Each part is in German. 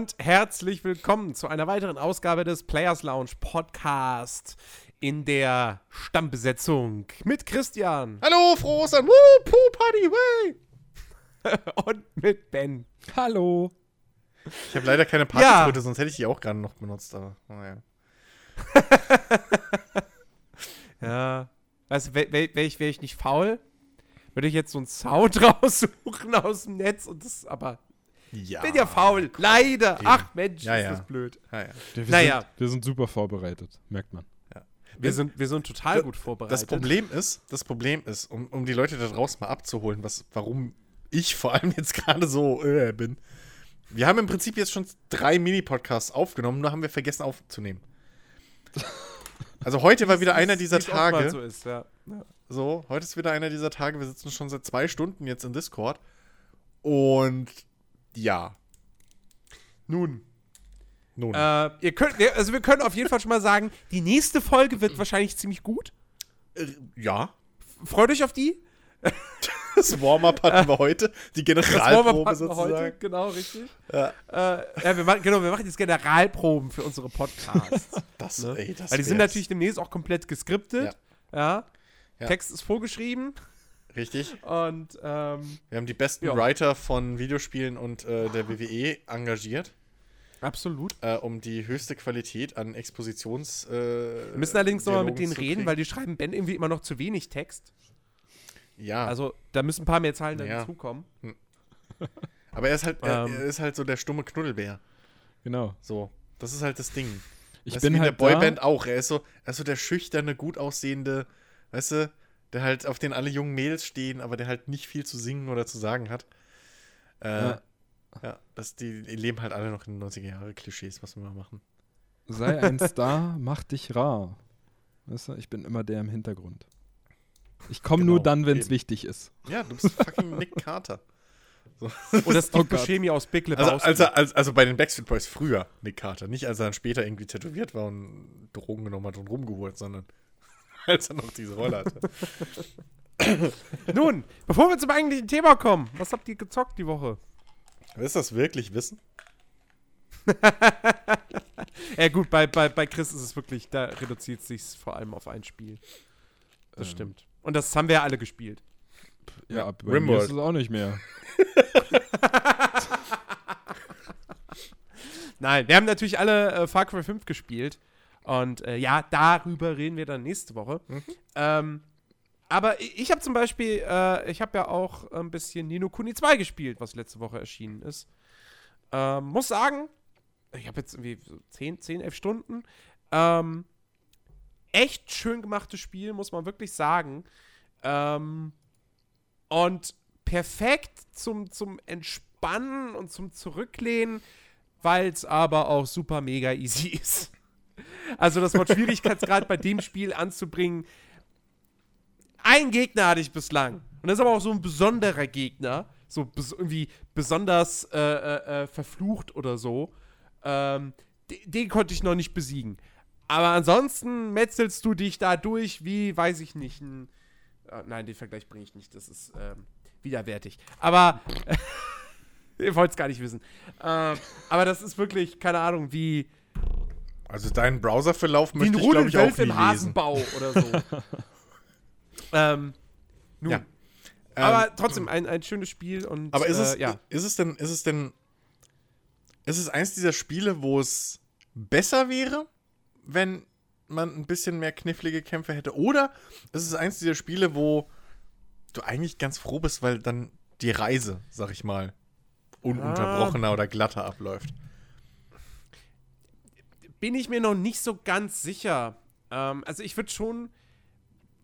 Und herzlich willkommen zu einer weiteren Ausgabe des Players Lounge Podcast in der Stammbesetzung mit Christian. Hallo, frohes an. Woo, Poo, Party, way. und mit Ben. Hallo. Ich habe leider keine Partykröte, ja. sonst hätte ich die auch gerade noch benutzt, aber naja. ja. Weißt du, wäre wär ich, wär ich nicht faul, würde ich jetzt so einen Sound raussuchen aus dem Netz und das aber. Ja. Bin ja faul. Leider. Okay. Ach Mensch, ja, ist das blöd. Ja, wir, naja. Sind, wir sind super vorbereitet, merkt man. Wir sind, wir sind total das, gut vorbereitet. Das Problem ist, das Problem ist, um, um die Leute da draußen mal abzuholen, was, warum ich vor allem jetzt gerade so äh, bin. Wir haben im Prinzip jetzt schon drei Mini-Podcasts aufgenommen, nur haben wir vergessen aufzunehmen. Also heute war wieder einer dieser Tage. So, ist, ja. Ja. so, heute ist wieder einer dieser Tage. Wir sitzen schon seit zwei Stunden jetzt in Discord. Und ja. Nun, nun. Äh, ihr könnt, also wir können auf jeden Fall schon mal sagen, die nächste Folge wird wahrscheinlich ziemlich gut. Äh, ja. Freut euch auf die. Das Warm-up hatten wir heute, die Generalprobe sozusagen. Heute, genau, richtig. Ja. Äh, ja, wir machen, genau, wir machen jetzt Generalproben für unsere Podcasts. das, ne? ey, das Weil die sind natürlich demnächst auch komplett geskriptet. Ja. ja. ja. Text ist vorgeschrieben. Richtig. Und ähm, wir haben die besten Writer von Videospielen und äh, der WWE engagiert. Absolut. Äh, um die höchste Qualität an Expositions. Äh, Wir müssen allerdings nochmal mit denen reden, weil die schreiben Ben irgendwie immer noch zu wenig Text. Ja. Also da müssen ein paar mehr Zahlen dann ja. hinzukommen. Hm. Aber er ist halt, er, ähm. er, ist halt so der stumme Knuddelbär. Genau. So. Das ist halt das Ding. Ich weißt bin wie halt der Boyband da. auch. Er ist so, er ist so der schüchterne, gut aussehende, weißt du, der halt auf den alle jungen Mädels stehen, aber der halt nicht viel zu singen oder zu sagen hat. Äh, ja. Ja, das, die, die leben halt alle noch in den 90er Jahre Klischees, was wir mal machen. Sei ein Star, mach dich rar. Weißt du, ich bin immer der im Hintergrund. Ich komme genau, nur dann, wenn es wichtig ist. Ja, du bist fucking Nick Carter. So. Oder Steve oh Buscemi aus Big Lebowski. Also, also, also, bei den Backstreet Boys früher Nick Carter. Nicht als er dann später irgendwie tätowiert war und Drogen genommen hat und rumgeholt, sondern als er noch diese Rolle hatte. Nun, bevor wir zum eigentlichen Thema kommen, was habt ihr gezockt die Woche? Willst du das wirklich wissen? ja, gut, bei, bei, bei Chris ist es wirklich, da reduziert es sich vor allem auf ein Spiel. Das ähm. stimmt. Und das haben wir ja alle gespielt. Ja, ja bei Rimworld. mir ist es auch nicht mehr. Nein, wir haben natürlich alle äh, Far Cry 5 gespielt. Und äh, ja, darüber reden wir dann nächste Woche. Mhm. Ähm, aber ich habe zum Beispiel, äh, ich habe ja auch ein bisschen Nino Kuni 2 gespielt, was letzte Woche erschienen ist. Ähm, muss sagen, ich habe jetzt irgendwie so 10, 10, 11 Stunden. Ähm, echt schön gemachtes Spiel, muss man wirklich sagen. Ähm, und perfekt zum, zum Entspannen und zum Zurücklehnen, weil es aber auch super mega easy ist. Also das Wort Schwierigkeitsgrad bei dem Spiel anzubringen, ein Gegner hatte ich bislang. Und das ist aber auch so ein besonderer Gegner. So bes irgendwie besonders äh, äh, äh, verflucht oder so. Ähm, den, konnte ich noch nicht besiegen. Aber ansonsten metzelst du dich da durch wie, weiß ich nicht, ein. Äh, nein, den Vergleich bringe ich nicht. Das ist ähm, widerwärtig. Aber. ihr wollt es gar nicht wissen. Äh, aber das ist wirklich, keine Ahnung, wie. Also deinen Browserverlauf möchte ich, glaube ich, auch nie im Hasenbau oder so. Ähm, nun. Ja. Aber ähm, trotzdem ein, ein schönes Spiel und. Aber ist es, äh, ja. ist es denn, ist es denn, ist es eins dieser Spiele, wo es besser wäre, wenn man ein bisschen mehr knifflige Kämpfe hätte? Oder ist es eins dieser Spiele, wo du eigentlich ganz froh bist, weil dann die Reise, sag ich mal, ununterbrochener ah. oder glatter abläuft? Bin ich mir noch nicht so ganz sicher. Ähm, also ich würde schon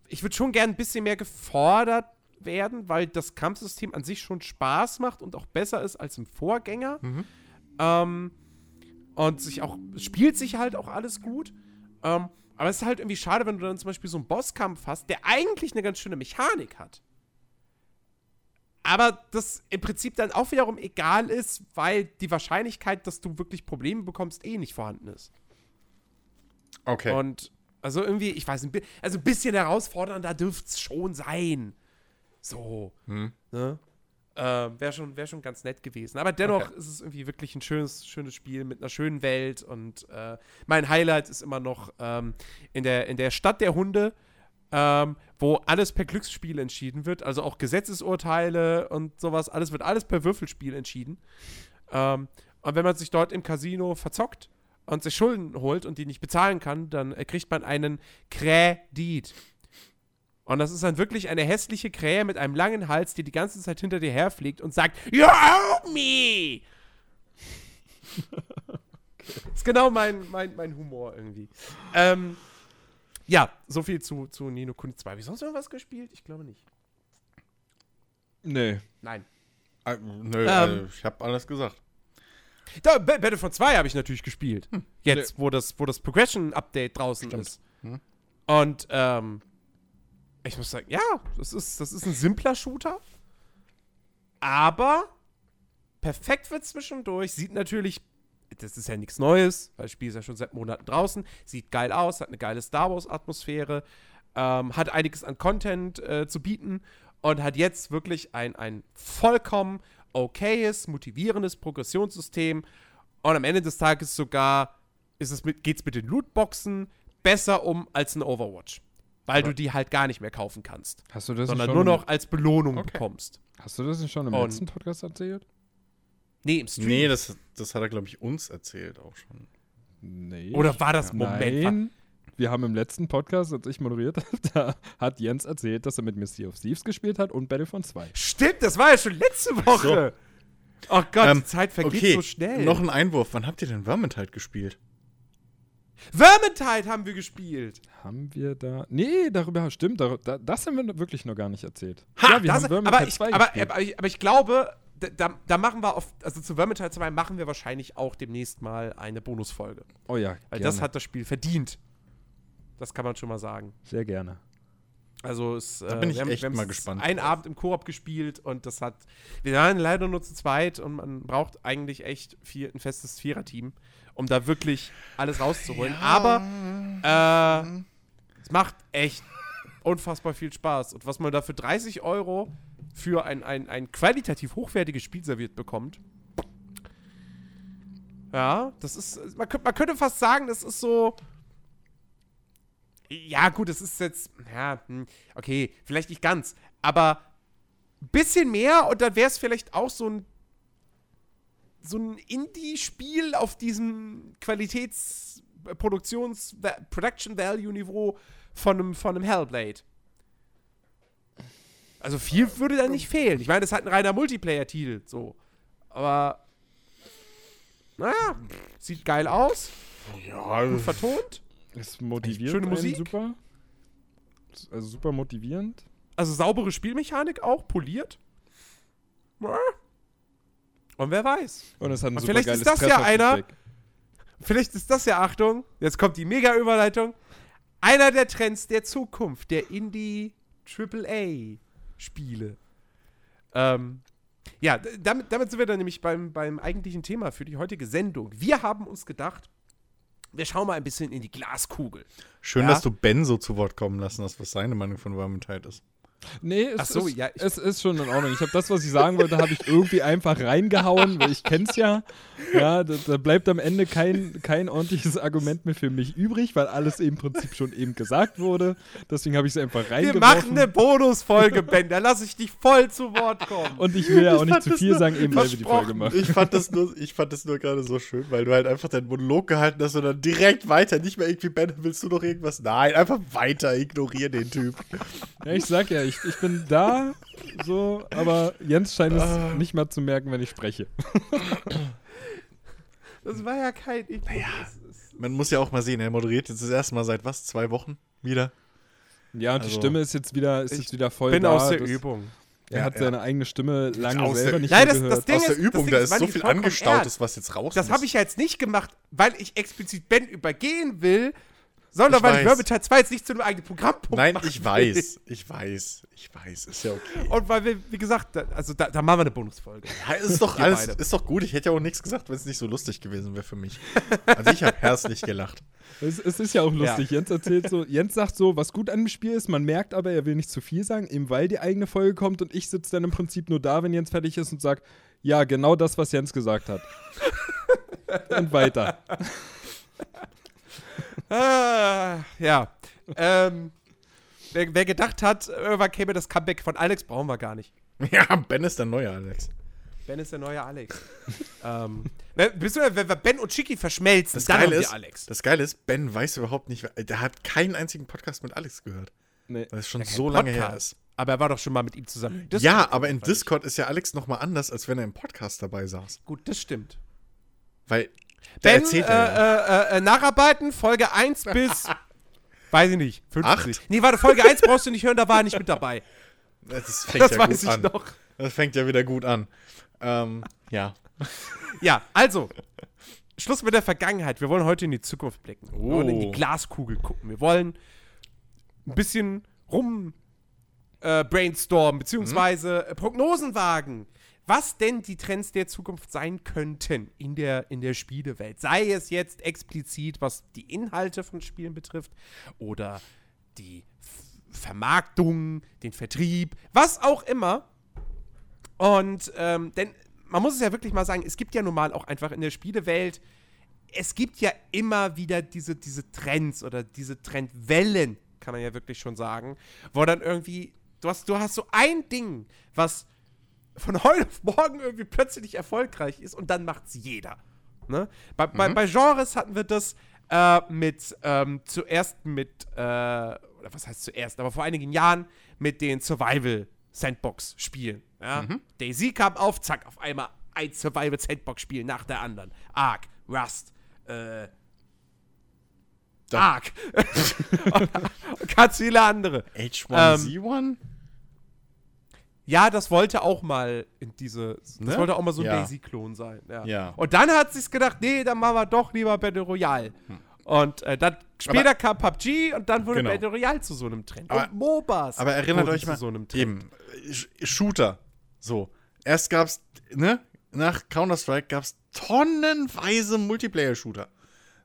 ich würde schon gern ein bisschen mehr gefordert werden, weil das Kampfsystem an sich schon Spaß macht und auch besser ist als im Vorgänger. Mhm. Ähm, und sich auch, spielt sich halt auch alles gut. Ähm, aber es ist halt irgendwie schade, wenn du dann zum Beispiel so einen Bosskampf hast, der eigentlich eine ganz schöne Mechanik hat. Aber das im Prinzip dann auch wiederum egal ist, weil die Wahrscheinlichkeit, dass du wirklich Probleme bekommst, eh nicht vorhanden ist. Okay. Und also irgendwie, ich weiß nicht, also ein bisschen herausfordernder dürfte es schon sein. So. Hm. Ne? Äh, Wäre schon, wär schon ganz nett gewesen. Aber dennoch Okay. ist es irgendwie wirklich ein schönes, schönes Spiel mit einer schönen Welt. Und äh, mein Highlight ist immer noch ähm, in, der, in der Stadt der Hunde, ähm, wo alles per Glücksspiel entschieden wird. Also auch Gesetzesurteile und sowas. Alles wird alles per Würfelspiel entschieden. Ähm, und wenn man sich dort im Casino verzockt und sich Schulden holt und die nicht bezahlen kann, dann äh, kriegt man einen Kredit. Und das ist dann wirklich eine hässliche Krähe mit einem langen Hals, die die ganze Zeit hinter dir herfliegt und sagt, You help me! Ist genau mein, mein, mein Humor irgendwie. Ähm, ja, so viel zu, zu Nino Kuni 2. Habe ich sonst noch was gespielt? Ich glaube nicht. Nee. Nein. Ah, nö, Ähm. also ich habe alles gesagt. Da, Ba- Battlefront 2 habe ich natürlich gespielt. Jetzt, wo das, wo das Progression-Update draußen Stimmt. ist. Hm. Und ähm, ich muss sagen, ja, das ist, das ist ein simpler Shooter. Aber perfekt wird zwischendurch. Sieht natürlich, das ist ja nichts Neues, weil das Spiel ist ja schon seit Monaten draußen. Sieht geil aus, hat eine geile Star Wars-Atmosphäre, ähm, hat einiges an Content äh, zu bieten und hat jetzt wirklich ein, ein vollkommen okayes, motivierendes Progressionssystem. Und am Ende des Tages sogar ist es mit, geht's mit den Lootboxen besser um als ein Overwatch. Weil du die halt gar nicht mehr kaufen kannst, Hast du das sondern schon nur noch als Belohnung Okay. bekommst. Hast du das nicht schon im Und- letzten Podcast erzählt? Nee, im Stream. Nee, das, das hat er, glaube ich, uns erzählt auch schon. Nee. Oder war das Moment? Nein. Wir haben im letzten Podcast, als ich moderiert habe, da hat Jens erzählt, dass er mit mir Sea of Thieves gespielt hat und Battlefront 2. Stimmt, das war ja schon letzte Woche. Oh Gott, Ähm, die Zeit vergeht okay, so schnell. noch ein Einwurf. Wann habt ihr denn Vermintide gespielt? Vermintide haben wir gespielt. Haben wir da. Nee, darüber stimmt. Da, da, das haben wir wirklich noch gar nicht erzählt. Ha, ja, wir das, haben Vermintide aber, ich, 2 aber, aber, ich, aber ich glaube, da- da, da machen wir auf, also zu Vermintide 2 machen wir wahrscheinlich auch demnächst mal eine Bonusfolge. oh ja, Weil gerne. das hat das Spiel verdient. Das kann man schon mal sagen. Sehr gerne. Also es, Da äh, bin ich wir haben, echt wir mal es gespannt einen drauf. Abend im Koop gespielt und das hat, wir waren leider nur zu zweit und man braucht eigentlich echt vier, ein festes Viererteam, um da wirklich alles rauszuholen. Aber äh, es macht echt unfassbar viel Spaß. Und was man da für 30 Euro für ein, ein, ein qualitativ hochwertiges Spiel serviert bekommt, ja, das ist, man könnte, man könnte fast sagen, das ist so, ja, gut, es ist jetzt, ja, hm, okay, vielleicht nicht ganz, aber ein bisschen mehr und dann wäre es vielleicht auch so ein so ein Indie-Spiel auf diesem Qualitäts-, Produktions-, Va- Production-Value-Niveau von einem, von einem Hellblade. Also viel würde da nicht fehlen. Ich meine, das ist halt ein reiner Multiplayer-Titel, so. Aber, naja, sieht geil aus, Ja, gut vertont. Es motiviert Schöne Musik. super. Also super motivierend. Also saubere Spielmechanik auch, poliert. Und wer weiß. Und es hat ein Und vielleicht ist das ja einer-. Vielleicht ist das ja, Achtung, jetzt kommt die Mega-Überleitung, einer der Trends der Zukunft, der Indie-AAA-Spiele. Ähm, ja, damit, damit sind wir dann nämlich beim, beim eigentlichen Thema für die heutige Sendung. Wir haben uns gedacht, wir schauen mal ein bisschen in die Glaskugel. Schön, Ja. dass du Ben so zu Wort kommen lassen hast, was seine Meinung von Vermintide ist. Nee, es, Ach so, ist, ja, ich- es ist schon in Ordnung. Ich habe das, was ich sagen wollte, habe ich irgendwie einfach reingehauen, weil ich kenn's ja. Ja, da, da bleibt am Ende kein, kein ordentliches Argument mehr für mich übrig, weil alles im Prinzip schon eben gesagt wurde. Deswegen habe ich es einfach Wir reingeworfen. machen eine Bonusfolge, Ben, da lasse ich dich voll zu Wort kommen. und ich will ja auch Ich nicht zu viel nur sagen, eben weil wir die Folge machen. Ich fand das nur, ich fand das nur gerade so schön, weil du halt einfach deinen Monolog gehalten hast und dann direkt weiter, nicht mehr irgendwie, Ben, willst du noch irgendwas? Nein, einfach weiter, ignorier den Typ. Ja, ich sag ja, ich, ich bin da, so, aber Jens scheint es Ah. nicht mal zu merken, wenn ich spreche. Das war ja kein. Ich, naja. Man muss ja auch mal sehen, er moderiert jetzt das erste Mal seit was, zwei Wochen wieder. Ja, und die Also, Stimme ist jetzt wieder, ist ich jetzt wieder voll bin da. aus der Das- Übung. Er Ja, hat ja. seine eigene Stimme lange aus selber der- nicht mehr das- gehört. das Ding Aus der ist- das Übung, Ding da ist, ist so viel Angestautes, was jetzt raus Das habe ich ja jetzt nicht gemacht, weil ich explizit Ben übergehen will, Sondern Ich weil ich weiß. Murmel Teil 2 jetzt nicht zu einem eigenen Programmpunkt Nein, ich weiß. Ich weiß. Ich weiß. Ist ja okay. Und weil wir, wie gesagt, da, also da, da machen wir eine Bonusfolge. Ja, ist doch alles, beide. ist doch gut. Ich hätte ja auch nichts gesagt, wenn es nicht so lustig gewesen wäre für mich. Also ich habe herzlich gelacht. Es, es ist ja auch lustig. Jens erzählt so, Jens sagt so, was gut an dem Spiel ist, man merkt aber, er will nicht zu viel sagen, eben weil die eigene Folge kommt und ich sitze dann im Prinzip nur da, wenn Jens fertig ist und sage, ja, genau das, was Jens gesagt hat. und weiter. Ah, ja. ähm, wer, wer gedacht hat, irgendwann käme das Comeback von Alex, brauchen wir gar nicht. Ja, Ben ist der Neue, Alex. Ben ist der neue Alex. ähm, bist du, wenn wir Ben und Chicky verschmelzen, Das dann Geile, haben wir ist, Alex. das Geile ist, Ben weiß überhaupt nicht, der hat keinen einzigen Podcast mit Alex gehört. Nee. Weil es schon kein so lange her Podcast. ist. Aber er war doch schon mal mit ihm zusammen. Das ja, aber in Discord ist ja Alex nochmal anders, als wenn er im Podcast dabei saß. Gut, das stimmt. Weil Ben, äh, äh, äh, Nacharbeiten, Folge 1 bis, weiß ich nicht, 50. Acht? Nee, warte, Folge 1 brauchst du nicht hören, da war er nicht mit dabei. Das fängt Das ja weiß gut ich an. noch. Das fängt ja wieder gut an. Ähm, ja. Ja, also, Schluss mit der Vergangenheit. Wir wollen heute in die Zukunft blicken. Wir wollen in die Oh. Glaskugel gucken. Wir wollen ein bisschen rum äh, brainstormen, beziehungsweise äh, Prognosen wagen. Was denn die Trends der Zukunft sein könnten in der, in der Spielewelt. Sei es jetzt explizit, was die Inhalte von Spielen betrifft oder die Vermarktung, den Vertrieb, was auch immer. Und ähm, denn man muss es ja wirklich mal sagen, es gibt ja nun mal auch einfach in der Spielewelt, es gibt ja immer wieder diese, diese Trends oder diese Trendwellen, kann man ja wirklich schon sagen, wo dann irgendwie, du hast, du hast so ein Ding, was von heute auf morgen irgendwie plötzlich erfolgreich ist und dann macht's jeder. Ne? Bei, bei, bei Genres hatten wir das äh, mit ähm, zuerst mit, äh, oder was heißt zuerst, aber vor einigen Jahren mit den Survival-Sandbox-Spielen. Ja? Daisy kam auf, zack, auf einmal ein Survival-Sandbox-Spiel nach der anderen. Ark, Rust, äh, Ark. und ganz viele andere. H1Z1? Ja, das wollte auch mal in diese. Das Ne? wollte auch mal so ein Ja. Daisy-Klon sein. Ja. Ja. Und dann hat sich's gedacht, nee, dann machen wir doch lieber Battle Royale. Und äh, dann später kam PUBG und dann wurde Genau. Battle Royale zu so einem Trend. Aber- und MOBAs. Aber erinnert euch zu mal, so einem Trend. eben, Sh- Shooter. So, erst gab's, ne, nach Counter-Strike gab's tonnenweise Multiplayer-Shooter.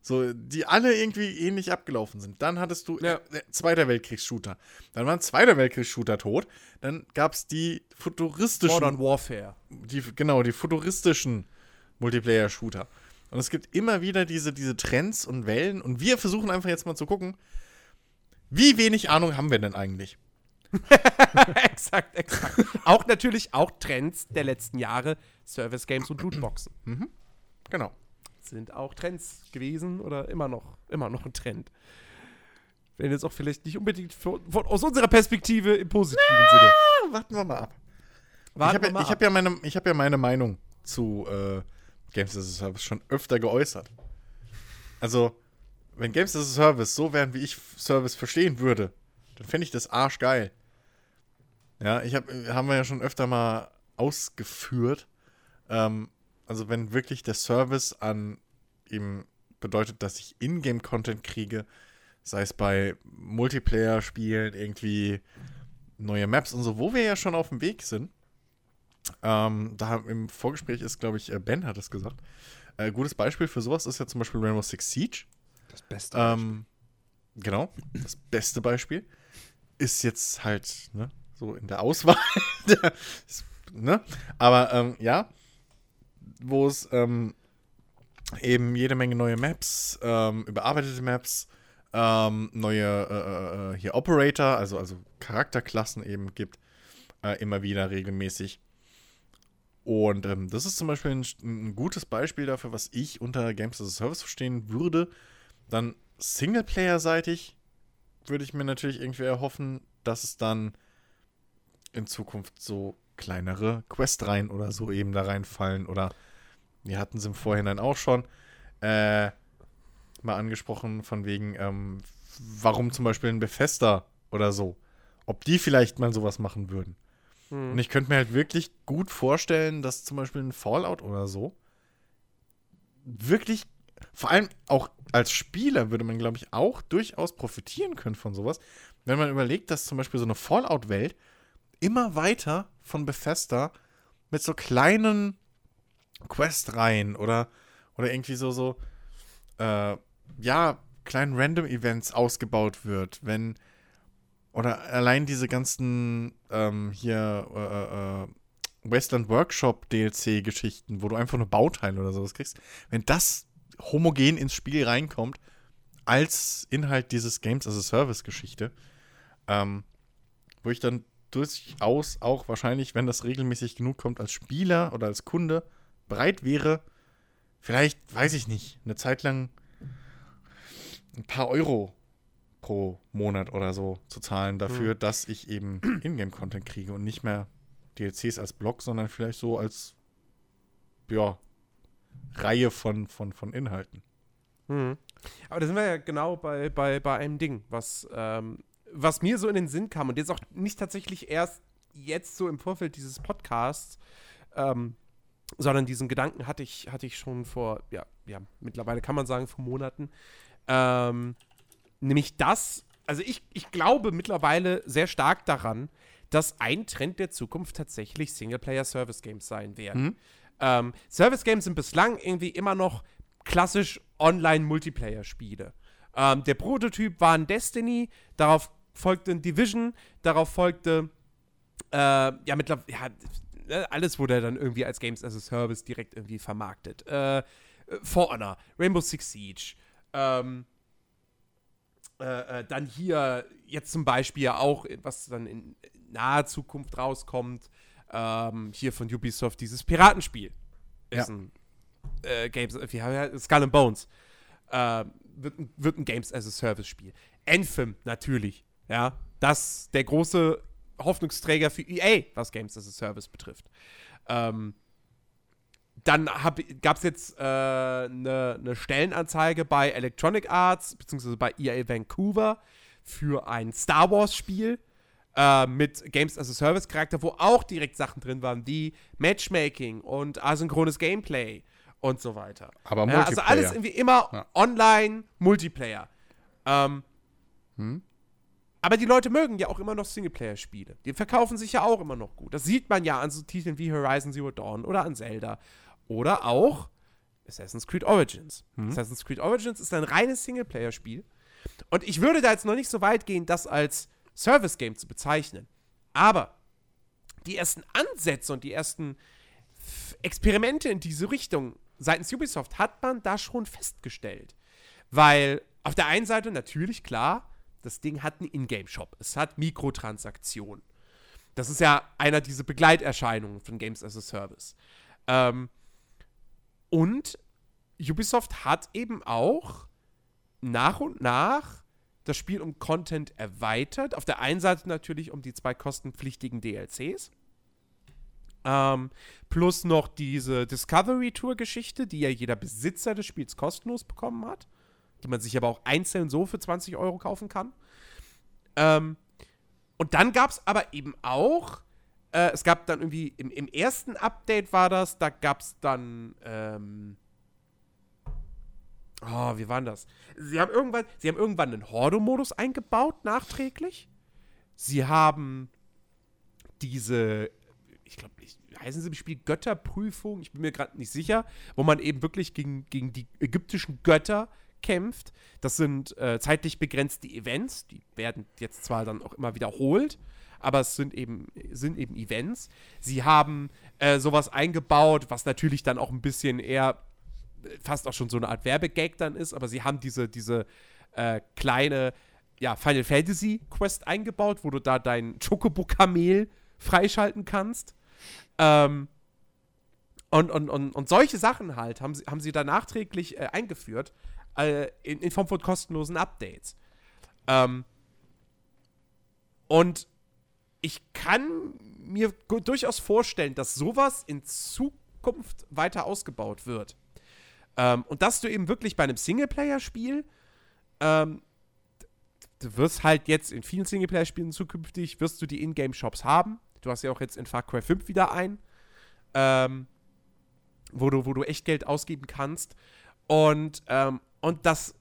So, die alle irgendwie ähnlich abgelaufen sind. Dann hattest du Ja. äh, Zweiter Weltkriegs-Shooter. Dann waren Zweiter Weltkriegs-Shooter tot. Dann gab's die futuristischen Modern Warfare. die, genau, die futuristischen Multiplayer-Shooter. Und es gibt immer wieder diese, diese Trends und Wellen. Und wir versuchen einfach jetzt mal zu gucken, wie wenig Ahnung haben wir denn eigentlich? exakt, exakt. auch natürlich auch Trends der letzten Jahre, Service Games und Lootboxen. Genau. Sind auch Trends gewesen oder immer noch, immer noch ein Trend. Wenn jetzt auch vielleicht nicht unbedingt von, von, aus unserer Perspektive im positiven Sinne. Ah, warten wir mal ab. Warten ich habe ja, hab ja, meine- ich hab ja meine Meinung zu äh, Games as a Service schon öfter geäußert. Also, wenn Games as a Service so wären, wie ich Service verstehen würde, dann fände ich das arschgeil. Ja, ich hab, haben wir ja schon öfter mal ausgeführt. Ähm, also, wenn wirklich der Service an ihm bedeutet, dass ich Ingame-Content kriege, sei es bei Multiplayer-Spielen, irgendwie neue Maps und so, wo wir ja schon auf dem Weg sind. Ähm, da im Vorgespräch ist, glaube ich, äh, Ben hat es gesagt. Äh, gutes Beispiel für sowas ist ja zum Beispiel Rainbow Six Siege. Das Beste. Ähm, genau, das beste Beispiel. Ist jetzt halt ne, so in der Auswahl. Ne? Aber ähm, ja, wo es ähm, eben jede Menge neue Maps, ähm, überarbeitete Maps, ähm, neue äh, äh, hier Operator, also, also Charakterklassen eben gibt, äh, immer wieder regelmäßig. Und ähm, das ist zum Beispiel ein, ein gutes Beispiel dafür, was ich unter Games as a Service verstehen würde. Dann Singleplayer-seitig würde ich mir natürlich irgendwie erhoffen, dass es dann in Zukunft so kleinere Questreihen oder so eben da reinfallen. Oder wir hatten es im Vorhinein auch schon äh, mal angesprochen, von wegen, ähm, warum zum Beispiel ein Bethesda oder so. Ob die vielleicht mal sowas machen würden. Und ich könnte mir halt wirklich gut vorstellen, dass zum Beispiel ein Fallout oder so wirklich vor allem auch als Spieler würde man, glaube ich, auch durchaus profitieren können von sowas, wenn man überlegt, dass zum Beispiel so eine Fallout-Welt immer weiter von Bethesda mit so kleinen Questreihen oder, oder irgendwie so, so, äh, ja, kleinen Random-Events ausgebaut wird, wenn, oder allein diese ganzen, ähm, hier, äh, äh, Westland Workshop DLC-Geschichten, wo du einfach nur Bauteile oder sowas kriegst, wenn das homogen ins Spiel reinkommt, als Inhalt dieses Games as a Service-Geschichte, ähm, wo ich dann durchaus auch wahrscheinlich, wenn das regelmäßig genug kommt, als Spieler oder als Kunde bereit wäre, vielleicht, weiß ich nicht, eine Zeit lang ein paar Euro pro Monat oder so zu zahlen dafür, Hm. dass ich eben Ingame-Content kriege und nicht mehr DLCs als Block, sondern vielleicht so als ja, Reihe von, von, von Inhalten. Mhm. Aber da sind wir ja genau bei, bei, bei einem Ding, was, ähm, was mir so in den Sinn kam und jetzt auch nicht tatsächlich erst jetzt so im Vorfeld dieses Podcasts, ähm, sondern diesen Gedanken hatte ich, hatte ich schon vor, ja, ja, mittlerweile kann man sagen, vor Monaten. Ähm, nämlich das, also ich, ich glaube mittlerweile sehr stark daran, dass ein Trend der Zukunft tatsächlich Singleplayer-Service-Games sein werden. Mhm. Ähm, Service-Games sind bislang irgendwie immer noch klassisch Online-Multiplayer-Spiele. Ähm, der Prototyp war ein Destiny, darauf folgte ein Division, darauf folgte äh, ja mittlerweile, ja, alles wurde dann irgendwie als Games as a Service direkt irgendwie vermarktet. Äh, For Honor, Rainbow Six Siege, ähm, äh, äh, dann hier jetzt zum Beispiel auch, was dann in naher Zukunft rauskommt, ähm, hier von Ubisoft, dieses Piratenspiel. Ja. Ist ein äh, Games, wie heißt Skull and Bones. Äh, wird, ein- wird ein Games as a Service Spiel. Anthem natürlich, ja. Das der große Hoffnungsträger für EA, was Games as a Service betrifft. Ähm, dann gab es jetzt eine ne Stellenanzeige bei Electronic Arts, beziehungsweise bei EA Vancouver für ein Star Wars-Spiel äh, mit Games as a Service-Charakter, wo auch direkt Sachen drin waren, wie Matchmaking und asynchrones Gameplay und so weiter. Aber Ja, also alles Multiplayer. irgendwie immer Ja. online, Multiplayer. Ähm, Hm? Aber die Leute mögen ja auch immer noch Singleplayer-Spiele. Die verkaufen sich ja auch immer noch gut. Das sieht man ja an so Titeln wie Horizon Zero Dawn oder an Zelda. Oder auch Assassin's Creed Origins. Assassin's Creed Origins ist ein reines Singleplayer-Spiel. Und ich würde da jetzt noch nicht so weit gehen, das als Service-Game zu bezeichnen. Aber die ersten Ansätze und die ersten Experimente in diese Richtung seitens Ubisoft hat man da schon festgestellt. Weil auf der einen Seite natürlich klar, das Ding hat einen Ingame-Shop. Es hat Mikrotransaktionen. Das ist ja einer dieser Begleiterscheinungen von Games as a Service. Ähm, und Ubisoft hat eben auch nach und nach das Spiel um Content erweitert. Auf der einen Seite natürlich um die zwei kostenpflichtigen DLCs. Ähm, plus noch diese Discovery Tour-Geschichte, die ja jeder Besitzer des Spiels kostenlos bekommen hat. Die man sich aber auch einzeln so für 20 Euro kaufen kann. Ähm, und dann gab es aber eben auch, äh, es gab dann irgendwie, im, im ersten Update war das, da gab es dann, ähm, oh, wie war denn das? Sie haben irgendwann, sie haben irgendwann einen Horde-Modus eingebaut, nachträglich. Sie haben diese, ich glaube, heißen sie im Spiel Götterprüfung, ich bin mir gerade nicht sicher, wo man eben wirklich gegen, gegen die ägyptischen Götter kämpft. Das sind äh, zeitlich begrenzte Events, die werden jetzt zwar dann auch immer wiederholt, aber es sind eben, sind eben Events. Sie haben äh, sowas eingebaut, was natürlich dann auch ein bisschen eher äh, fast auch schon so eine Art Werbegag dann ist, aber sie haben diese, diese äh, kleine ja, Final Fantasy Quest eingebaut, wo du da dein Chocobo-Kamel freischalten kannst. Ähm, und, und, und, und solche Sachen halt haben sie, haben sie da nachträglich äh, eingeführt äh, in, in Form von kostenlosen Updates. Ähm, und ich kann mir durchaus vorstellen, dass sowas in Zukunft weiter ausgebaut wird. Ähm, und dass du eben wirklich bei einem Singleplayer-Spiel, ähm, du wirst halt jetzt in vielen Singleplayer-Spielen zukünftig, wirst du die Ingame-Shops haben. Du hast ja auch jetzt in Far Cry 5 wieder ein, ähm, wo, du, wo du echt Geld ausgeben kannst. Und, ähm, und das,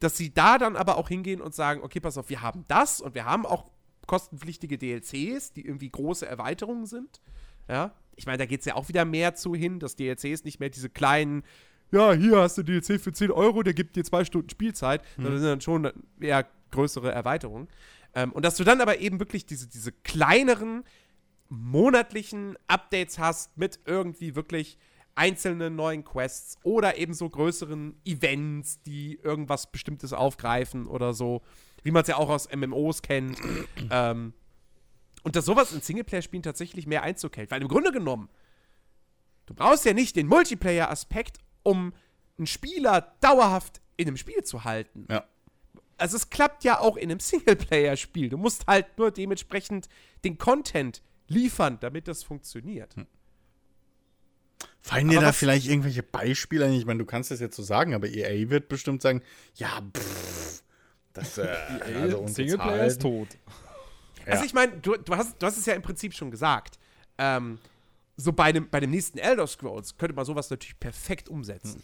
dass sie da dann aber auch hingehen und sagen, okay, pass auf, wir haben das und wir haben auch kostenpflichtige DLCs, die irgendwie große Erweiterungen sind. Ja, ich meine, da geht es ja auch wieder mehr zu hin, dass DLCs nicht mehr diese kleinen, ja, hier hast du DLC für 10 Euro, der gibt dir zwei Stunden Spielzeit, mhm. sondern sind dann schon eher größere Erweiterungen. Ähm, und dass du dann aber eben wirklich diese, diese kleineren monatlichen Updates hast mit irgendwie wirklich einzelnen neuen Quests oder eben so größeren Events, die irgendwas Bestimmtes aufgreifen oder so, wie man es ja auch aus MMOs kennt. ähm, und dass sowas in Singleplayer-Spielen tatsächlich mehr Einzug hält. Weil im Grunde genommen, du brauchst ja nicht den Multiplayer-Aspekt, um einen Spieler dauerhaft in einem Spiel zu halten. Ja. Also es klappt ja auch in einem Singleplayer-Spiel. Du musst halt nur dementsprechend den Content liefern, damit das funktioniert. Hm. Fallen dir da vielleicht irgendwelche Beispiele ein? Ich meine, du kannst das jetzt so sagen, aber EA wird bestimmt sagen, ja, pff, das äh, EA, also Singleplayer ist tot. Ja. Also ich meine, du, du, hast, du hast es ja im Prinzip schon gesagt. Ähm, so bei dem, bei dem nächsten Elder Scrolls könnte man sowas natürlich perfekt umsetzen. Hm.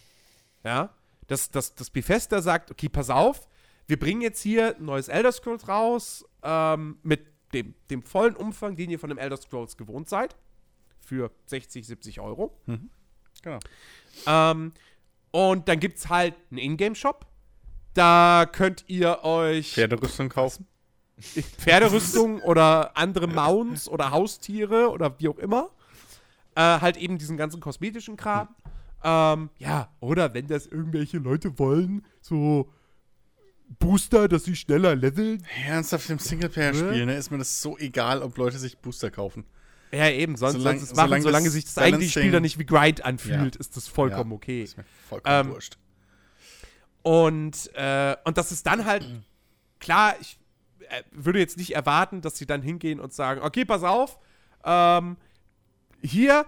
Ja, dass, dass, dass Bethesda sagt, okay, pass auf, wir bringen jetzt hier ein neues Elder Scrolls raus ähm, mit dem, dem vollen Umfang, den ihr von dem Elder Scrolls gewohnt seid. Für 60, 70 Euro. Mhm. Genau. Ähm, und dann gibt es halt einen Ingame-Shop. Da könnt ihr euch. Pferderüstung kaufen. Pferderüstung oder andere Mounts oder Haustiere oder wie auch immer. Äh, halt eben diesen ganzen kosmetischen Kram. Mhm. Ähm, ja, oder wenn das irgendwelche Leute wollen, so Booster, dass sie schneller leveln. Ernsthaft im Singleplayer-Spiel, ne? Ist mir das so egal, ob Leute sich Booster kaufen. Ja, eben, sonst solange, sonst es machen, solange, solange sich das eigentliche Spiel dann nicht wie Grind anfühlt, ja. ist das vollkommen ja, okay. Ist mir vollkommen ähm, wurscht. Und, äh, und das ist dann halt, klar, ich äh, würde jetzt nicht erwarten, dass sie dann hingehen und sagen, okay, pass auf, ähm, hier,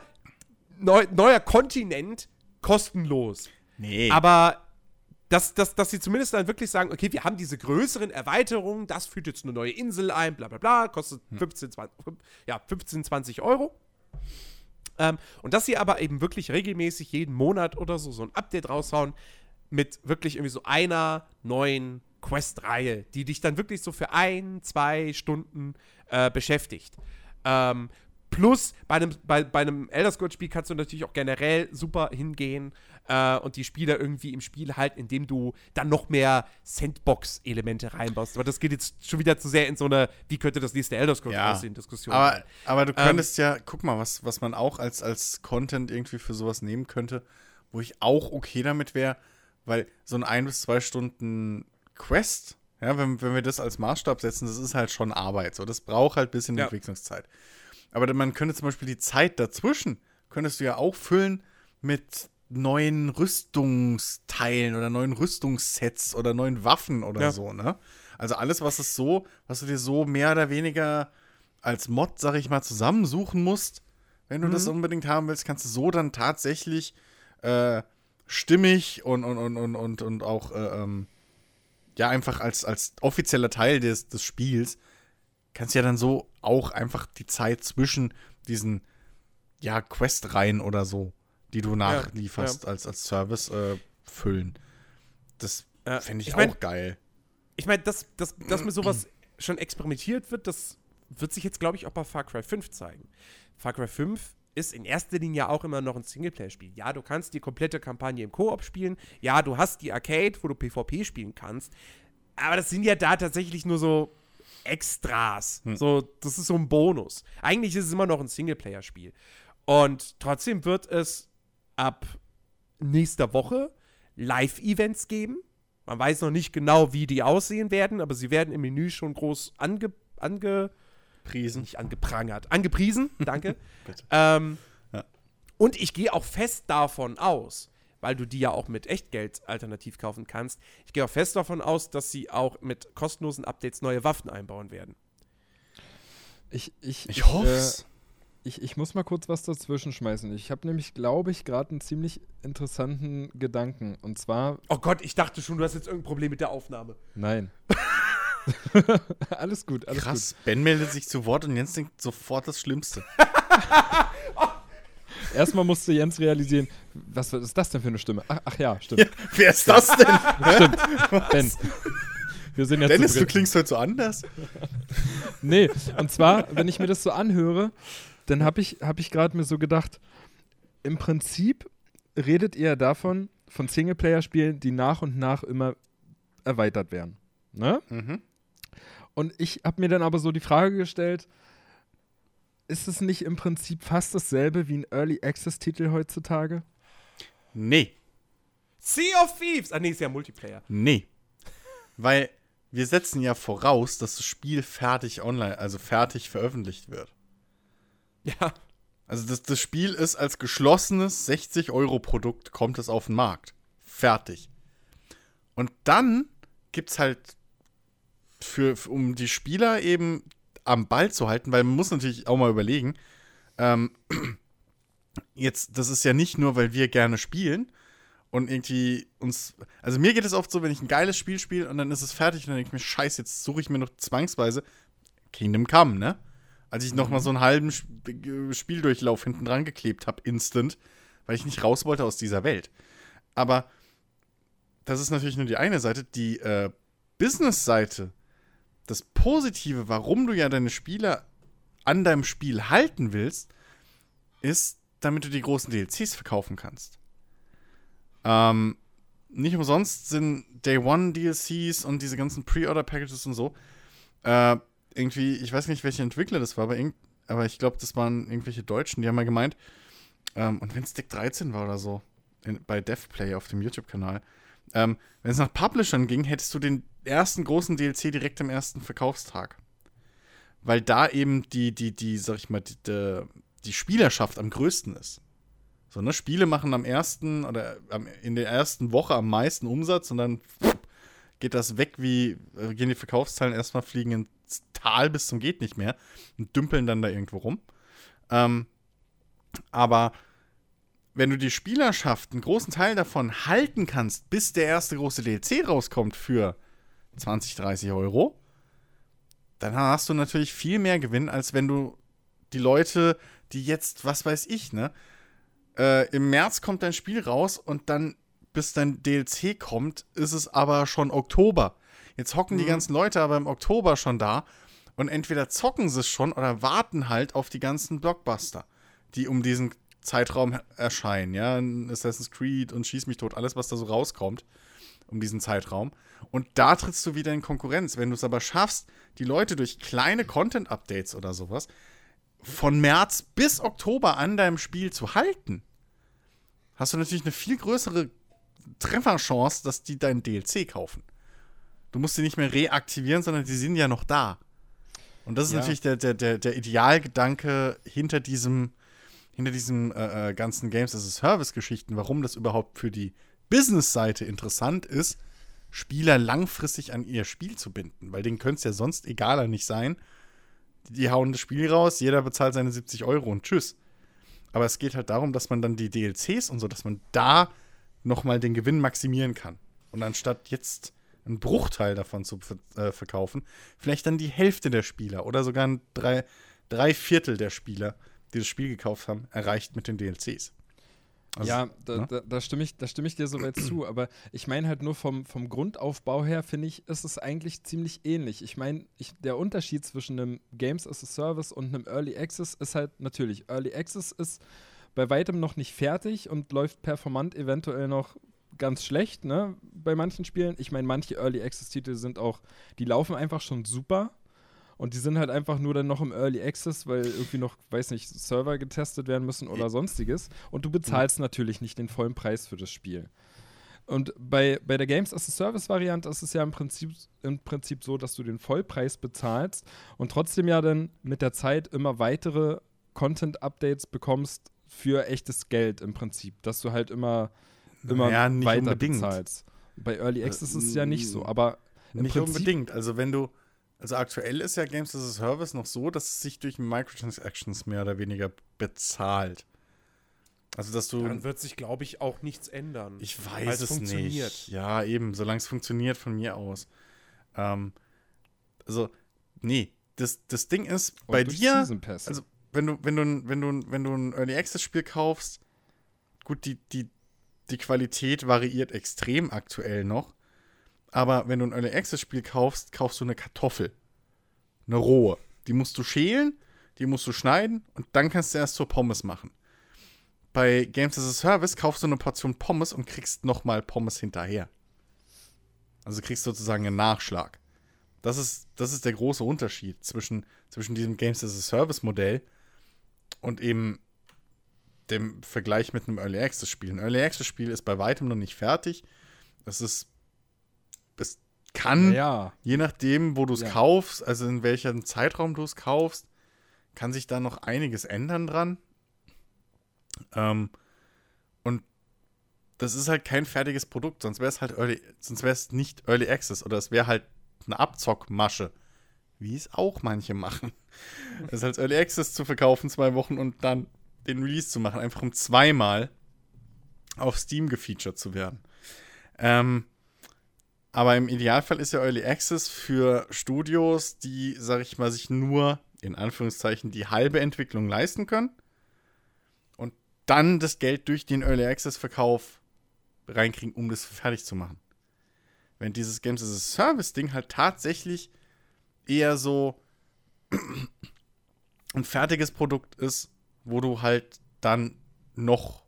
neu, neuer Kontinent, kostenlos. Nee. Aber dass, dass, dass sie zumindest dann wirklich sagen, okay, wir haben diese größeren Erweiterungen, das führt jetzt eine neue Insel ein, bla bla bla, kostet 15, 20, ja, 15 20 Euro. Ähm, und dass sie aber eben wirklich regelmäßig jeden Monat oder so so ein Update raushauen mit wirklich irgendwie so einer neuen Quest-Reihe, die dich dann wirklich so für ein, zwei Stunden äh, beschäftigt. Ähm, plus bei einem, bei, bei einem Elder Scrolls-Spiel kannst du natürlich auch generell super hingehen äh, und die Spieler irgendwie im Spiel halten, indem du dann noch mehr Sandbox-Elemente reinbaust. Aber das geht jetzt schon wieder zu sehr in so eine, wie könnte das nächste Elder Scrolls ja. aussehen, Diskussion. Aber, aber du ähm, könntest ähm, ja, guck mal, was, was man auch als, als Content irgendwie für sowas nehmen könnte, wo ich auch okay damit wäre, weil so ein ein bis zwei Stunden Quest, ja, wenn, wenn wir das als Maßstab setzen, das ist halt schon Arbeit. So, das braucht halt ein bisschen ja. Entwicklungszeit. Aber man könnte zum Beispiel die Zeit dazwischen, könntest du ja auch füllen mit neuen Rüstungsteilen oder neuen Rüstungssets oder neuen Waffen oder ja. so, ne? Also alles, was es so, was du dir so mehr oder weniger als Mod, sag ich mal, zusammensuchen musst, wenn du mhm. das unbedingt haben willst, kannst du so dann tatsächlich äh, stimmig und, und, und, und, und, und auch äh, ähm, ja einfach als, als offizieller Teil des, des Spiels, kannst du ja dann so auch einfach die Zeit zwischen diesen ja, Questreihen oder so die du nachlieferst ja, ja. Als, als Service äh, füllen. Das äh, fände ich, ich mein, auch geil. Ich meine, dass, dass, dass mit sowas schon experimentiert wird, das wird sich jetzt, glaube ich, auch bei Far Cry 5 zeigen. Far Cry 5 ist in erster Linie auch immer noch ein Singleplayer-Spiel. Ja, du kannst die komplette Kampagne im Koop spielen. Ja, du hast die Arcade, wo du PvP spielen kannst. Aber das sind ja da tatsächlich nur so Extras. Hm. So, das ist so ein Bonus. Eigentlich ist es immer noch ein Singleplayer-Spiel. Und trotzdem wird es ab nächster Woche Live-Events geben. Man weiß noch nicht genau, wie die aussehen werden, aber sie werden im Menü schon groß ange, angepriesen. Nicht angeprangert. Angepriesen, danke. ähm, ja. Und ich gehe auch fest davon aus, weil du die ja auch mit Echtgeld alternativ kaufen kannst, ich gehe auch fest davon aus, dass sie auch mit kostenlosen Updates neue Waffen einbauen werden. Ich, ich, ich hoffe es. Äh, ich, ich muss mal kurz was dazwischen schmeißen. Ich habe nämlich, glaube ich, gerade einen ziemlich interessanten Gedanken. Und zwar. Oh Gott, ich dachte schon, du hast jetzt irgendein Problem mit der Aufnahme. Nein. alles gut, alles Krass, gut. Ben meldet sich zu Wort und Jens denkt sofort das Schlimmste. oh, erstmal musste Jens realisieren, was ist das denn für eine Stimme? Ach, ach ja, stimmt. Ja, wer ist das denn? stimmt. Ben. Wir sind jetzt Dennis, du klingst heute so anders. nee, und zwar, wenn ich mir das so anhöre, dann habe ich, hab ich gerade mir so gedacht, im Prinzip redet ihr davon, von Singleplayer-Spielen, die nach und nach immer erweitert werden. Ne? Mhm. Und ich habe mir dann aber so die Frage gestellt, ist es nicht im Prinzip fast dasselbe wie ein Early Access-Titel heutzutage? Nee. Sea of Thieves! Ah, nee, ist ja Multiplayer. Nee. Weil wir setzen ja voraus, dass das Spiel fertig online, also fertig veröffentlicht wird. Ja. Also das, das Spiel ist als geschlossenes 60-Euro-Produkt, kommt es auf den Markt. Fertig. Und dann gibt es halt für, um die Spieler eben am Ball zu halten, weil man muss natürlich auch mal überlegen, ähm, jetzt, das ist ja nicht nur, weil wir gerne spielen und irgendwie uns, also mir geht es oft so, wenn ich ein geiles Spiel spiele und dann ist es fertig und dann denke ich mir, scheiße, jetzt suche ich mir noch zwangsweise Kingdom Come, ne? Als ich noch mal so einen halben Spieldurchlauf hinten dran geklebt habe, instant, weil ich nicht raus wollte aus dieser Welt. Aber das ist natürlich nur die eine Seite. Die äh, Business-Seite, das Positive, warum du ja deine Spieler an deinem Spiel halten willst, ist, damit du die großen DLCs verkaufen kannst. Ähm, nicht umsonst sind Day One DLCs und diese ganzen Pre-Order-Packages und so äh, irgendwie, ich weiß nicht, welche Entwickler das war, aber, aber ich glaube, das waren irgendwelche Deutschen, die haben mal gemeint, ähm, und wenn es Deck 13 war oder so, in, bei DevPlay auf dem YouTube-Kanal, ähm, wenn es nach Publishern ging, hättest du den ersten großen DLC direkt am ersten Verkaufstag. Weil da eben die, die, die, sag ich mal, die, die, die Spielerschaft am größten ist. So, ne? Spiele machen am ersten oder in der ersten Woche am meisten Umsatz und dann geht das weg wie, äh, gehen die Verkaufszahlen erstmal fliegen ins Tal bis zum geht nicht mehr und dümpeln dann da irgendwo rum. Ähm, aber wenn du die Spielerschaft, einen großen Teil davon halten kannst, bis der erste große DLC rauskommt für 20, 30 Euro, dann hast du natürlich viel mehr Gewinn, als wenn du die Leute, die jetzt, was weiß ich, ne, äh, im März kommt dein Spiel raus und dann bis dein DLC kommt, ist es aber schon Oktober. Jetzt hocken mhm. die ganzen Leute aber im Oktober schon da und entweder zocken sie es schon oder warten halt auf die ganzen Blockbuster, die um diesen Zeitraum erscheinen. Ja, Assassin's Creed und Schieß mich tot, alles, was da so rauskommt um diesen Zeitraum. Und da trittst du wieder in Konkurrenz. Wenn du es aber schaffst, die Leute durch kleine Content-Updates oder sowas von März bis Oktober an deinem Spiel zu halten, hast du natürlich eine viel größere Trefferchance, dass die deinen DLC kaufen. Du musst sie nicht mehr reaktivieren, sondern die sind ja noch da. Und das ist ja. natürlich der, der, der, der Idealgedanke hinter diesem, hinter diesem äh, äh ganzen Games as a Service-Geschichten, warum das überhaupt für die Business-Seite interessant ist, Spieler langfristig an ihr Spiel zu binden, weil denen könnte es ja sonst egaler nicht sein. Die hauen das Spiel raus, jeder bezahlt seine 70 Euro und tschüss. Aber es geht halt darum, dass man dann die DLCs und so, dass man da nochmal den Gewinn maximieren kann. Und anstatt jetzt einen Bruchteil davon zu äh, verkaufen, vielleicht dann die Hälfte der Spieler oder sogar drei, drei Viertel der Spieler, die das Spiel gekauft haben, erreicht mit den DLCs. Also, ja, da, ne? da, da, stimme ich, da stimme ich dir soweit zu, aber ich meine halt nur vom, vom Grundaufbau her, finde ich, ist es eigentlich ziemlich ähnlich. Ich meine, der Unterschied zwischen einem Games as a Service und einem Early Access ist halt natürlich, Early Access ist bei weitem noch nicht fertig und läuft performant eventuell noch ganz schlecht, ne, bei manchen Spielen. Ich meine, manche Early Access-Titel sind auch, die laufen einfach schon super, und die sind halt einfach nur dann noch im Early Access, weil irgendwie noch, weiß nicht, Server getestet werden müssen oder sonstiges. Und du bezahlst mhm. natürlich nicht den vollen Preis für das Spiel. Und bei, bei der Games as a Service-Variante ist es ja im Prinzip, im Prinzip so, dass du den Vollpreis bezahlst und trotzdem ja dann mit der Zeit immer weitere Content-Updates bekommst für echtes Geld im Prinzip. Dass du halt immer, immer ja, weiter unbedingt. bezahlst. Bei Early Access äh, ist es ja nicht so, aber nicht Prinzip, unbedingt. Also wenn du also aktuell ist ja Games as a Service noch so, dass es sich durch Microtransactions mehr oder weniger bezahlt. Also, dass du. Dann wird sich, glaube ich, auch nichts ändern. Ich weiß es funktioniert. nicht. Ja, eben, solange es funktioniert von mir aus. Ähm, also, nee, das, das Ding ist, Und bei dir. Also, wenn du, wenn du, wenn du, wenn du ein Early Access Spiel kaufst, gut, die, die, die Qualität variiert extrem aktuell noch. Aber wenn du ein Early Access Spiel kaufst, kaufst du eine Kartoffel. Eine rohe. Die musst du schälen, die musst du schneiden und dann kannst du erst zur Pommes machen. Bei Games as a Service kaufst du eine Portion Pommes und kriegst nochmal Pommes hinterher. Also kriegst sozusagen einen Nachschlag. Das ist, das ist der große Unterschied zwischen, zwischen diesem Games as a Service Modell und eben dem Vergleich mit einem Early Access Spiel. Ein Early Access Spiel ist bei weitem noch nicht fertig. Es ist, es kann, Ja. je nachdem, wo du es Ja. kaufst, also in welchem Zeitraum du es kaufst, kann sich da noch einiges ändern dran. Ähm, und das ist halt kein fertiges Produkt, sonst wäre es halt Early, sonst wäre es nicht Early Access oder es wäre halt eine Abzockmasche, wie es auch manche machen. Es als Early Access zu verkaufen, zwei Wochen und dann den Release zu machen, einfach um zweimal auf Steam gefeatured zu werden. Ähm, aber im Idealfall ist ja Early Access für Studios, die, sag ich mal, sich nur in Anführungszeichen die halbe Entwicklung leisten können und dann das Geld durch den Early Access Verkauf reinkriegen, um das fertig zu machen. Wenn dieses Games as a Service Ding halt tatsächlich eher so ein fertiges Produkt ist, wo du halt dann noch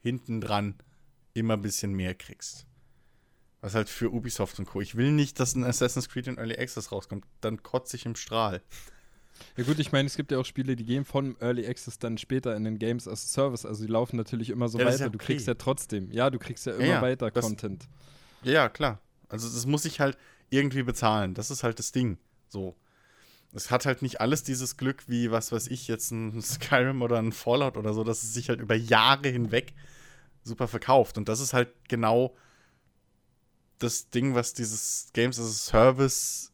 hinten dran immer ein bisschen mehr kriegst. Was halt für Ubisoft und Co. Ich will nicht, dass ein Assassin's Creed in Early Access rauskommt. Dann kotze ich im Strahl. Ja gut, ich meine, es gibt ja auch Spiele, die gehen von Early Access dann später in den Games as Service. Also die laufen natürlich immer so Ja, weiter. ja Du kriegst ja trotzdem, ja, du kriegst ja immer ja, weiter das- Content. Ja, ja, klar. Also das muss ich halt irgendwie bezahlen. Das ist halt das Ding. So. Es hat halt nicht alles dieses Glück wie, was weiß ich, jetzt ein Skyrim oder ein Fallout oder so, dass es sich halt über Jahre hinweg super verkauft. Und das ist halt genau das Ding, was dieses Games as a Service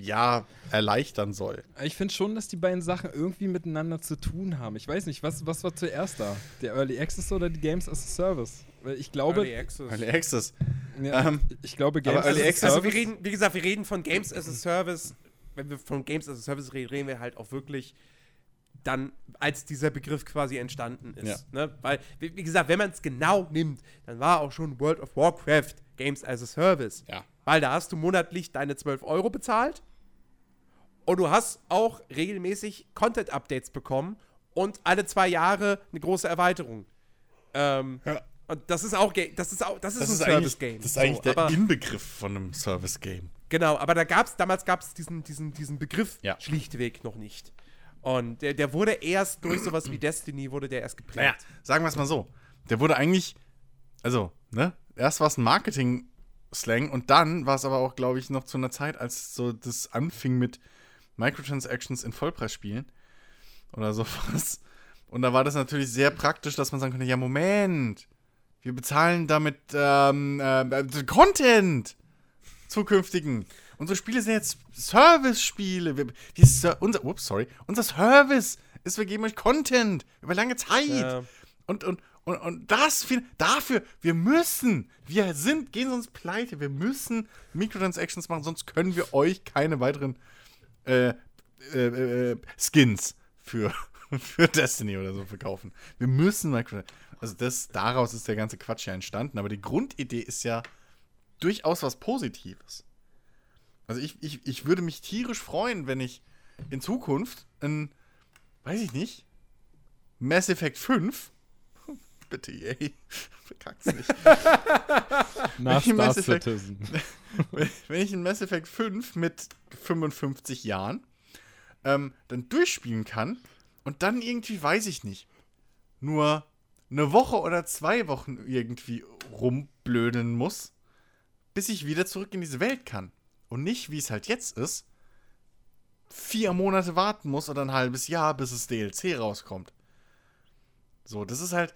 ja erleichtern soll. Ich finde schon, dass die beiden Sachen irgendwie miteinander zu tun haben. Ich weiß nicht, was, was war zuerst da? Der Early Access oder die Games as a Service? Weil ich glaube, Early Access. Early Access. ja, ähm, ich glaube, aber Games Early as a Access- Also wir reden, wie gesagt, wir reden von Games as a Service. Wenn wir von Games as a Service reden, reden wir halt auch wirklich dann, als dieser Begriff quasi entstanden ist. Ja. Ne? Weil, wie, wie gesagt, wenn man es genau nimmt, dann war auch schon World of Warcraft Games as a Service. Ja. Weil da hast du monatlich deine 12 Euro bezahlt und du hast auch regelmäßig Content-Updates bekommen und alle zwei Jahre eine große Erweiterung. Ähm, Ja. Und das ist auch, das ist auch, das ist Das ein Service-Game. das ist eigentlich So, der Inbegriff von einem Service-Game. Genau, aber da gab's, damals gab es diesen, diesen, diesen Begriff Ja. schlichtweg noch nicht. Und der, der wurde erst durch sowas wie Destiny, wurde der erst geprägt. Naja, sagen wir es mal so. Der wurde eigentlich, also, ne? Erst war es ein Marketing-Slang und dann war es aber auch, glaube ich, noch zu einer Zeit, als so das anfing mit Microtransactions in Vollpreisspielen oder sowas. Und da war das natürlich sehr praktisch, dass man sagen konnte, ja, Moment, wir bezahlen damit ähm, äh, Content zukünftigen. Unsere Spiele sind jetzt Service-Spiele. Wir, wir, Ser- unser, ups, sorry. Unser Service ist, wir geben euch Content über lange Zeit. Ja. Und, und, und, und das, viel- dafür, wir müssen, wir sind, gehen sonst pleite, wir müssen Microtransactions machen, sonst können wir euch keine weiteren äh, äh, äh, Skins für, für Destiny oder so verkaufen. Wir müssen Microtransactions. Also das, daraus ist der ganze Quatsch ja entstanden, aber die Grundidee ist ja durchaus was Positives. Also ich, ich, ich würde mich tierisch freuen, wenn ich in Zukunft ein, weiß ich nicht, Mass Effect 5 Bitte, yay. Verkackt's nicht. Nach Welche Star Mass Effect- wenn wenn ich in Mass Effect 5 mit 55 Jahren ähm, dann durchspielen kann und dann irgendwie, weiß ich nicht, nur eine Woche oder zwei Wochen irgendwie rumblödeln muss, bis ich wieder zurück in diese Welt kann. Und nicht, wie es halt jetzt ist, vier Monate warten muss oder ein halbes Jahr, bis das DLC rauskommt. So, das ist halt.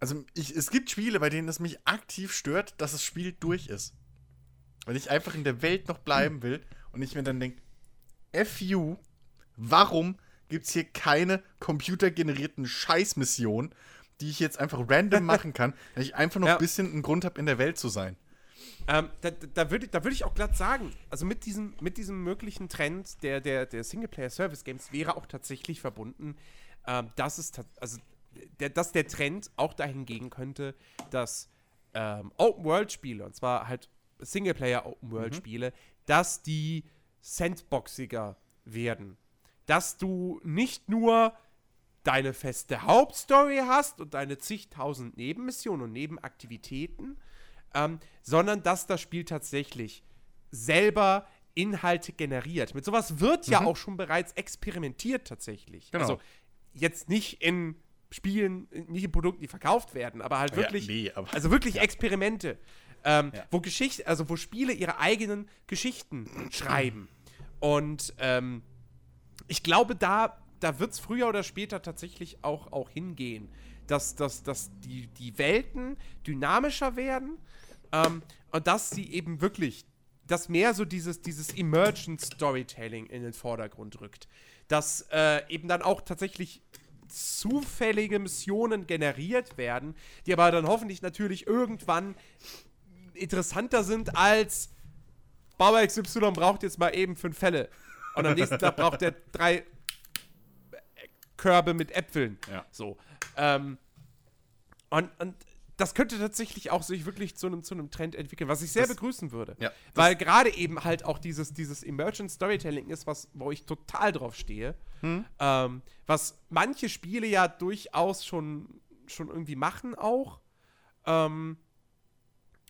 Also, ich, es gibt Spiele, bei denen es mich aktiv stört, dass das Spiel durch ist. Weil ich einfach in der Welt noch bleiben will und ich mir dann denke, FU, warum gibt es hier keine computergenerierten Scheißmissionen, die ich jetzt einfach random machen kann, dass ich einfach noch Ja. ein bisschen einen Grund habe, in der Welt zu sein. Ähm, da da würde da würd ich auch glatt sagen, also mit diesem, mit diesem möglichen Trend der, der, der Singleplayer-Service-Games wäre auch tatsächlich verbunden, ähm, dass es also der, dass der Trend auch dahin gehen könnte, dass ähm, Open-World-Spiele, und zwar halt Singleplayer-Open-World-Spiele, mhm. dass die sandboxiger werden. Dass du nicht nur deine feste Hauptstory hast und deine zigtausend Nebenmissionen und Nebenaktivitäten, ähm, sondern dass das Spiel tatsächlich selber Inhalte generiert. Mit sowas wird mhm. ja auch schon bereits experimentiert tatsächlich. Genau. Also jetzt nicht in Spielen, nicht in Produkten, die verkauft werden, aber halt wirklich, ja, nee, aber, also wirklich ja. Experimente, ähm, ja. wo Geschichte, also wo Spiele ihre eigenen Geschichten schreiben. Und ähm, ich glaube, da, da wird es früher oder später tatsächlich auch, auch hingehen, dass, dass, dass die, die Welten dynamischer werden ähm, und dass sie eben wirklich, dass mehr so dieses, dieses Emergent Storytelling in den Vordergrund rückt. Dass äh, eben dann auch tatsächlich zufällige Missionen generiert werden, die aber dann hoffentlich natürlich irgendwann interessanter sind als Bauer XY braucht jetzt mal eben fünf Fälle. Und am nächsten Tag braucht er drei Körbe mit Äpfeln. Ja. So. Ähm, und, und das könnte tatsächlich auch sich wirklich zu einem, zu einem Trend entwickeln, was ich sehr das, begrüßen würde. Ja, Weil gerade eben halt auch dieses, dieses Emergent Storytelling ist, was, wo ich total drauf stehe. Hm? Ähm, was manche Spiele ja durchaus schon, schon irgendwie machen auch. Ähm,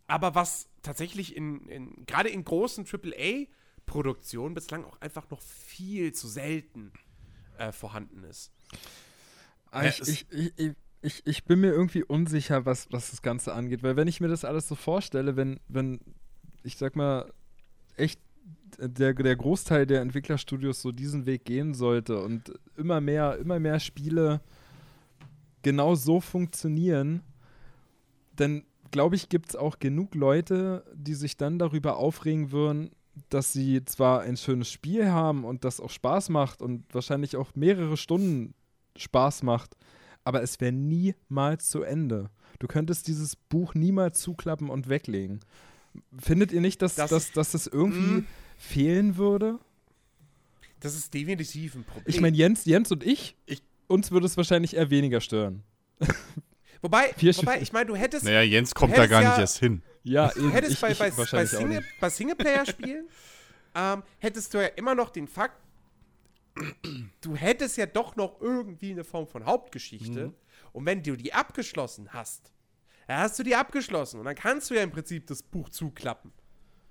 aber was tatsächlich in, in gerade in großen AAA-Produktionen bislang auch einfach noch viel zu selten äh, vorhanden ist. Ich, ich, ich, ich, ich bin mir irgendwie unsicher, was, was das Ganze angeht, weil wenn ich mir das alles so vorstelle, wenn, wenn, ich sag mal, echt der, der Großteil der Entwicklerstudios so diesen Weg gehen sollte und immer mehr, immer mehr Spiele genau so funktionieren, dann glaube ich, gibt es auch genug Leute, die sich dann darüber aufregen würden, dass sie zwar ein schönes Spiel haben und das auch Spaß macht und wahrscheinlich auch mehrere Stunden Spaß macht, aber es wäre niemals zu Ende. Du könntest dieses Buch niemals zuklappen und weglegen. Findet ihr nicht, dass das, dass, dass das irgendwie mm. fehlen würde? Das ist definitiv ein Problem. Ich meine, Jens, Jens und ich, ich, uns würde es wahrscheinlich eher weniger stören. Wobei, wobei ich meine, du hättest. Naja, Jens kommt da gar ja, nicht erst hin. Ja, du hättest ich, bei, bei, bei, Single, bei Singleplayer-Spielen ähm, hättest du ja immer noch den Fakt, du hättest ja doch noch irgendwie eine Form von Hauptgeschichte. Mhm. Und wenn du die abgeschlossen hast, dann hast du die abgeschlossen. Und dann kannst du ja im Prinzip das Buch zuklappen.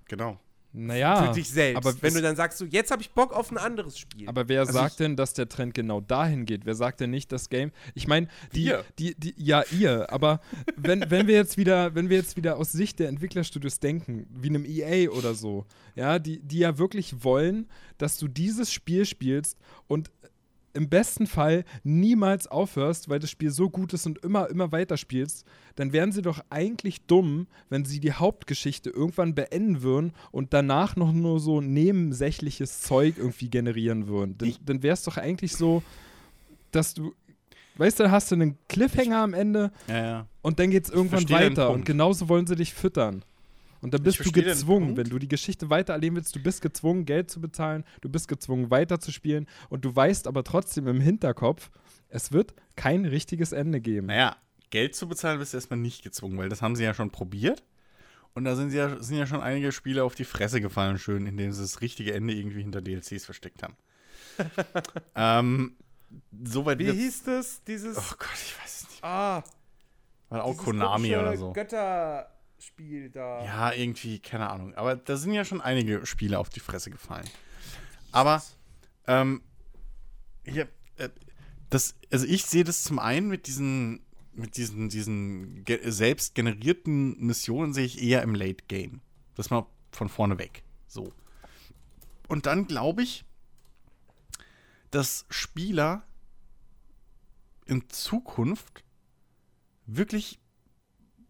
Genau. Naja. Für dich selbst. Aber wenn du dann sagst, so, jetzt habe ich Bock auf ein anderes Spiel. Aber wer also sagt denn, dass der Trend genau dahin geht? Wer sagt denn nicht, das Game. Ich meine, die, die, die, ja, ihr, aber wenn, wenn wir jetzt wieder, wenn wir jetzt wieder aus Sicht der Entwicklerstudios denken, wie einem EA oder so, ja, die, die ja wirklich wollen, dass du dieses Spiel spielst und im besten Fall niemals aufhörst, weil das Spiel so gut ist und immer, immer weiter spielst, dann wären sie doch eigentlich dumm, wenn sie die Hauptgeschichte irgendwann beenden würden und danach noch nur so nebensächliches Zeug irgendwie generieren würden. Dann, dann wäre es doch eigentlich so, dass du Weißt du, hast du einen Cliffhanger am Ende ja, ja. und dann geht es irgendwann weiter. Und genauso wollen sie dich füttern. Und dann bist du gezwungen, wenn du die Geschichte weiter erleben willst, du bist gezwungen, Geld zu bezahlen, du bist gezwungen, weiterzuspielen und du weißt aber trotzdem im Hinterkopf, es wird kein richtiges Ende geben. Naja, Geld zu bezahlen bist du erstmal nicht gezwungen, weil das haben sie ja schon probiert. Und da sind, ja, sind ja schon einige Spiele auf die Fresse gefallen, schön, indem sie das richtige Ende irgendwie hinter DLCs versteckt haben. ähm, soweit Wie hieß das, dieses. Oh Gott, ich weiß es nicht. Ah. War auch Konami oder so. Götter. Spiel da. Ja, irgendwie, keine Ahnung. Aber da sind ja schon einige Spiele auf die Fresse gefallen. Aber, ähm, hier, äh, das, also ich sehe das zum einen mit diesen, mit diesen, diesen selbst generierten Missionen sehe ich eher im Late Game. Das mal von vorne weg. So. Und dann glaube ich, dass Spieler in Zukunft wirklich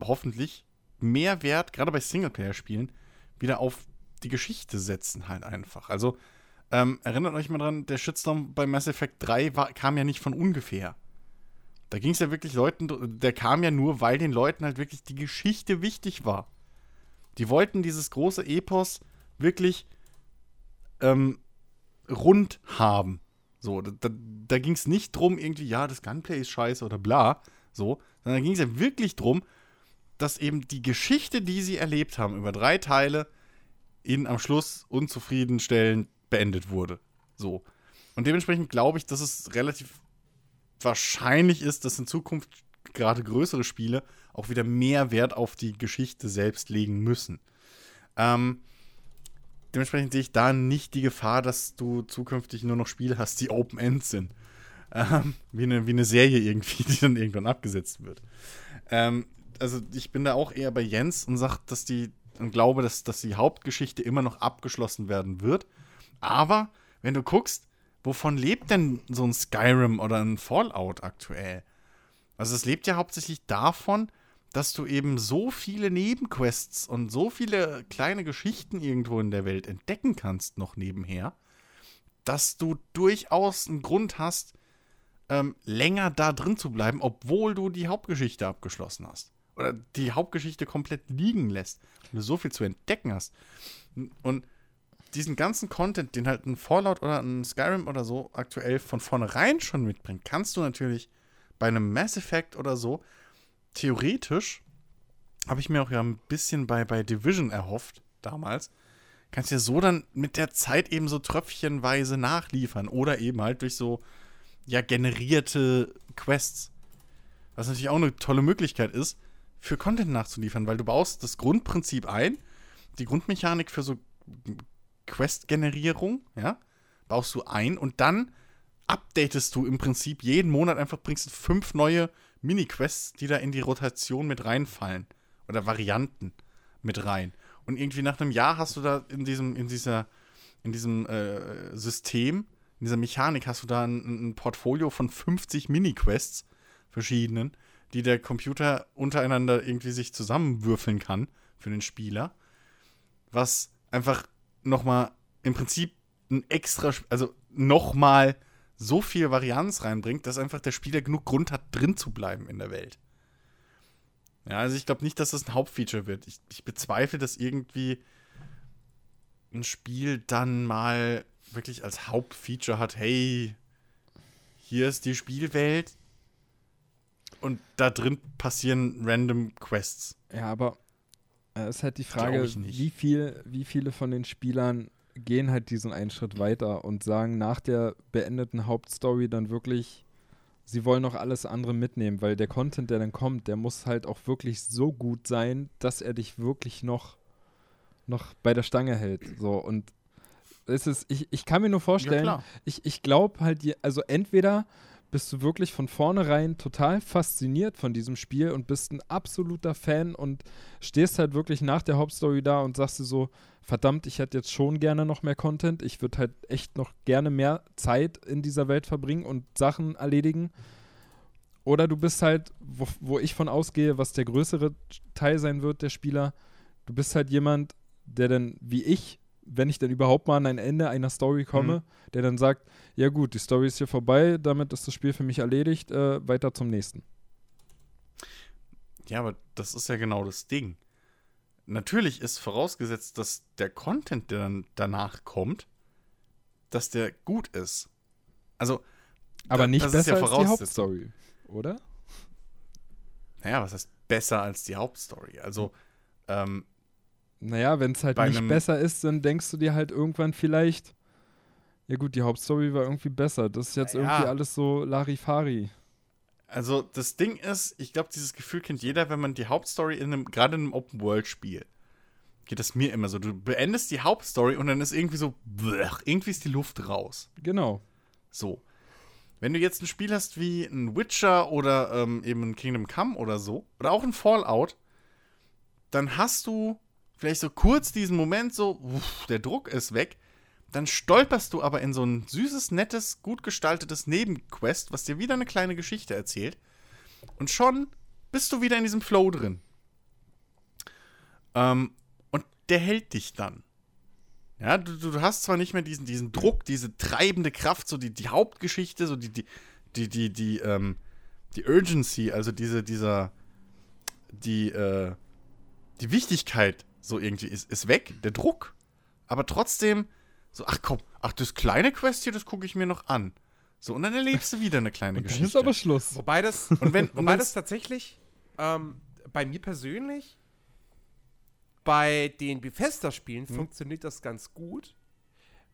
hoffentlich mehr Wert, gerade bei Singleplayer-Spielen, wieder auf die Geschichte setzen halt einfach. Also ähm, erinnert euch mal dran, der Shitstorm bei Mass Effect 3 war, kam ja nicht von ungefähr. Da ging es ja wirklich Leuten, der kam ja nur, weil den Leuten halt wirklich die Geschichte wichtig war. Die wollten dieses große Epos wirklich ähm, rund haben. So, da, da, da ging es nicht drum, irgendwie, ja, das Gunplay ist scheiße oder bla, so, sondern da ging es ja wirklich drum, dass eben die Geschichte, die sie erlebt haben, über drei Teile, ihnen am Schluss unzufriedenstellend beendet wurde. So. Und dementsprechend glaube ich, dass es relativ wahrscheinlich ist, dass in Zukunft gerade größere Spiele auch wieder mehr Wert auf die Geschichte selbst legen müssen. Ähm, dementsprechend sehe ich da nicht die Gefahr, dass du zukünftig nur noch Spiele hast, die Open End sind. Ähm, wie, eine, wie eine Serie irgendwie, die dann irgendwann abgesetzt wird. Ähm, also ich bin da auch eher bei Jens und sage, dass die und glaube, dass, dass die Hauptgeschichte immer noch abgeschlossen werden wird. Aber wenn du guckst, wovon lebt denn so ein Skyrim oder ein Fallout aktuell? Also es lebt ja hauptsächlich davon, dass du eben so viele Nebenquests und so viele kleine Geschichten irgendwo in der Welt entdecken kannst, noch nebenher, dass du durchaus einen Grund hast, ähm, länger da drin zu bleiben, obwohl du die Hauptgeschichte abgeschlossen hast. Oder die Hauptgeschichte komplett liegen lässt, weil du so viel zu entdecken hast. Und diesen ganzen Content, den halt ein Fallout oder ein Skyrim oder so aktuell von vornherein schon mitbringt, kannst du natürlich bei einem Mass Effect oder so theoretisch, habe ich mir auch ja ein bisschen bei, bei Division erhofft damals, kannst du ja so dann mit der Zeit eben so tröpfchenweise nachliefern oder eben halt durch so ja generierte Quests. Was natürlich auch eine tolle Möglichkeit ist, für Content nachzuliefern, weil du baust das Grundprinzip ein, die Grundmechanik für so Quest-Generierung, ja, baust du ein und dann updatest du im Prinzip jeden Monat einfach, bringst du fünf neue Mini-Quests, die da in die Rotation mit reinfallen. Oder Varianten mit rein. Und irgendwie nach einem Jahr hast du da in diesem, in dieser, in diesem äh, System, in dieser Mechanik, hast du da ein, ein Portfolio von 50 Mini-Quests, verschiedenen, die der Computer untereinander irgendwie sich zusammenwürfeln kann für den Spieler. Was einfach nochmal im Prinzip ein extra, also nochmal so viel Varianz reinbringt, dass einfach der Spieler genug Grund hat, drin zu bleiben in der Welt. Ja, also ich glaube nicht, dass das ein Hauptfeature wird. Ich, ich bezweifle, dass irgendwie ein Spiel dann mal wirklich als Hauptfeature hat, hey, hier ist die Spielwelt und da drin passieren random Quests. Ja, aber es äh, ist halt die Frage, wie, viel, wie viele von den Spielern gehen halt diesen einen Schritt weiter und sagen nach der beendeten Hauptstory dann wirklich, sie wollen noch alles andere mitnehmen, weil der Content, der dann kommt, der muss halt auch wirklich so gut sein, dass er dich wirklich noch, noch bei der Stange hält. So und es ist, ich, ich kann mir nur vorstellen, ja, ich, ich glaube halt, also entweder bist du wirklich von vornherein total fasziniert von diesem Spiel und bist ein absoluter Fan und stehst halt wirklich nach der Hauptstory da und sagst dir so, verdammt, ich hätte jetzt schon gerne noch mehr Content. Ich würde halt echt noch gerne mehr Zeit in dieser Welt verbringen und Sachen erledigen. Oder du bist halt, wo, wo ich von ausgehe, was der größere Teil sein wird, der Spieler, du bist halt jemand, der dann wie ich wenn ich dann überhaupt mal an ein Ende einer Story komme, mhm. der dann sagt, ja gut, die Story ist hier vorbei, damit ist das Spiel für mich erledigt, äh, weiter zum nächsten. Ja, aber das ist ja genau das Ding. Natürlich ist vorausgesetzt, dass der Content, der dann danach kommt, dass der gut ist. Also, aber nicht besser ja als die Hauptstory, oder? Naja, was heißt besser als die Hauptstory? Also, ähm, naja, wenn es halt nicht besser ist, dann denkst du dir halt irgendwann vielleicht, ja gut, die Hauptstory war irgendwie besser. Das ist jetzt ja. irgendwie alles so Larifari. Also das Ding ist, ich glaube, dieses Gefühl kennt jeder, wenn man die Hauptstory in einem, gerade in einem Open-World-Spiel, geht das mir immer so. Du beendest die Hauptstory und dann ist irgendwie so, blech, irgendwie ist die Luft raus. Genau. So. Wenn du jetzt ein Spiel hast wie ein Witcher oder ähm, eben ein Kingdom Come oder so, oder auch ein Fallout, dann hast du vielleicht so kurz diesen Moment so, uff, der Druck ist weg. Dann stolperst du aber in so ein süßes, nettes, gut gestaltetes Nebenquest, was dir wieder eine kleine Geschichte erzählt. Und schon bist du wieder in diesem Flow drin. Ähm, und der hält dich dann. Ja, du, du hast zwar nicht mehr diesen, diesen Druck, diese treibende Kraft, so die, die Hauptgeschichte, so die, die, die, die, die, ähm, die Urgency, also diese, dieser, die, äh, die Wichtigkeit So irgendwie ist, ist weg, der Druck. Aber trotzdem, so, ach komm, ach, das kleine Quest hier, das gucke ich mir noch an. So, und dann erlebst du wieder eine kleine Dann Geschichte. ist aber Schluss. Wobei das, Und wenn- und wobei das tatsächlich ähm, bei mir persönlich bei den Bethesda-Spielen Hm. funktioniert das ganz gut,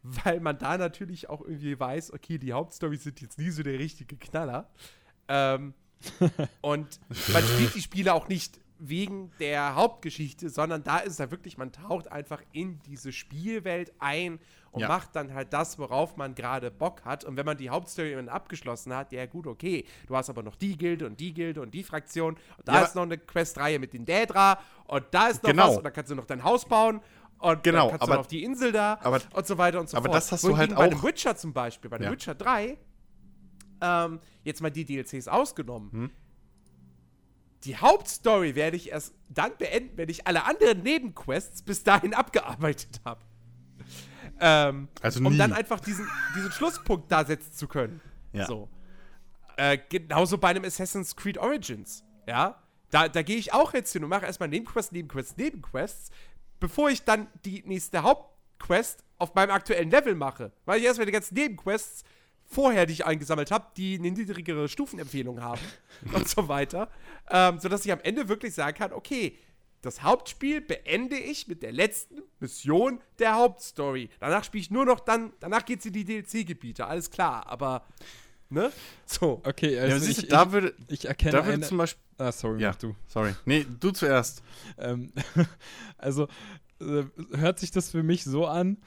weil man da natürlich auch irgendwie weiß, okay, die Hauptstory sind jetzt nie so der richtige Knaller. Ähm, und man spielt die Spiele auch nicht wegen der Hauptgeschichte, sondern da ist es ja wirklich, man taucht einfach in diese Spielwelt ein und Ja. macht dann halt das, worauf man gerade Bock hat. Und wenn man die Hauptstory dann abgeschlossen hat, ja gut, okay, du hast aber noch die Gilde und die Gilde und die Fraktion und da Ja, ist noch eine Questreihe mit den Daedra und da ist noch Genau. was und dann kannst du noch dein Haus bauen und Genau, dann kannst aber- du noch auf die Insel da aber- und so weiter und so aber fort. das hast du halt Wohingegen bei auch- dem Witcher zum Beispiel, bei dem Ja. Witcher 3, ähm, jetzt mal die DLCs ausgenommen, Hm. Die Hauptstory werde ich erst dann beenden, wenn ich alle anderen Nebenquests bis dahin abgearbeitet habe. Ähm, Also um nie. dann einfach diesen, diesen Schlusspunkt da setzen zu können. Ja. So. Äh, genauso bei einem Assassin's Creed Origins. Ja. Da, da gehe ich auch jetzt hin und mache erstmal Nebenquests, Nebenquests, Nebenquests, bevor ich dann die nächste Hauptquest auf meinem aktuellen Level mache. Weil ich erstmal die ganzen Nebenquests vorher, die ich eingesammelt habe, die eine niedrigere Stufenempfehlung haben und so weiter. Ähm, sodass ich am Ende wirklich sagen kann, okay, das Hauptspiel beende ich mit der letzten Mission der Hauptstory. Danach spiele ich nur noch dann, danach geht's in die DLC-Gebiete, alles klar, aber, ne? So. Okay, Ja, also siehst du, ich, da würde, ich erkenne da würde eine... zum Beispiel. Ah, sorry, Ja, mach du. sorry. Nee, du zuerst. Ähm, also äh, hört sich das für mich so an,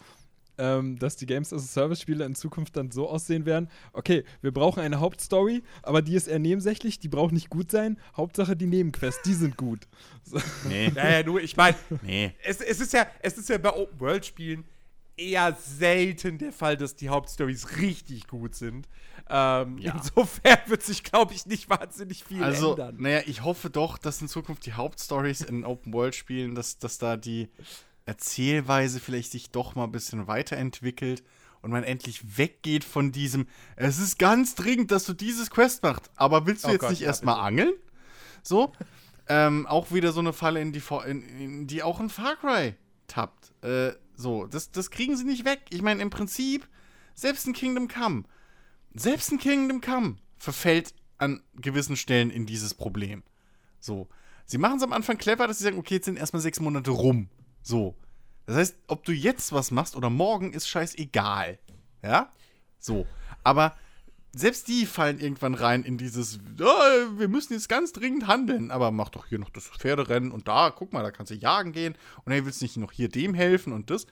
ähm, dass die Games as a Service Spiele in Zukunft dann so aussehen werden. Okay, wir brauchen eine Hauptstory, aber die ist eher nebensächlich, die braucht nicht gut sein. Hauptsache die Nebenquests, die sind gut. So, Nee, Naja, nur, ich meine, nee. es, es, ist ja, es ist ja bei Open-World-Spielen eher selten der Fall, dass die Hauptstories richtig gut sind. Ähm, Ja. Insofern wird sich, glaube ich, nicht wahnsinnig viel Also, ändern. naja, ich hoffe doch, dass in Zukunft die Hauptstories in Open-World-Spielen, dass, dass da die Erzählweise vielleicht sich doch mal ein bisschen weiterentwickelt und man endlich weggeht von diesem, es ist ganz dringend, dass du dieses Quest machst, aber willst du Oh jetzt Gott, nicht ja, erstmal angeln? So. Ähm, auch wieder so eine Falle, in die, in, in die auch ein Far Cry tappt. Äh, so, das, das kriegen sie nicht weg. Ich meine, im Prinzip, selbst ein Kingdom Come, selbst ein Kingdom Come verfällt an gewissen Stellen in dieses Problem. So. Sie machen es am Anfang clever, dass sie sagen, okay, jetzt sind erstmal sechs Monate rum. So. Das heißt, ob du jetzt was machst oder morgen, ist scheißegal. Ja? So. Aber selbst die fallen irgendwann rein in dieses, "Ah, wir müssen jetzt ganz dringend handeln, aber mach doch hier noch das Pferderennen und da, guck mal, da kannst du jagen gehen und hey, willst du nicht noch hier dem helfen und das.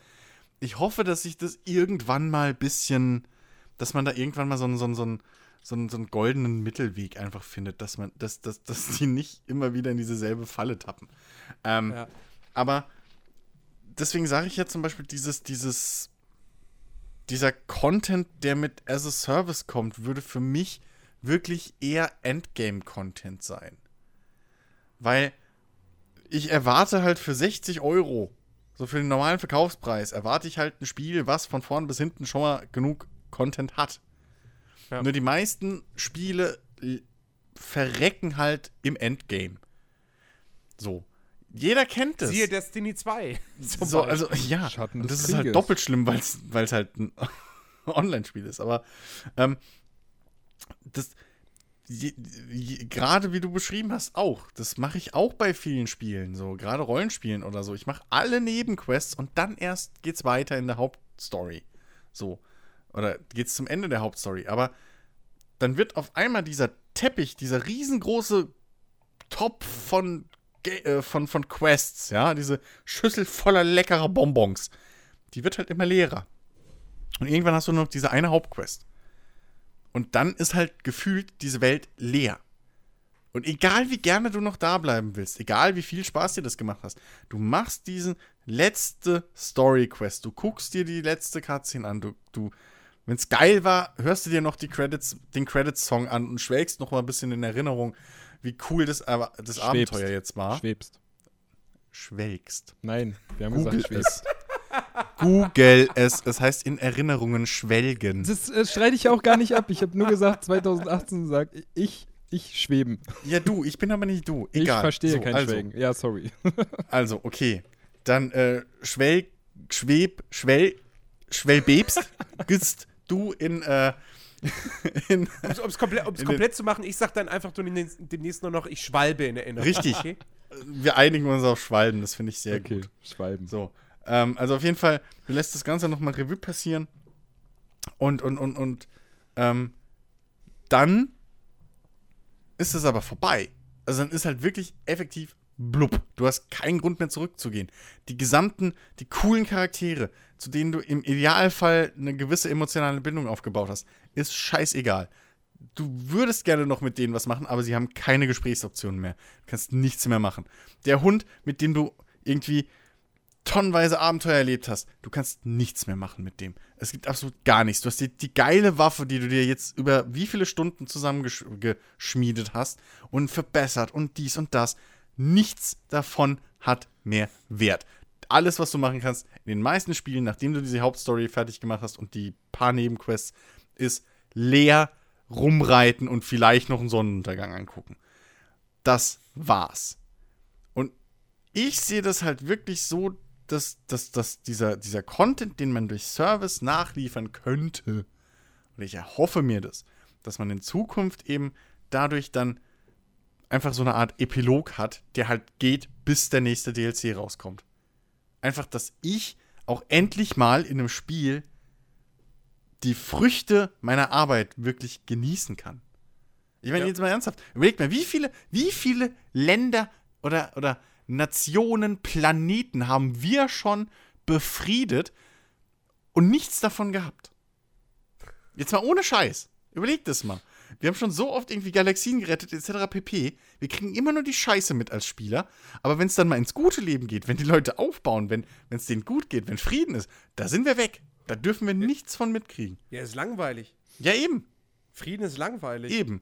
Ich hoffe, dass sich das irgendwann mal ein bisschen, dass man da irgendwann mal so einen, so einen, so einen, so einen, so einen goldenen Mittelweg einfach findet, dass man, dass, dass, dass die nicht immer wieder in dieselbe Falle tappen. Ähm, Ja. Aber deswegen sage ich ja zum Beispiel dieses, dieses, dieser Content, der mit as a Service kommt, würde für mich wirklich eher Endgame-Content sein. Weil ich erwarte halt für 60 Euro, so für den normalen Verkaufspreis, erwarte ich halt ein Spiel, was von vorn bis hinten schon mal genug Content hat. Ja. Nur die meisten Spiele l- verrecken halt im Endgame. So. Jeder kennt das. Siehe Destiny 2. zum So, also ja, Schatten das ist halt Krieges. doppelt schlimm, weil es halt ein Online-Spiel ist. Aber ähm, das je- je- gerade wie du beschrieben hast, auch. Das mache ich auch bei vielen Spielen, so gerade Rollenspielen oder so. Ich mache alle Nebenquests und dann erst geht's weiter in der Hauptstory. So. Oder geht's zum Ende der Hauptstory. Aber dann wird auf einmal dieser Teppich, dieser riesengroße Topf von, äh, von, von Quests, ja, diese Schüssel voller leckerer Bonbons, die wird halt immer leerer. Und irgendwann hast du nur noch diese eine Hauptquest. Und dann ist halt gefühlt diese Welt leer. Und egal wie gerne du noch da bleiben willst, egal wie viel Spaß dir das gemacht hast, du machst diesen letzte Story-Quest. Du guckst dir die letzte Cutscene an. Du, du, wenn es geil war, hörst du dir noch die Credits, den Credits-Song an und schwelgst noch mal ein bisschen in Erinnerung, wie cool das, aber das Schwebst. Abenteuer jetzt war. Schwebst. Schwelgst. Nein, wir haben Google gesagt, schwebst. Google es. Es heißt in Erinnerungen schwelgen. Das äh, streite ich auch gar nicht ab. Ich habe nur gesagt, 2018 sagt ich, ich schweben. Ja, du, ich bin aber nicht du. Egal. Ich verstehe So, kein also, Schwelgen. Ja, sorry. Also, okay. dann äh, schwell, schweb, schwell, schwellbebst, gist du in, äh, in Um es komplett, um's In den- komplett zu machen, ich sag dann einfach nur demnächst, demnächst nur noch, ich schwalbe in Erinnerung. Richtig. Okay? wir einigen uns auf Schwalben, das finde ich sehr Okay, gut. Schwalben. So, ähm, also auf jeden Fall, du lässt das Ganze nochmal Revue passieren und, und, und, und, ähm, dann ist es aber vorbei. Also dann ist halt wirklich effektiv blub. Du hast keinen Grund mehr zurückzugehen. Die gesamten, die coolen Charaktere, zu denen du im Idealfall eine gewisse emotionale Bindung aufgebaut hast, ist scheißegal. Du würdest gerne noch mit denen was machen, aber sie haben keine Gesprächsoptionen mehr. Du kannst nichts mehr machen. Der Hund, mit dem du irgendwie tonnenweise Abenteuer erlebt hast, du kannst nichts mehr machen mit dem. Es gibt absolut gar nichts. Du hast die, die geile Waffe, die du dir jetzt über wie viele Stunden zusammengeschmiedet hast und verbessert und dies und das. Nichts davon hat mehr Wert. Alles, was du machen kannst, in den meisten Spielen, nachdem du diese Hauptstory fertig gemacht hast und die paar Nebenquests, ist leer rumreiten und vielleicht noch einen Sonnenuntergang angucken. Das war's. Und ich sehe das halt wirklich so, dass, dass, dass dieser, dieser Content, den man durch Service nachliefern könnte, und ich erhoffe mir das, dass man in Zukunft eben dadurch dann einfach so eine Art Epilog hat, der halt geht, bis der nächste DLC rauskommt. Einfach, dass ich auch endlich mal in einem Spiel die Früchte meiner Arbeit wirklich genießen kann. Ich meine, Ja. jetzt mal ernsthaft, überlegt mal, wie viele, wie viele Länder oder, oder Nationen, Planeten haben wir schon befriedet und nichts davon gehabt? Jetzt mal ohne Scheiß. Überlegt das mal. Wir haben schon so oft irgendwie Galaxien gerettet, etc. pp. Wir kriegen immer nur die Scheiße mit als Spieler. Aber wenn es dann mal ins gute Leben geht, wenn die Leute aufbauen, wenn es denen gut geht, wenn Frieden ist, da sind wir weg. Da dürfen wir nichts von mitkriegen. Ja, ist langweilig. Ja, eben. Frieden ist langweilig. Eben.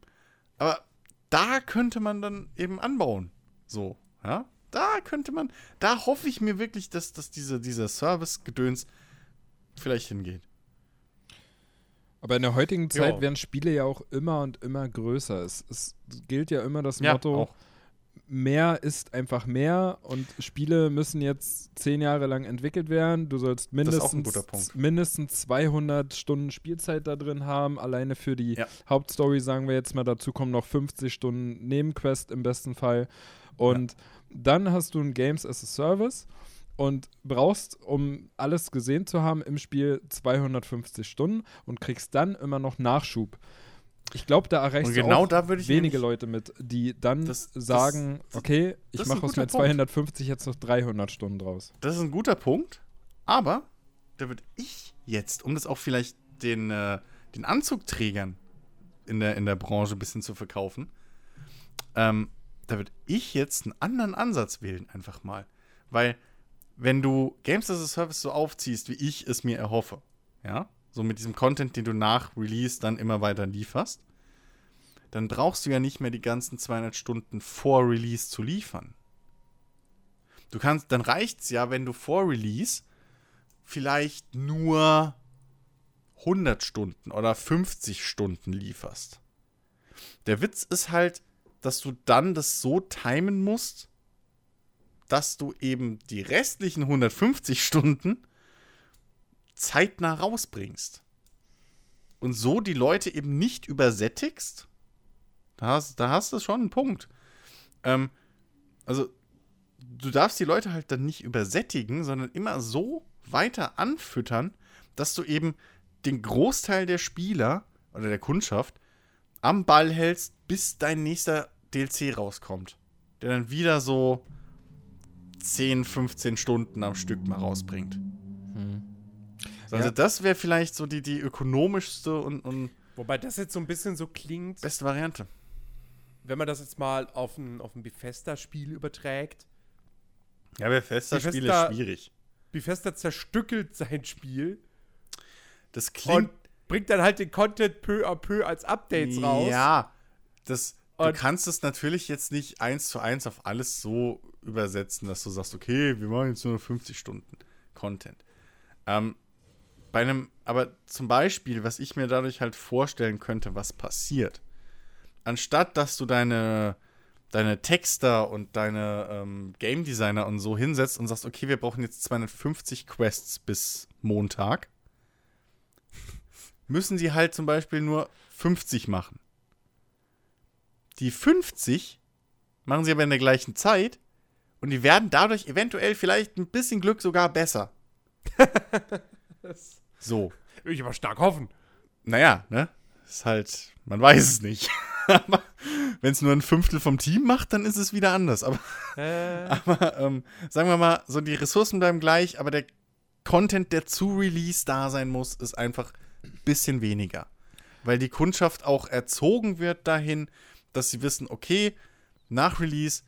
Aber da könnte man dann eben anbauen. So, ja. Da könnte man, da hoffe ich mir wirklich, dass, dass diese, dieser Service-Gedöns vielleicht hingeht. Aber in der heutigen Zeit Ja. werden Spiele ja auch immer und immer größer. Es, es gilt ja immer das Ja, Motto, auch. mehr ist einfach mehr und Spiele müssen jetzt zehn Jahre lang entwickelt werden. Du sollst mindestens, mindestens 200 Stunden Spielzeit da drin haben. Alleine für die Ja. Hauptstory sagen wir jetzt mal, dazu kommen noch 50 Stunden Nebenquest im besten Fall. Und dann hast du ein Games as a Service und brauchst, um alles gesehen zu haben im Spiel, 250 Stunden und kriegst dann immer noch Nachschub. Ich glaube, da erreichst Und du genau ich wenige Leute mit, die dann Das- sagen, das- okay, ich mache aus meinen Punkt. 250 jetzt noch 300 Stunden draus. Das ist ein guter Punkt, aber da würde ich jetzt, um das auch vielleicht den, äh, den Anzugträgern in der, in der Branche ein bisschen zu verkaufen, ähm, da würde ich jetzt einen anderen Ansatz wählen, einfach mal. Weil, wenn du Games as a Service so aufziehst, wie ich es mir erhoffe, ja, so mit diesem Content, den du nach Release dann immer weiter lieferst, dann brauchst du ja nicht mehr die ganzen 200 Stunden vor Release zu liefern. Du kannst, dann reicht's ja, wenn du vor Release vielleicht nur 100 Stunden oder 50 Stunden lieferst. Der Witz ist halt, dass du dann das so timen musst, dass du eben die restlichen 150 Stunden zeitnah rausbringst. Und so die Leute eben nicht übersättigst. Da hast, da hast du schon einen Punkt. Ähm, also, du darfst die Leute halt dann nicht übersättigen, sondern immer so weiter anfüttern, dass du eben den Großteil der Spieler oder der Kundschaft am Ball hältst, bis dein nächster DLC rauskommt. Der dann wieder so 10, 15 Stunden am Stück mal rausbringt. Also Ja. das wäre vielleicht so die, die ökonomischste und, und Wobei das jetzt so ein bisschen so klingt, beste Variante. wenn man das jetzt mal auf ein, auf ein Bethesda-Spiel überträgt. Ja, Bethesda Bethesda- Spiel ist schwierig. Bethesda zerstückelt sein Spiel Das und klingt bringt dann halt den Content peu à peu als Updates raus. Ja, das, du Und- kannst es natürlich jetzt nicht eins zu eins auf alles so übersetzen, dass du sagst, okay, wir machen jetzt nur 50 Stunden Content. Ähm, bei einem, aber zum Beispiel, was ich mir dadurch halt vorstellen könnte, was passiert, anstatt dass du deine, deine Texter und deine ähm, Game Designer und so hinsetzt und sagst, okay, wir brauchen jetzt 250 Quests bis Montag, müssen sie halt zum Beispiel nur 50 machen. Die 50 machen sie aber in der gleichen Zeit und die werden dadurch eventuell vielleicht ein bisschen Glück sogar besser. so. Will ich aber stark hoffen. Naja, ne? Ist halt, man weiß es nicht. aber wenn es nur ein Fünftel vom Team macht, dann ist es wieder anders. Aber, Äh, aber ähm, sagen wir mal, so die Ressourcen bleiben gleich, aber der Content, der zu Release da sein muss, ist einfach ein bisschen weniger. Weil die Kundschaft auch erzogen wird dahin, dass sie wissen, okay, nach Release,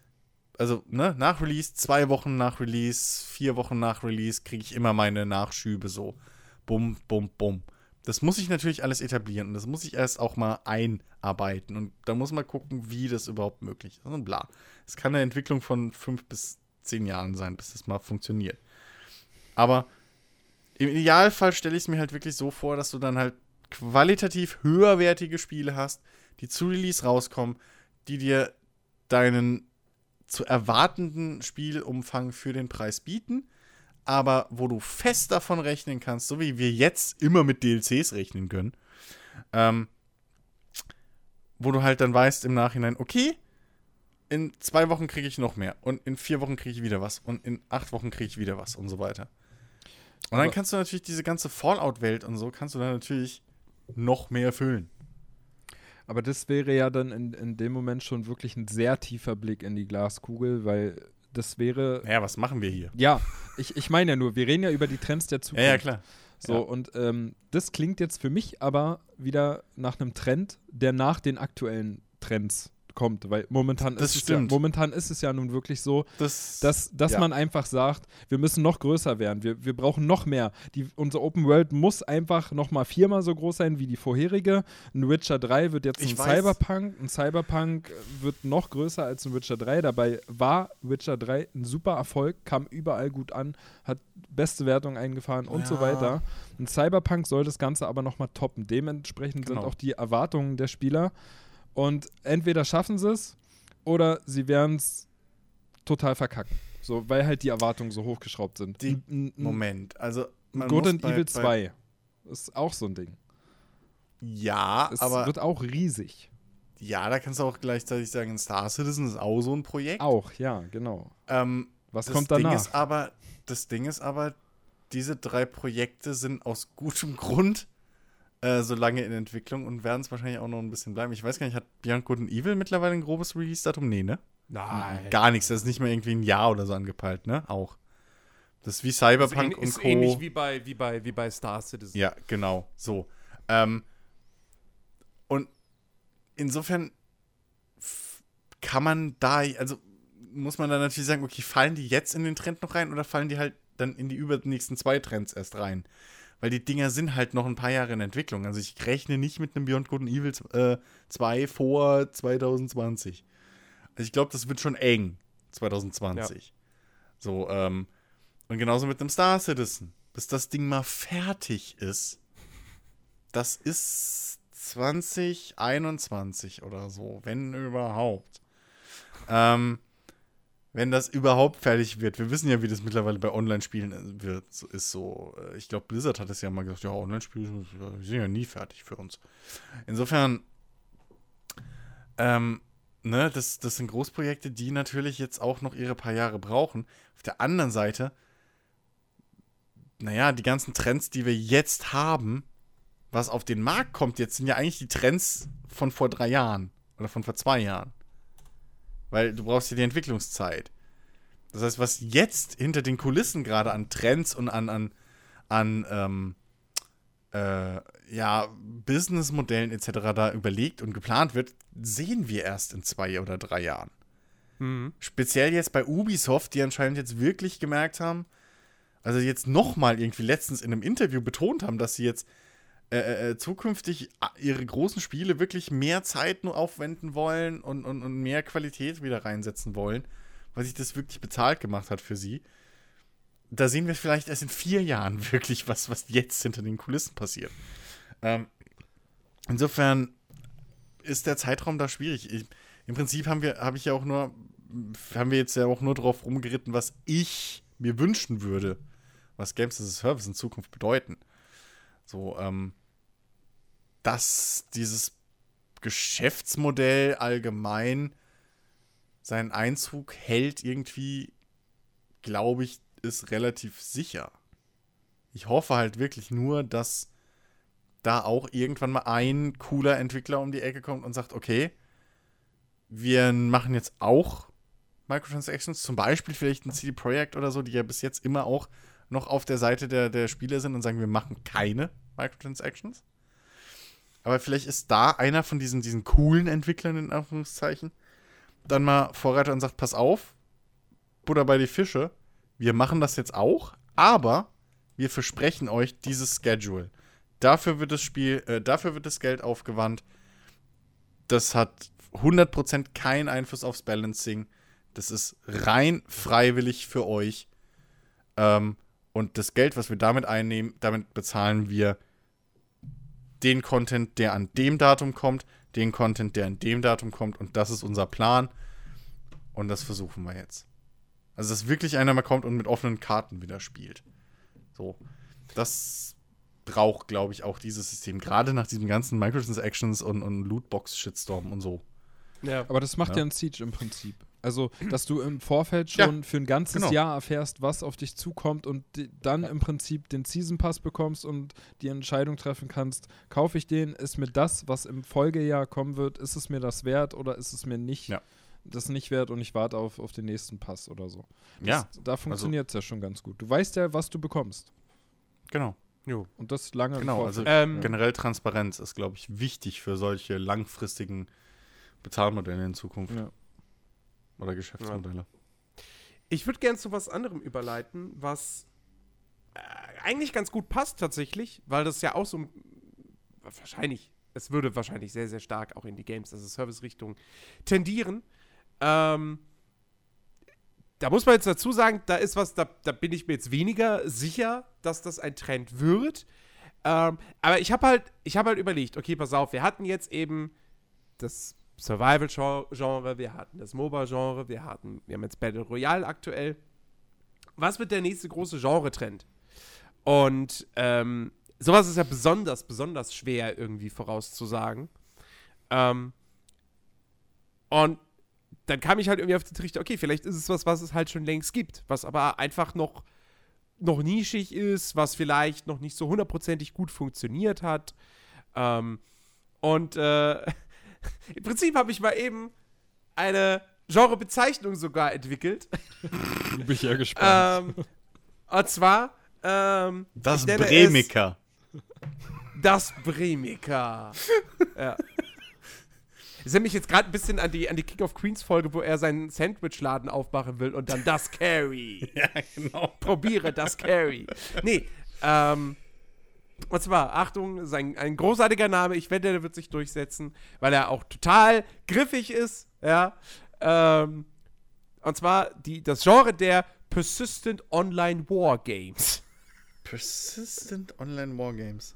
also ne, nach Release, zwei Wochen nach Release, vier Wochen nach Release, kriege ich immer meine Nachschübe so. Bum, bum, bum. Das muss ich natürlich alles etablieren und das muss ich erst auch mal einarbeiten und da muss man gucken, wie das überhaupt möglich ist und bla. Es kann eine Entwicklung von fünf bis zehn Jahren sein, bis das mal funktioniert. Aber im Idealfall stelle ich es mir halt wirklich so vor, dass du dann halt qualitativ höherwertige Spiele hast, die zu Release rauskommen, die dir deinen zu erwartenden Spielumfang für den Preis bieten, aber wo du fest davon rechnen kannst, so wie wir jetzt immer mit DLCs rechnen können, ähm, wo du halt dann weißt im Nachhinein, okay, in zwei Wochen kriege ich noch mehr und in vier Wochen kriege ich wieder was und in acht Wochen kriege ich wieder was und so weiter. Und dann kannst du natürlich diese ganze Fallout-Welt und so, kannst du dann natürlich noch mehr füllen. Aber das wäre ja dann in, in dem Moment schon wirklich ein sehr tiefer Blick in die Glaskugel, weil das wäre. Naja, was machen wir hier? Ja, ich, ich meine ja nur, wir reden ja über die Trends der Ja, Zukunft. ja, klar. So, Ja. und ähm, das klingt jetzt für mich aber wieder nach einem Trend, der nach den aktuellen Trends kommt, weil momentan, Das ist, es ja, stimmt. momentan ist es ja nun wirklich so, Das, dass, dass ja. man einfach sagt, wir müssen noch größer werden, wir, wir brauchen noch mehr. Die, unsere Open World muss einfach noch mal viermal so groß sein wie die vorherige. Ein Witcher 3 wird jetzt Ich ein weiß. Cyberpunk, ein Cyberpunk wird noch größer als ein Witcher 3. Dabei war Witcher 3 ein super Erfolg, kam überall gut an, hat beste Wertung eingefahren und so Ja. weiter. Ein Cyberpunk soll das Ganze aber noch mal toppen. Dementsprechend Genau. sind auch die Erwartungen der Spieler und entweder schaffen sie es oder sie werden es total verkacken. So, weil halt die Erwartungen so hochgeschraubt sind. Die- N- Moment, also man Good and bei- Evil bei- 2 ist auch so ein Ding. Ja, Es aber wird auch riesig. ja, da kannst du auch gleichzeitig sagen, Star Citizen ist auch so ein Projekt. Auch, ja, genau. Ähm, Was das kommt Ding danach? ist aber, das Ding ist aber, diese drei Projekte sind aus gutem Grund äh, so lange in Entwicklung und werden es wahrscheinlich auch noch ein bisschen bleiben. Ich weiß gar nicht, hat Beyond Good and Evil mittlerweile ein grobes Release-Datum? Nee, ne? Nein. Gar nichts, das ist nicht mehr irgendwie ein Jahr oder so angepeilt, ne? Auch. Das ist wie ist, Cyberpunk ähn- und ist Co. ähnlich wie bei, wie, bei, wie bei Star Citizen. Ja, genau, so. Ähm, und insofern kann man da, also muss man dann natürlich sagen, okay, fallen die jetzt in den Trend noch rein oder fallen die halt dann in die übernächsten zwei Trends erst rein? Weil die Dinger sind halt noch ein paar Jahre in Entwicklung. Also ich rechne nicht mit einem Beyond Good and Evil äh, 2 vor 2020. Also ich glaube, das wird schon eng 2020. So, ähm, und genauso mit einem Star Citizen. Bis das Ding mal fertig ist, das ist 2021 oder so, wenn überhaupt. Ähm, wenn das überhaupt fertig wird. Wir wissen ja, wie das mittlerweile bei Online-Spielen äh, wird. Ist so. äh, Ich glaube, Blizzard hat es ja mal gesagt, ja, Online-Spiele sind ja- die sind ja nie fertig für uns. Insofern, ähm, ne, das, das sind Großprojekte, die natürlich jetzt auch noch ihre paar Jahre brauchen. Auf der anderen Seite, naja, die ganzen Trends, die wir jetzt haben, was auf den Markt kommt jetzt, sind ja eigentlich die Trends von vor drei Jahren oder von vor zwei Jahren. Weil du brauchst ja die Entwicklungszeit. Das heißt, was jetzt hinter den Kulissen gerade an Trends und an, an, an ähm, äh, ja, Businessmodellen etc. da überlegt und geplant wird, sehen wir erst in zwei oder drei Jahren. Mhm. Speziell jetzt bei Ubisoft, die anscheinend jetzt wirklich gemerkt haben, also jetzt nochmal irgendwie letztens in einem Interview betont haben, dass sie jetzt äh, äh, zukünftig a- ihre großen Spiele wirklich mehr Zeit nur aufwenden wollen und, und, und mehr Qualität wieder reinsetzen wollen, weil sich das wirklich bezahlt gemacht hat für sie. Da sehen wir vielleicht erst in vier Jahren wirklich, was, was jetzt hinter den Kulissen passiert. Ähm, insofern ist der Zeitraum da schwierig. Ich, im Prinzip haben wir, habe ich ja auch nur, haben wir jetzt ja auch nur drauf rumgeritten, was ich mir wünschen würde, was Games as a Service in Zukunft bedeuten. So, ähm, dass dieses Geschäftsmodell allgemein seinen Einzug hält, irgendwie, glaube ich, ist relativ sicher. Ich hoffe halt wirklich nur, dass da auch irgendwann mal ein cooler Entwickler um die Ecke kommt und sagt, okay, wir machen jetzt auch Microtransactions, zum Beispiel vielleicht ein CD Projekt oder so, die ja bis jetzt immer auch noch auf der Seite der, der Spieler sind und sagen, wir machen keine Microtransactions. Aber vielleicht ist da einer von diesen, diesen coolen Entwicklern, in Anführungszeichen, dann mal Vorreiter und sagt, pass auf, Butter bei die Fische, wir machen das jetzt auch, aber wir versprechen euch dieses Schedule. Dafür wird das Spiel, äh, dafür wird das Geld aufgewandt. Das hat 100% keinen Einfluss aufs Balancing. Das ist rein freiwillig für euch. Ähm, und das Geld, was wir damit einnehmen, damit bezahlen wir den Content, der an dem Datum kommt, den Content, der an dem Datum kommt. Und das ist unser Plan. Und das versuchen wir jetzt. Also, dass wirklich einer mal kommt und mit offenen Karten wieder spielt. So. Das braucht, glaube ich, auch dieses System. Gerade nach diesem ganzen Microtransactions und, und Lootbox-Shitstorm und so. Ja. Aber das macht ja. ja ein Siege im Prinzip. Also, dass du im Vorfeld schon Ja, für ein ganzes genau. Jahr erfährst, was auf dich zukommt und dann im Prinzip den Season Pass bekommst und die Entscheidung treffen kannst, kaufe ich den, ist mir das, was im Folgejahr kommen wird, ist es mir das wert oder ist es mir nicht Ja. das nicht wert und ich warte auf, auf den nächsten Pass oder so. Das, Ja, Da funktioniert es ja schon ganz gut. Du weißt ja, was du bekommst. genau. Jo. Und das lange Genau, also. Ähm, generell Transparenz ist, glaube ich, wichtig für solche langfristigen Bezahlmodelle in Zukunft. Ja. Oder Geschäftsmodelle. Ich würde gerne zu was anderem überleiten, was äh, eigentlich ganz gut passt tatsächlich, weil das ja auch so ein- wahrscheinlich, es würde wahrscheinlich sehr, sehr stark auch in die Games, also Service-Richtung tendieren. Ähm, da muss man jetzt dazu sagen, da ist was, da, da bin ich mir jetzt weniger sicher, dass das ein Trend wird. Ähm, aber ich habe halt, ich habe halt überlegt, okay, pass auf, wir hatten jetzt eben das Survival-Genre, wir hatten das MOBA-Genre, wir hatten, wir haben jetzt Battle Royale aktuell. Was wird der nächste große Genre-Trend? Und ähm, sowas ist ja besonders, besonders schwer irgendwie vorauszusagen. Ähm, und dann kam ich halt irgendwie auf die Trichter, okay, vielleicht ist es was, was es halt schon längst gibt, was aber einfach noch, noch nischig ist, was vielleicht noch nicht so hundertprozentig gut funktioniert hat. Ähm, und äh, im Prinzip habe ich mal eben eine Genrebezeichnung sogar entwickelt. bin ich ja gespannt. ähm, und zwar ähm, Das ich Bremiker. Das Bremiker. ja. Das erinnert mich jetzt gerade ein bisschen an die, an die King of Queens Folge, wo er seinen Sandwichladen aufmachen will und dann das Carry. Ja, genau. Probiere das Carry. Nee, ähm, und zwar, Achtung, ist ein, großartiger Name. Ich wette, der wird sich durchsetzen, weil er auch total griffig ist, ja. Ähm, und zwar die, das Genre der Persistent Online War Games. Persistent Online Wargames.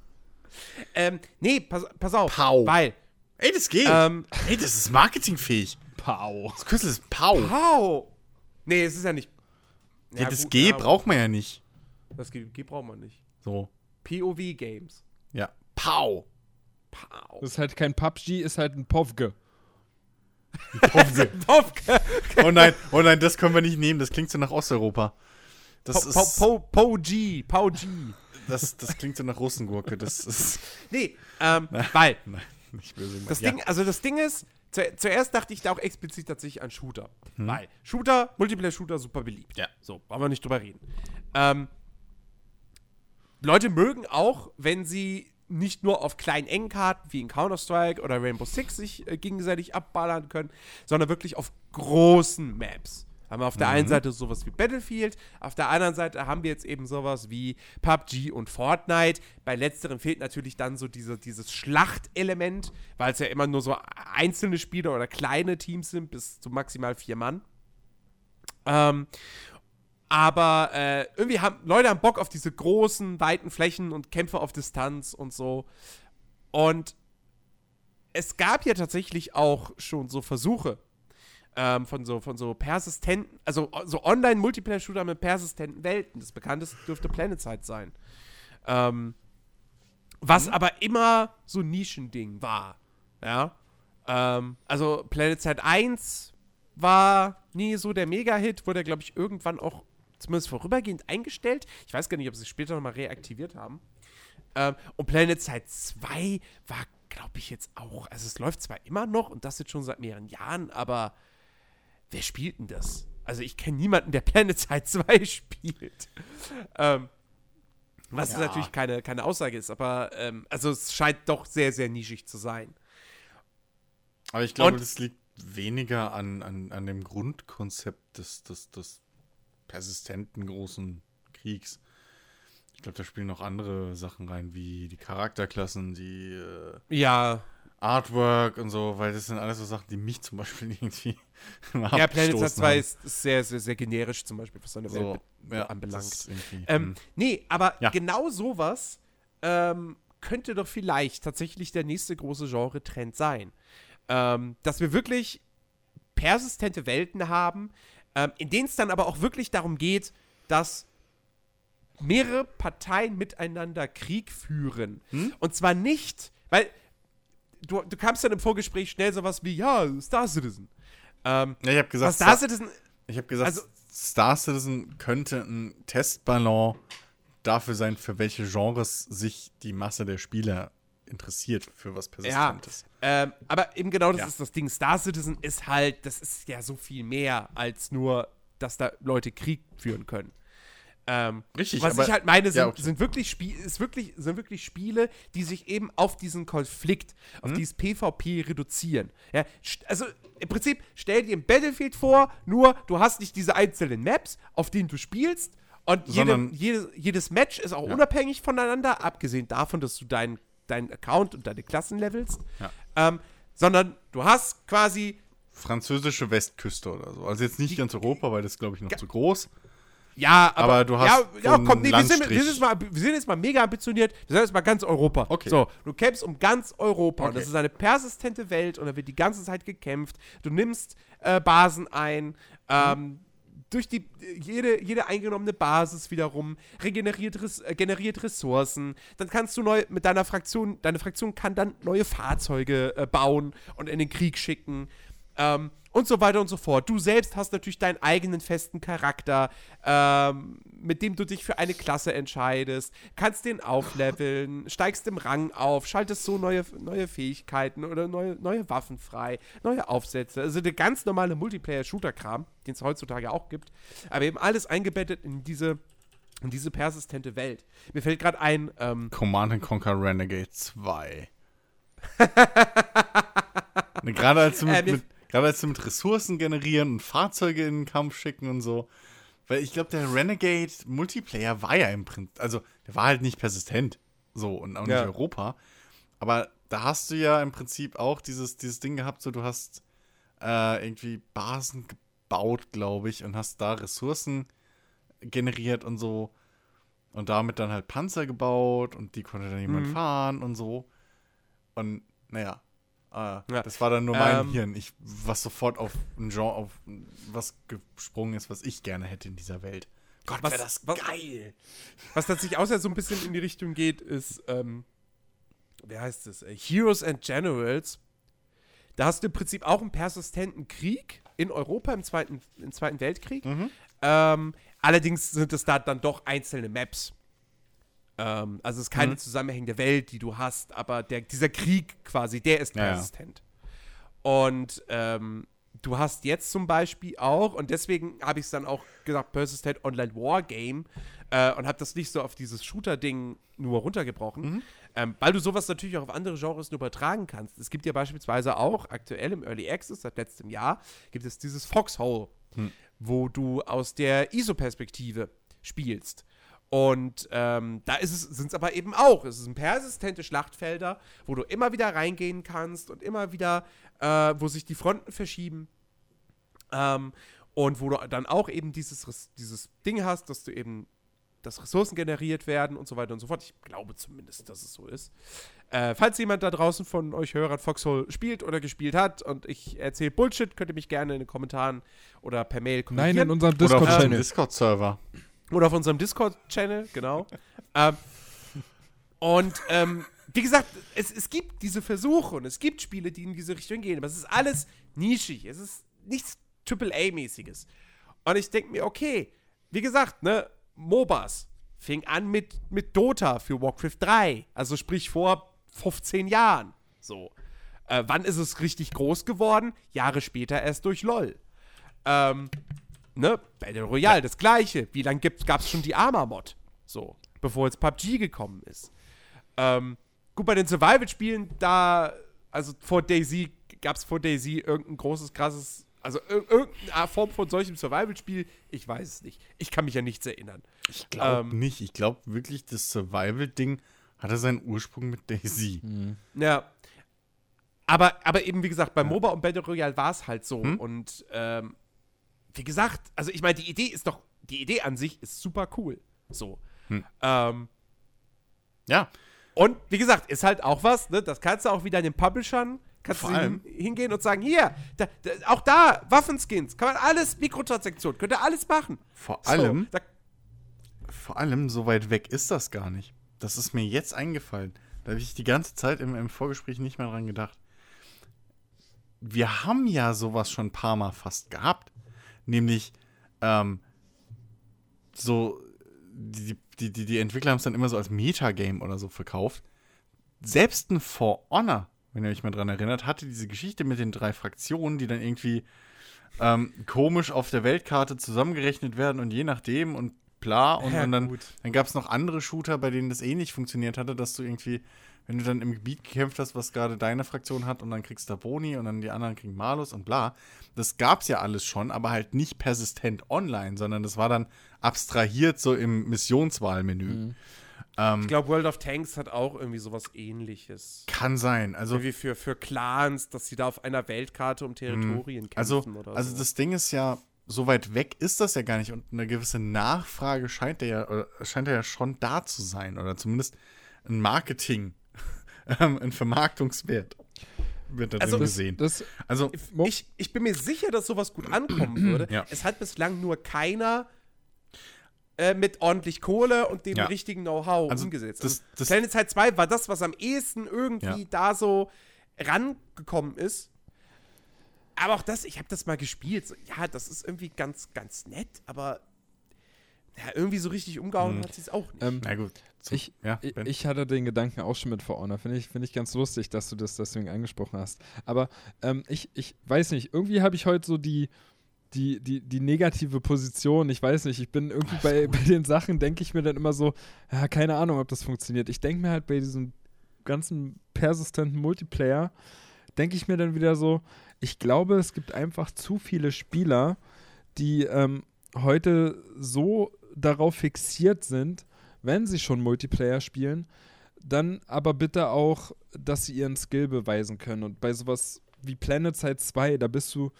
Ähm, nee, pass, pass auf. Pau. Weil, Ey, das geht. ähm, Ey, das ist marketingfähig. Pau. Das Kürzel ist Pau. Pau. Nee, es ist ja nicht. Ja, das gut, G ja, braucht man ja nicht. Das G, G braucht man nicht. So. POV Games. Ja. Pau. Pau. Das ist halt kein PUBG, ist halt ein POVG. Popke. Oh nein, oh nein, das können wir nicht nehmen. Das klingt so nach Osteuropa. Das, Po, ist, po, po G. Pau G. das, das klingt so nach Russengurke. Das ist. Nee, ähm, weil Nein, nicht böse. das ja. Ding, also das Ding ist, zu, zuerst dachte ich da auch explizit tatsächlich an Shooter. Weil Shooter, Multiplayer-Shooter super beliebt. Ja. So, brauchen wir nicht drüber reden. Ähm, Leute mögen auch, wenn sie nicht nur auf kleinen engen Karten wie in Counter-Strike oder Rainbow Six sich äh, gegenseitig abballern können, sondern wirklich auf großen Maps. Haben wir auf der einen Seite sowas wie Battlefield, auf der anderen Seite haben wir jetzt eben sowas wie PUBG und Fortnite. Bei letzterem fehlt natürlich dann so diese, dieses Schlachtelement, weil es ja immer nur so einzelne Spieler oder kleine Teams sind, bis zu maximal vier Mann. Ähm, aber äh, irgendwie haben Leute haben Bock auf diese großen, weiten Flächen und Kämpfe auf Distanz und so. Und es gab ja tatsächlich auch schon so Versuche ähm, von so von so persistenten, also so Online-Multiplayer-Shooter mit persistenten Welten. Das bekannteste dürfte PlanetSide sein. Ähm, was Mhm. aber immer so ein Nischending war. Ja. Ähm, also PlanetSide 1 war nie so der Mega-Hit, wurde, glaube ich, irgendwann auch zumindest vorübergehend eingestellt. Ich weiß gar nicht, ob sie es später nochmal reaktiviert haben. Ähm, und PlanetSide 2 war, glaube ich, jetzt auch. Also es läuft zwar immer noch und das jetzt schon seit mehreren Jahren, aber wer spielt denn das? Also ich kenne niemanden, der PlanetSide 2 spielt. Ähm, was Ja. natürlich keine, keine Aussage ist, aber ähm, also es scheint doch sehr, sehr nischig zu sein. Aber ich glaube, Und- das liegt weniger an, an, an dem Grundkonzept des, des, des persistenten großen Kriegs. Ich glaube, da spielen noch andere Sachen rein, wie die Charakterklassen, die äh, Ja, Artwork und so, weil das sind alles so Sachen, die mich zum Beispiel irgendwie ja PlanetSide abgestoßen 2 haben. ist, sehr, sehr, sehr generisch zum Beispiel, was seine Welt so, ja, anbelangt. Ähm, hm. nee, aber Ja. genau sowas ähm, könnte doch vielleicht tatsächlich der nächste große Genre-Trend sein. Ähm, dass wir wirklich persistente Welten haben, ähm, in denen es dann aber auch wirklich darum geht, dass mehrere Parteien miteinander Krieg führen. Hm? Und zwar nicht, weil du, du kamst dann im Vorgespräch schnell sowas wie, ja, Star Citizen. Ähm, ja, ich habe gesagt, Star Citizen Ich habe gesagt, Also- Star Citizen könnte ein Testballon dafür sein, für welche Genres sich die Masse der Spieler interessiert, für was Persistentes. Ähm, aber eben genau das Ja. ist das Ding. Star Citizen ist halt, das ist ja so viel mehr als nur, dass da Leute Krieg führen können. Ähm, Richtig, was aber- ich halt meine, sind, Ja, okay. sind, wirklich Spie ist wirklich, sind wirklich Spiele, die sich eben auf diesen Konflikt, Mhm. auf dieses PvP reduzieren. Ja, also im Prinzip stell dir ein Battlefield vor, nur du hast nicht diese einzelnen Maps, auf denen du spielst. Und Sondern- jede, jedes Match ist auch Ja. unabhängig voneinander, abgesehen davon, dass du deinen deinen Account und deine Klassen levelst. Ja. Ähm, sondern du hast quasi Französische Westküste oder so. Also jetzt nicht ganz Europa, weil das ist, glaube ich, noch zu groß. Ja, aber, Aber du hast ja, ja, komm, nee, wir sind, wir, sind jetzt mal, wir sind jetzt mal mega ambitioniert. Wir sind jetzt mal ganz Europa. Okay. So, du kämpfst um ganz Europa. Und Okay. das ist eine persistente Welt und da wird die ganze Zeit gekämpft. Du nimmst äh, Basen ein. Ähm, durch die, jede, jede eingenommene Basis wiederum regeneriert, Res, äh, generiert Ressourcen. Dann kannst du neu mit deiner Fraktion, deine Fraktion kann dann neue Fahrzeuge äh, bauen und in den Krieg schicken. Ähm, und so weiter und so fort. Du selbst hast natürlich deinen eigenen festen Charakter, ähm, mit dem du dich für eine Klasse entscheidest, kannst den aufleveln, steigst im Rang auf, schaltest so neue, neue Fähigkeiten oder neue, neue Waffen frei, neue Aufsätze. Also der ganz normale Multiplayer-Shooter-Kram, den es heutzutage auch gibt, aber eben alles eingebettet in diese, in diese persistente Welt. Mir fällt gerade ein, ähm, Command and Conquer Renegade 2. Ne, Gerade als, du Äh, mit, mir- mit, gerade als du mit Ressourcen generieren und Fahrzeuge in den Kampf schicken und so. Weil ich glaube, der Renegade Multiplayer war ja im Prinzip, also der war halt nicht persistent. So, und auch nicht Ja. Europa. Aber da hast du ja im Prinzip auch dieses, dieses Ding gehabt, so du hast äh, irgendwie Basen gebaut, glaube ich, und hast da Ressourcen generiert und so. Und damit dann halt Panzer gebaut und die konnte dann jemand Mhm. fahren und so. Und naja, äh, Ja. das war dann nur mein Ähm. Hirn, ich, was sofort auf ein Genre, auf was gesprungen ist, was ich gerne hätte in dieser Welt. Gott, Was- wäre das was- geil. Was tatsächlich ja so ein bisschen in die Richtung geht, ist, ähm, wie heißt es? Heroes and Generals. Da hast du im Prinzip auch einen persistenten Krieg in Europa im Zweiten, im Zweiten Weltkrieg. Mhm. Ähm, allerdings sind es da dann doch einzelne Maps. Ähm, also es ist keine Mhm. zusammenhängende Welt, die du hast, aber der, dieser Krieg quasi, der ist Ja, ja. persistent. Und ähm, du hast jetzt zum Beispiel auch, und deswegen habe ich es dann auch gesagt, Persistent Online Wargame äh, und habe das nicht so auf dieses Shooter-Ding nur runtergebrochen, Mhm. ähm, weil du sowas natürlich auch auf andere Genres nur übertragen kannst. Es gibt ja beispielsweise auch aktuell im Early Access seit letztem Jahr gibt es dieses Foxhole, Hm. wo du aus der ISO-Perspektive spielst. Und ähm, da sind es aber eben auch. Es sind persistente Schlachtfelder, wo du immer wieder reingehen kannst und immer wieder, äh, wo sich die Fronten verschieben. Ähm, und wo du dann auch eben dieses, dieses Ding hast, dass du eben dass Ressourcen generiert werden und so weiter und so fort. Ich glaube zumindest, dass es so ist. Äh, falls jemand da draußen von euch Hörern Foxhole spielt oder gespielt hat und ich erzähle Bullshit, könnt ihr mich gerne in den Kommentaren oder per Mail Nein, in kommentieren. unserem. Discord-Server. Oder auf unserem Discord-Channel, genau. ähm, und ähm, wie gesagt, es, es gibt diese Versuche und es gibt Spiele, die in diese Richtung gehen, aber es ist alles nischig. Es ist nichts AAA-mäßiges. Und ich denke mir, okay, wie gesagt, ne, MOBAs fing an mit, mit Dota für Warcraft 3. Also sprich vor 15 Jahren. So. Äh, wann ist es richtig groß geworden? Jahre später erst durch LOL. Ähm, ne, Battle Royale, das gleiche. Wie lange gab es schon die Arma-Mod? So, bevor jetzt PUBG gekommen ist. Ähm, gut, bei den Survival-Spielen, da, also vor Daisy, gab es vor Daisy irgendein großes, krasses, also ir irgendeine Form von solchem Survival-Spiel? Ich weiß es nicht. Ich kann mich an nichts erinnern. Ich glaube Ähm. nicht. Ich glaube wirklich, das Survival-Ding hatte seinen Ursprung mit Daisy. Ja. Aber, aber eben, wie gesagt, bei MOBA und Battle Royale war es halt so. Hm? Und ähm, wie gesagt, also ich meine, die Idee ist doch, die Idee an sich ist super cool. So. Hm. Ähm, Ja, und wie gesagt, ist halt auch was, ne? Das kannst du auch wieder den Publishern, kannst Vor du hin, hingehen und sagen, hier, da, da, auch da, Waffenskins, kann man alles, Mikrotransaktion, könnt ihr alles machen. vor So, allem, da, vor allem, so weit weg ist das gar nicht. Das ist mir jetzt eingefallen. Da habe ich die ganze Zeit im, im Vorgespräch nicht mehr dran gedacht. Wir haben ja sowas schon ein paar Mal fast gehabt. Nämlich, ähm, so, die, die, die, die Entwickler haben es dann immer so als Metagame oder so verkauft. Selbst ein For Honor, wenn ihr euch mal dran erinnert, hatte diese Geschichte mit den drei Fraktionen, die dann irgendwie ähm, komisch auf der Weltkarte zusammengerechnet werden und je nachdem und bla. Und, Ja, und dann, gut. dann gab es noch andere Shooter, bei denen das eh nicht funktioniert hatte, dass du irgendwie, wenn du dann im Gebiet gekämpft hast, was gerade deine Fraktion hat und dann kriegst du da Boni und dann die anderen kriegen Malus und bla. Das gab's ja alles schon, aber halt nicht persistent online, sondern das war dann abstrahiert so im Missionswahlmenü. Ähm, ich glaube, World of Tanks hat auch irgendwie sowas ähnliches. kann sein. Also Irgendwie für, für Clans, dass sie da auf einer Weltkarte um Territorien Also, kämpfen oder also so. das Ding ist ja, so weit weg ist das ja gar nicht und eine gewisse Nachfrage scheint ja, scheint ja schon da zu sein oder zumindest ein Marketing, ähm, ein Vermarktungswert wird da Also drin gesehen. Das, also, ich, ich bin mir sicher, dass sowas gut ankommen würde. Ja. Es hat bislang nur keiner äh, mit ordentlich Kohle und dem Ja. richtigen Know-how Also umgesetzt. das- also, das- Planet Side 2 war das, was am ehesten irgendwie Ja. da so rangekommen ist. Aber auch das, ich habe das mal gespielt. So, ja, das ist irgendwie ganz, ganz nett, aber ja, irgendwie so richtig umgehauen Hm. hat sie es auch nicht. ähm, na gut. So, ich, ja, ich, hatte den Gedanken auch schon mit For Honor. Finde ich, find ich ganz lustig, dass du das deswegen angesprochen hast. Aber ähm, ich, ich weiß nicht, irgendwie habe ich heute so die, die, die, die negative Position. Ich weiß nicht, ich bin irgendwie bei, bei den Sachen, denke ich mir dann immer so, ja, keine Ahnung, ob das funktioniert. Ich denke mir halt bei diesem ganzen persistenten Multiplayer, denke ich mir dann wieder so, ich glaube, es gibt einfach zu viele Spieler, die ähm, heute so darauf fixiert sind, wenn sie schon Multiplayer spielen, dann aber bitte auch, dass sie ihren Skill beweisen können. Und bei sowas wie Planet Side 2, da bist du,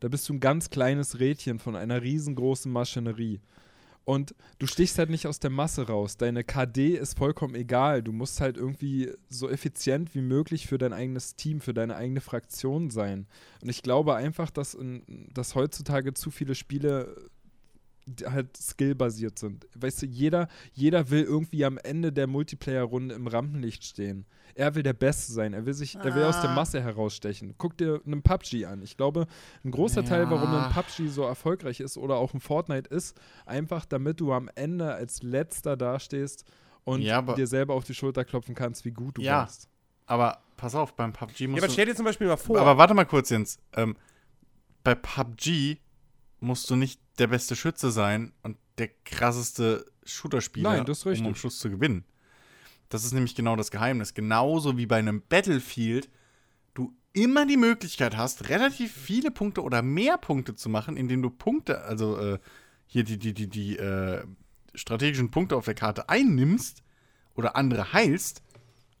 da bist du ein ganz kleines Rädchen von einer riesengroßen Maschinerie. Und du stichst halt nicht aus der Masse raus. Deine KD ist vollkommen egal. Du musst halt irgendwie so effizient wie möglich für dein eigenes Team, für deine eigene Fraktion sein. Und ich glaube einfach, dass, in, dass heutzutage zu viele Spiele halt skillbasiert sind. Weißt du, jeder, jeder will irgendwie am Ende der Multiplayer-Runde im Rampenlicht stehen. Er will der Beste sein. Er will sich, er will aus der Ah. Masse herausstechen. Guck dir einen PUBG an. Ich glaube, ein großer Teil, warum Ja. ein PUBG so erfolgreich ist oder auch ein Fortnite ist, einfach damit du am Ende als Letzter dastehst und Ja, aber- dir selber auf die Schulter klopfen kannst, wie gut du Ja, warst. aber pass auf, beim PUBG ja, musst aber du stell dir zum Beispiel mal vor, Aber warte mal kurz, Jens. Ähm, bei PUBG musst du nicht der beste Schütze sein und der krasseste Shooter-Spieler, Nein, das ist um am. Schluss zu gewinnen. Das ist nämlich genau das Geheimnis. Genauso wie bei einem Battlefield du immer die Möglichkeit hast, relativ viele Punkte oder mehr Punkte zu machen, indem du Punkte, also äh, hier die, die, die, die äh, strategischen Punkte auf der Karte einnimmst oder andere heilst,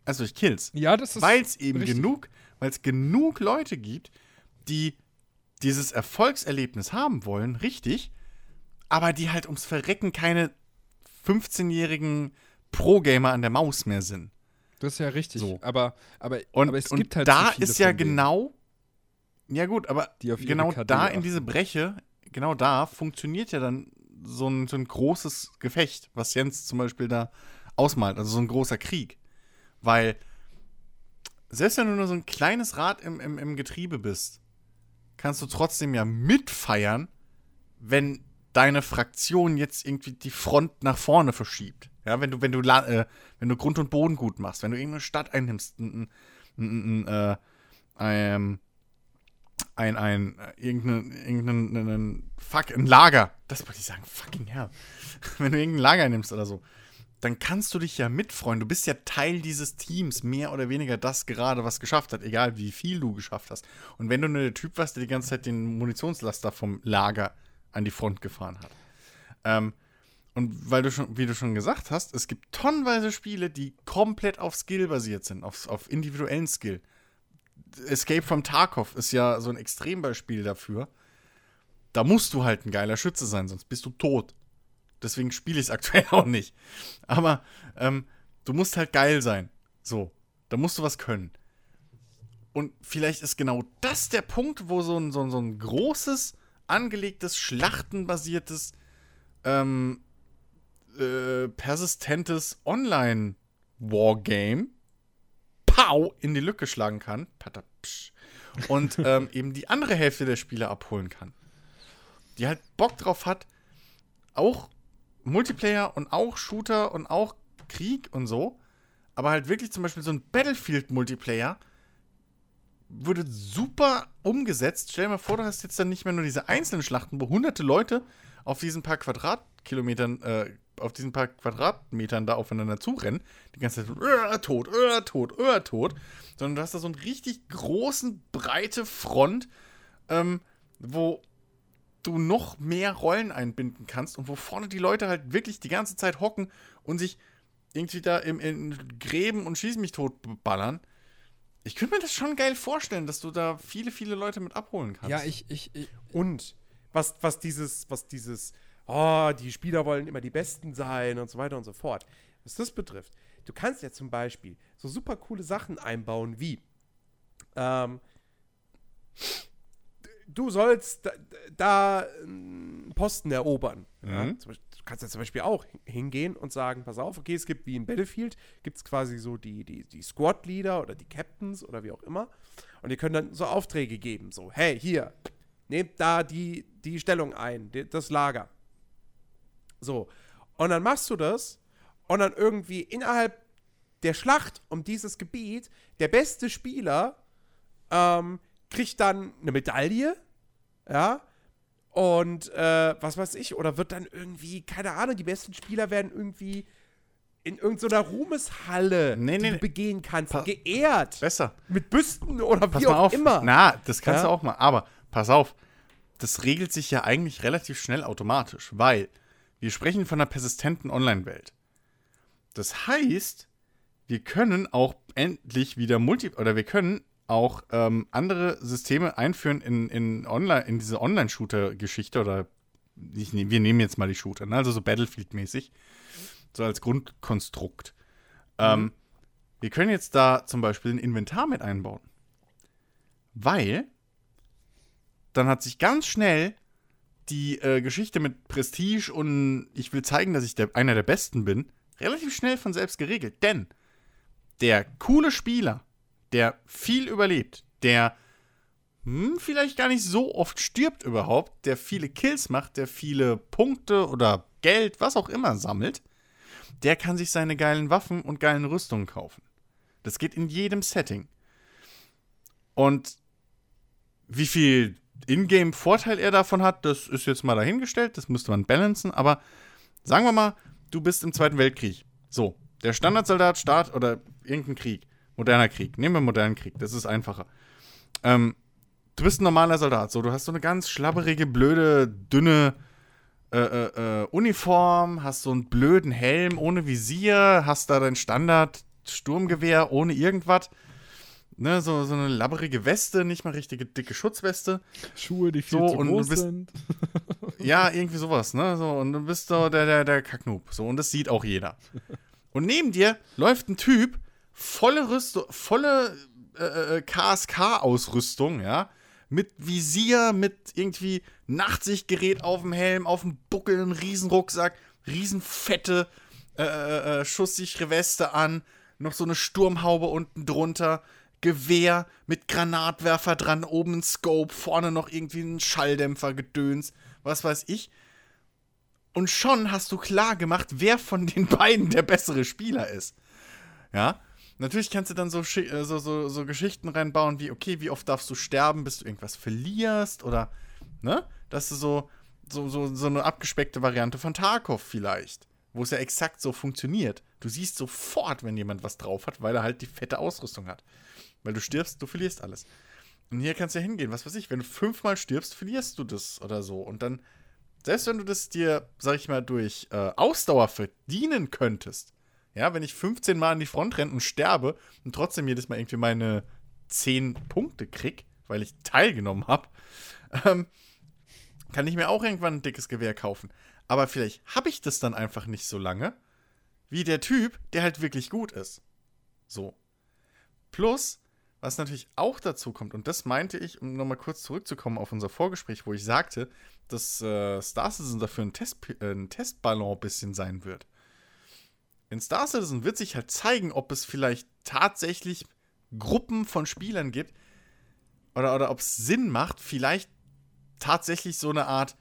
als durch Kills Ja, das ist. weil es eben richtig. genug, weil es genug Leute gibt, die dieses Erfolgserlebnis haben wollen, richtig, aber die halt ums Verrecken keine 15-jährigen Pro-Gamer an der Maus mehr sind. Das ist ja richtig. So. Aber, aber, Und, aber es und gibt halt da viele ist ja genau, ja gut, aber Die auf ihre genau da in diese Breche, genau da funktioniert ja dann so ein, so ein großes Gefecht, was Jens zum Beispiel da ausmalt, also so ein großer Krieg. Weil selbst wenn du nur so ein kleines Rad im, im, im Getriebe bist, kannst du trotzdem ja mitfeiern, wenn deine Fraktion jetzt irgendwie die Front nach vorne verschiebt. Ja, wenn du, wenn du, äh, wenn du Grund und Boden gut machst, wenn du irgendeine Stadt einnimmst, ein, ein, ein, äh, ein, ein, ein äh, irgendein, irgendein, ein, fuck, ein Lager, das wollte ich sagen, fucking hell. wenn du irgendein Lager einnimmst oder so, dann kannst du dich ja mitfreuen. Du bist ja Teil dieses Teams, mehr oder weniger das gerade, was geschafft hat, egal wie viel du geschafft hast. Und wenn du nur der Typ warst, der die ganze Zeit den Munitionslaster vom Lager an die Front gefahren hat. Ähm, und weil du schon, wie du schon gesagt hast, es gibt tonnenweise Spiele, die komplett auf Skill basiert sind, auf, auf individuellen Skill. Escape from Tarkov ist ja so ein Extrembeispiel dafür. Da musst du halt ein geiler Schütze sein, sonst bist du tot. Deswegen spiele ich es aktuell auch nicht. Aber ähm, du musst halt geil sein. So, da musst du was können. Und vielleicht ist genau das der Punkt, wo so ein, so ein, so ein großes, angelegtes, schlachtenbasiertes, ähm, äh, persistentes Online-Wargame Pow in die Lücke schlagen kann. Patapsch. Und ähm, eben die andere Hälfte der Spieler abholen kann. Die halt Bock drauf hat, auch Multiplayer und auch Shooter und auch Krieg und so. Aber halt wirklich zum Beispiel so ein Battlefield-Multiplayer wurde super umgesetzt. Stell dir mal vor, du hast jetzt dann nicht mehr nur diese einzelnen Schlachten, wo hunderte Leute auf diesen paar Quadratkilometern, äh, auf diesen paar Quadratmetern da aufeinander zurennen. Die ganze Zeit äh, tot, äh, tot, äh, tot. Sondern du hast da so einen richtig großen, breite Front, ähm, wo du noch mehr Rollen einbinden kannst und wo vorne die Leute halt wirklich die ganze Zeit hocken und sich irgendwie da im, in Gräben und Schieß mich tot ballern. Ich könnte mir das schon geil vorstellen, dass du da viele, viele Leute mit abholen kannst. Ja, ich, ich, ich Und was, was dieses, was dieses, oh, die Spieler wollen immer die Besten sein und so weiter und so fort. Was das betrifft, du kannst ja zum Beispiel so super coole Sachen einbauen wie, ähm, du sollst da, da einen Posten erobern. Ja? Mhm. Beispiel, du kannst ja zum Beispiel auch hingehen und sagen, pass auf, okay, es gibt wie in Battlefield, gibt es quasi so die, die, die Squad-Leader oder die Captains oder wie auch immer. Und die können dann so Aufträge geben, so, hey, hier, nehmt da die, die Stellung ein, die, das Lager. So. Und dann machst du das und dann irgendwie innerhalb der Schlacht um dieses Gebiet, der beste Spieler ähm, kriegt dann eine Medaille, ja, und äh, was weiß ich, oder wird dann irgendwie, keine Ahnung, die besten Spieler werden irgendwie in irgendeiner Ruhmeshalle, Nee, die nee, du nee. begehen kannst, geehrt. Besser. Mit Büsten oder Pass wie auch auf. immer. Na, das kannst Ja? du auch mal. Aber pass auf, das regelt sich ja eigentlich relativ schnell automatisch, weil wir sprechen von einer persistenten Online-Welt. Das heißt, wir können auch endlich wieder Multi oder wir können auch ähm, andere Systeme einführen in, in, Online, in diese Online-Shooter-Geschichte oder ich, wir nehmen jetzt mal die Shooter, ne? also so Battlefield-mäßig, so als Grundkonstrukt. Ähm, wir können jetzt da zum Beispiel ein Inventar mit einbauen. Weil dann hat sich ganz schnell die äh, Geschichte mit Prestige und ich will zeigen, dass ich der, einer der Besten bin, relativ schnell von selbst geregelt. Denn der coole Spieler, der viel überlebt, der hm, vielleicht gar nicht so oft stirbt überhaupt, der viele Kills macht, der viele Punkte oder Geld, was auch immer sammelt, der kann sich seine geilen Waffen und geilen Rüstungen kaufen. Das geht in jedem Setting. Und wie viel Ingame-Vorteil er davon hat, das ist jetzt mal dahingestellt, das müsste man balancen, aber sagen wir mal, du bist im Zweiten Weltkrieg. So, der Standardsoldat start oder irgendein Krieg, moderner Krieg, nehmen wir modernen Krieg, das ist einfacher. Ähm, du bist ein normaler Soldat, so, du hast so eine ganz schlabberige, blöde, dünne äh, äh, äh, Uniform, hast so einen blöden Helm ohne Visier, hast da dein Standard-Sturmgewehr ohne irgendwas. Ne, so, so eine labberige Weste, nicht mal richtige dicke Schutzweste. Schuhe, die viel So, zu und groß bist- sind. Ja, irgendwie sowas, ne? So, und du bist so der, der, der Kacknoob. So, und das sieht auch jeder. Und neben dir läuft ein Typ, volle Rüstung, volle äh, äh, KSK-Ausrüstung, ja. Mit Visier, mit irgendwie Nachtsichtgerät auf dem Helm, auf dem Buckel, einen Riesenrucksack, riesenfette äh, äh, äh, schusssichere Weste an, noch so eine Sturmhaube unten drunter, Gewehr mit Granatwerfer dran, oben ein Scope, vorne noch irgendwie ein Schalldämpfer, Gedöns, was weiß ich. Und schon hast du klar gemacht, wer von den beiden der bessere Spieler ist. Ja. Natürlich kannst du dann so, äh, so, so, so Geschichten reinbauen, wie, okay, wie oft darfst du sterben, bis du irgendwas verlierst oder, ne? Dass du so, so, so, so eine abgespeckte Variante von Tarkov vielleicht, wo es ja exakt so funktioniert. Du siehst sofort, wenn jemand was drauf hat, weil er halt die fette Ausrüstung hat. Weil du stirbst, du verlierst alles. Und hier kannst du ja hingehen, was weiß ich, wenn du fünfmal stirbst, verlierst du das oder so. Und dann, selbst wenn du das dir, sag ich mal, durch äh, Ausdauer verdienen könntest, ja, wenn ich 15 Mal an die Front renne und sterbe und trotzdem jedes Mal irgendwie meine 10 Punkte krieg, weil ich teilgenommen habe, ähm, kann ich mir auch irgendwann ein dickes Gewehr kaufen. Aber vielleicht habe ich das dann einfach nicht so lange, wie der Typ, der halt wirklich gut ist. So. Plus, was natürlich auch dazu kommt, und das meinte ich, um nochmal kurz zurückzukommen auf unser Vorgespräch, wo ich sagte, dass äh, Star Citizen dafür ein, Test, äh, ein Testballon bisschen sein wird. In Star Citizen wird sich halt zeigen, ob es vielleicht tatsächlich Gruppen von Spielern gibt oder, oder ob es Sinn macht, vielleicht tatsächlich so eine Art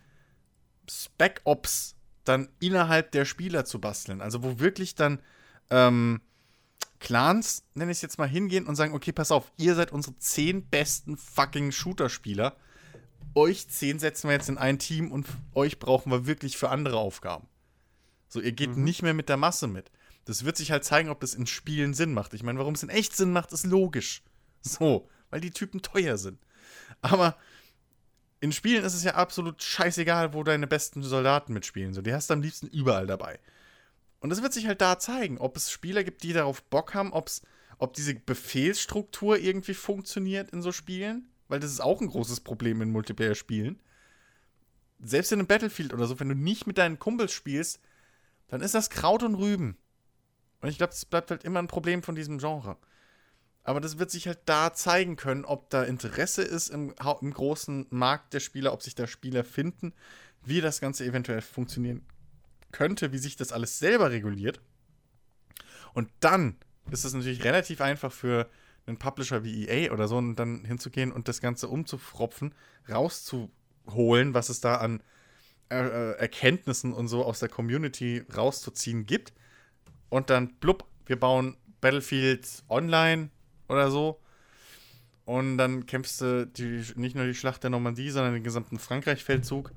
Spec Ops dann innerhalb der Spieler zu basteln. Also wo wirklich dann ähm, Clans, nenne ich es jetzt mal, hingehen und sagen, okay, pass auf, ihr seid unsere zehn besten fucking Shooter-Spieler. Euch zehn setzen wir jetzt in ein Team und euch brauchen wir wirklich für andere Aufgaben. So, ihr geht nicht mehr mit der Masse mit. Das wird sich halt zeigen, ob das in Spielen Sinn macht. Ich meine, warum es in echt Sinn macht, ist logisch. So, weil die Typen teuer sind. Aber in Spielen ist es ja absolut scheißegal, wo deine besten Soldaten mitspielen. So, die hast du am liebsten überall dabei. Und das wird sich halt da zeigen, ob es Spieler gibt, die darauf Bock haben, ob's, ob diese Befehlsstruktur irgendwie funktioniert in so Spielen. Weil das ist auch ein großes Problem in Multiplayer-Spielen. Selbst in einem Battlefield oder so, wenn du nicht mit deinen Kumpels spielst, dann ist das Kraut und Rüben. Und ich glaube, das bleibt halt immer ein Problem von diesem Genre. Aber das wird sich halt da zeigen können, ob da Interesse ist im, im großen Markt der Spieler, ob sich da Spieler finden, wie das Ganze eventuell funktionieren könnte, wie sich das alles selber reguliert. Und dann ist es natürlich relativ einfach für einen Publisher wie EA oder so, und dann hinzugehen und das Ganze umzufropfen, rauszuholen, was es da an äh, äh, Erkenntnissen und so aus der Community rauszuziehen gibt. Und dann, blub, wir bauen Battlefield Online oder so. Und dann kämpfst du die, nicht nur die Schlacht der Normandie, sondern den gesamten Frankreich-Feldzug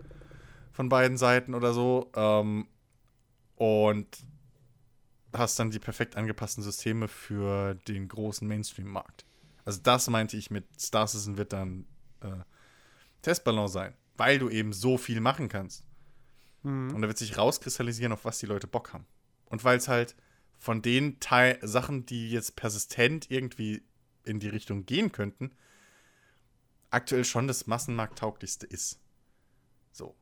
von beiden Seiten oder so. Ähm, und hast dann die perfekt angepassten Systeme für den großen Mainstream-Markt. Also das meinte ich mit Star Citizen wird dann äh, Testballon sein, weil du eben so viel machen kannst. Und da wird sich rauskristallisieren, auf was die Leute Bock haben. Und weil es halt von den Teil Sachen, die jetzt persistent irgendwie in die Richtung gehen könnten, aktuell schon das massenmarkttauglichste ist. So.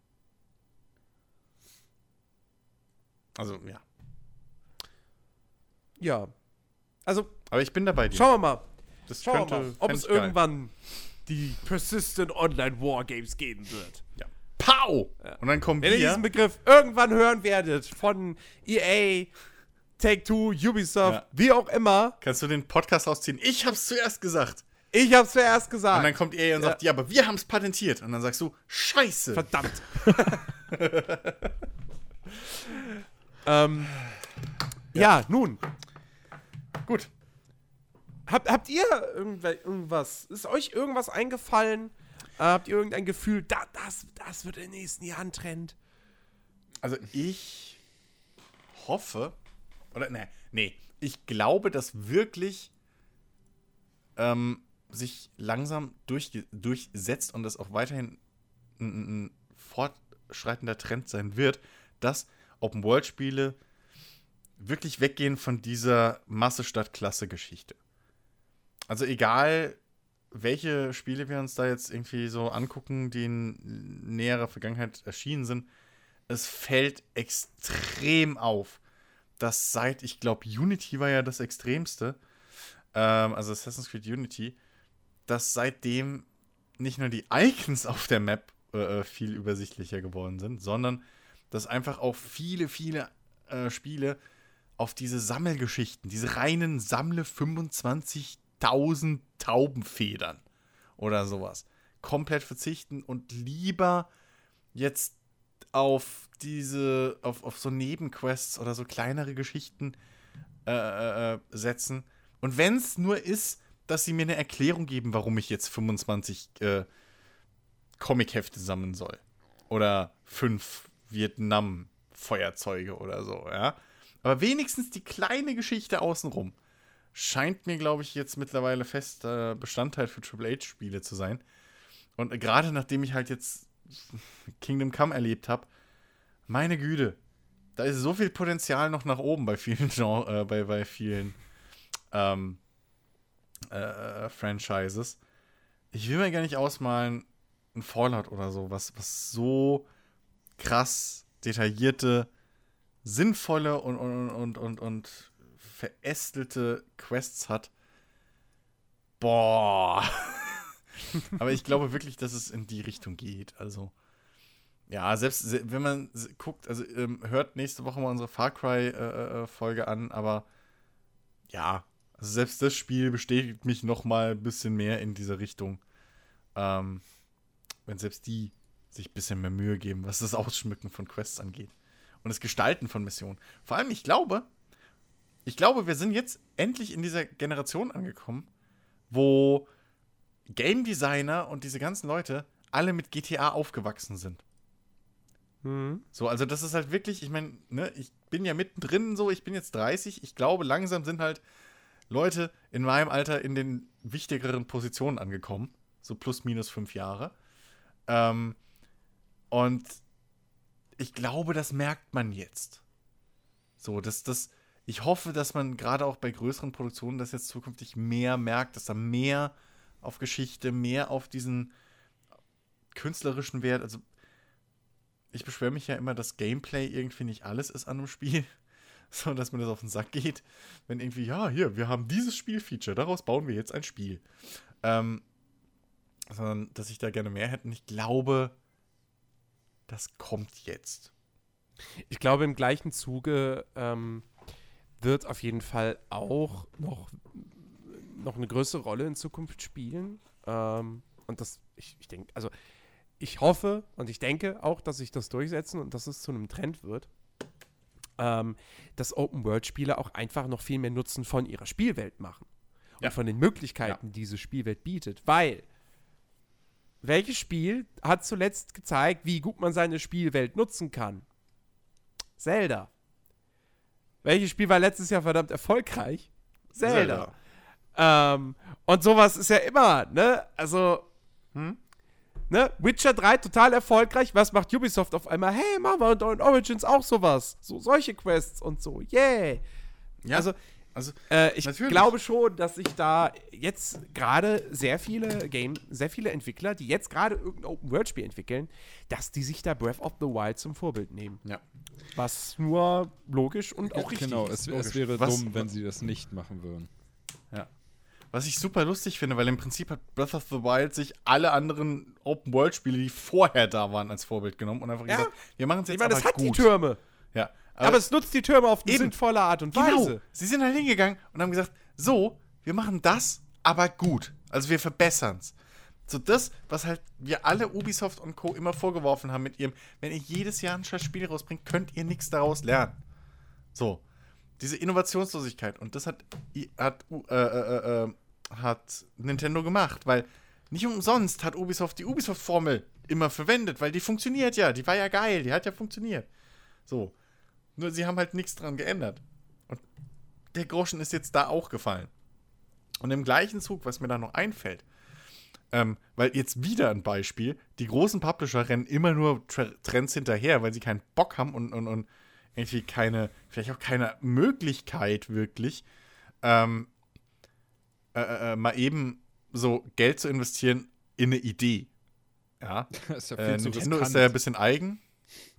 Also, ja. Ja. Also, Aber ich bin dabei schauen wir mal. das Schauen wir mal, ob es geil. irgendwann die Persistent Online Wargames geben wird. Ja. Pow! Und dann kommen Wenn ihr diesen Begriff irgendwann hören werdet von EA, Take-Two, Ubisoft, Ja. wie auch immer, Kannst du den Podcast rausziehen? Ich hab's zuerst gesagt. ich hab's zuerst gesagt. Und dann kommt EA und Ja. sagt, ja, aber wir haben's patentiert. Und dann sagst du, Scheiße. Verdammt. ähm, ja. nun. Gut. Habt, habt ihr irgendwas, ist euch irgendwas eingefallen? Äh, habt ihr irgendein Gefühl, da, das, das wird in den nächsten Jahren Trend? Also ich hoffe, oder ne, nee, ich glaube, dass wirklich ähm, sich langsam durchge- durchsetzt und das auch weiterhin ein, ein fortschreitender Trend sein wird, dass Open-World-Spiele wirklich weggehen von dieser Masse-Stadt-Klasse-Geschichte. also egal, welche Spiele wir uns da jetzt irgendwie so angucken, die in näherer Vergangenheit erschienen sind, es fällt extrem auf, dass seit, ich glaube, Unity war ja das extremste, ähm, also Assassin's Creed Unity, dass seitdem nicht nur die Icons auf der Map äh, äh viel übersichtlicher geworden sind, sondern dass einfach auch viele, viele äh, Spiele auf diese Sammelgeschichten, diese reinen Sammle 25.000 Taubenfedern oder sowas komplett verzichten und lieber jetzt auf diese, auf, auf so Nebenquests oder so kleinere Geschichten äh, äh, äh setzen. Und wenn es nur ist, dass sie mir eine Erklärung geben, warum ich jetzt 25 äh, Comic-Hefte sammeln soll. Oder fünf Vietnam-Feuerzeuge oder so, ja. Aber wenigstens die kleine Geschichte außenrum scheint mir, glaube ich, jetzt mittlerweile fester Bestandteil für Triple H-Spiele zu sein. Und gerade nachdem ich halt jetzt Kingdom Come erlebt habe, meine Güte, da ist so viel Potenzial noch nach oben bei vielen Genre, äh, bei, bei vielen ähm, äh, Franchises. Ich will mir gar nicht ausmalen, ein Fallout oder so, was, was so krass detaillierte, sinnvolle und, und, und, und, und verästelte Quests hat. Boah. Aber ich glaube wirklich, dass es in die Richtung geht. Also, ja, selbst wenn man guckt, also ähm, hört nächste Woche mal unsere Far Cry-Folge äh, äh an, aber ja, also selbst das Spiel bestätigt mich noch mal ein bisschen mehr in diese Richtung. Ähm, wenn selbst die sich ein bisschen mehr Mühe geben, was das Ausschmücken von Quests angeht. Und das Gestalten von Missionen. Vor allem, ich glaube, ich glaube, wir sind jetzt endlich in dieser Generation angekommen, wo Game Designer und diese ganzen Leute alle mit GTA aufgewachsen sind. Mhm. So, also das ist halt wirklich, ich meine, ne, ich bin ja mittendrin so, ich bin jetzt 30, ich glaube, langsam sind halt Leute in meinem Alter in den wichtigeren Positionen angekommen. So plus minus fünf Jahre. Ähm, und ich glaube, das merkt man jetzt. So, dass das, ich hoffe, dass man gerade auch bei größeren Produktionen das jetzt zukünftig mehr merkt, dass da mehr auf Geschichte, mehr auf diesen künstlerischen Wert, also ich beschwere mich ja immer, dass Gameplay irgendwie nicht alles ist an einem Spiel. sondern dass mir das auf den Sack geht, wenn irgendwie, ja, hier, wir haben dieses Spielfeature, daraus bauen wir jetzt ein Spiel. Ähm, sondern dass ich da gerne mehr hätte. Und ich glaube, das kommt jetzt. Ich glaube, im gleichen Zuge ähm, wird auf jeden Fall auch noch, noch eine größere Rolle in Zukunft spielen. Ähm, und das, ich, ich denke, also ich hoffe und ich denke auch, dass sich das durchsetzen und dass es zu einem Trend wird ähm, dass Open-World-Spiele auch einfach noch viel mehr Nutzen von ihrer Spielwelt machen. Und ja. von den Möglichkeiten, ja. die diese Spielwelt bietet. Weil, welches Spiel hat zuletzt gezeigt, wie gut man seine Spielwelt nutzen kann? Zelda. Welches Spiel war letztes Jahr verdammt erfolgreich? Zelda. Zelda. Ähm, und sowas ist ja immer, ne? Also, hm? Ne? Witcher 3 total erfolgreich. Was macht Ubisoft auf einmal? Hey, machen wir in Origins auch sowas. So, solche Quests und so. Yeah. Ja, also, also äh, ich natürlich. glaube schon, dass sich da jetzt gerade sehr viele Game, sehr viele Entwickler, die jetzt gerade irgendein Open-World-Spiel entwickeln, dass die sich da Breath of the Wild zum Vorbild nehmen. Ja. Was nur logisch und auch richtig genau, ist. Genau, es, es, wäre was, dumm, wenn sie das nicht machen würden. Ja. Was ich super lustig finde, weil im Prinzip hat Breath of the Wild sich alle anderen Open-World-Spiele, die vorher da waren, als Vorbild genommen und einfach ja. gesagt, wir machen es jetzt ich meine, das hat gut. die Türme. Ja. Aber, aber, es nutzt die Türme auf eine sinnvolle Art und genau. Weise. Sie sind halt hingegangen und haben gesagt, so, wir machen das, aber gut. Also wir verbessern es. So das, was halt wir alle Ubisoft und Co. immer vorgeworfen haben mit ihrem, wenn ihr jedes Jahr ein scheiß Spiel rausbringt, könnt ihr nichts daraus lernen. So. Diese Innovationslosigkeit. Und das hat, hat äh, äh, äh, hat Nintendo gemacht, weil nicht umsonst hat Ubisoft die Ubisoft-Formel immer verwendet, weil die funktioniert ja, die war ja geil, die hat ja funktioniert. So. Nur sie haben halt nichts dran geändert. Und der Groschen ist jetzt da auch gefallen. Und im gleichen Zug, was mir da noch einfällt, ähm, weil jetzt wieder ein Beispiel, die großen Publisher rennen immer nur Trends hinterher, weil sie keinen Bock haben und, und, und irgendwie keine, vielleicht auch keine Möglichkeit wirklich, ähm, äh, äh, mal eben so Geld zu investieren in eine Idee. Ja. Das ist ja Äh, Nintendo ist da ja ein bisschen eigen.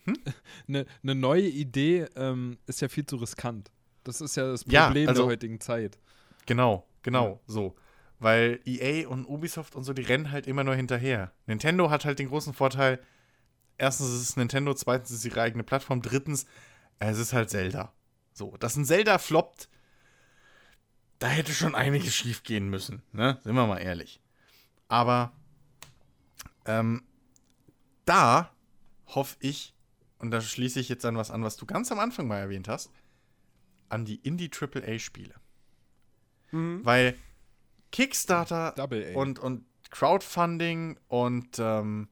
Eine ne neue Idee ähm, ist ja viel zu riskant. Das ist ja das Ja, Problem also- der heutigen Zeit. Genau, genau, so. Weil EA und Ubisoft und so, die rennen halt immer nur hinterher. Nintendo hat halt den großen Vorteil, erstens ist es Nintendo, zweitens ist es ihre eigene Plattform, drittens, es ist halt Zelda. So, dass ein Zelda floppt, da hätte schon einiges schief gehen müssen, ne? Sind wir mal ehrlich. Aber ähm, da hoffe ich, und da schließe ich jetzt an was an, was du ganz am Anfang mal erwähnt hast, an die Indie-AAA-Spiele. Mhm. Weil Kickstarter und, und Crowdfunding und ähm,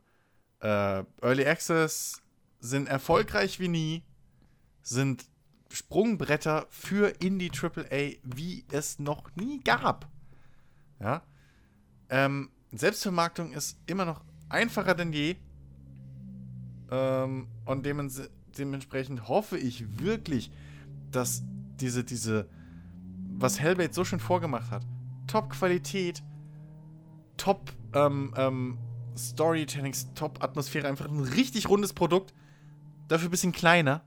äh, Early Access sind erfolgreich wie nie, sind Sprungbretter für Indie AAA, wie es noch nie gab. Ja. Ähm, Selbstvermarktung ist immer noch einfacher denn je. Ähm, und dementsprechend hoffe ich wirklich, dass diese, diese, was Hellblade so schön vorgemacht hat, Top-Qualität, Top ähm, ähm, Storytellings, Top-Atmosphäre, einfach ein richtig rundes Produkt, dafür ein bisschen kleiner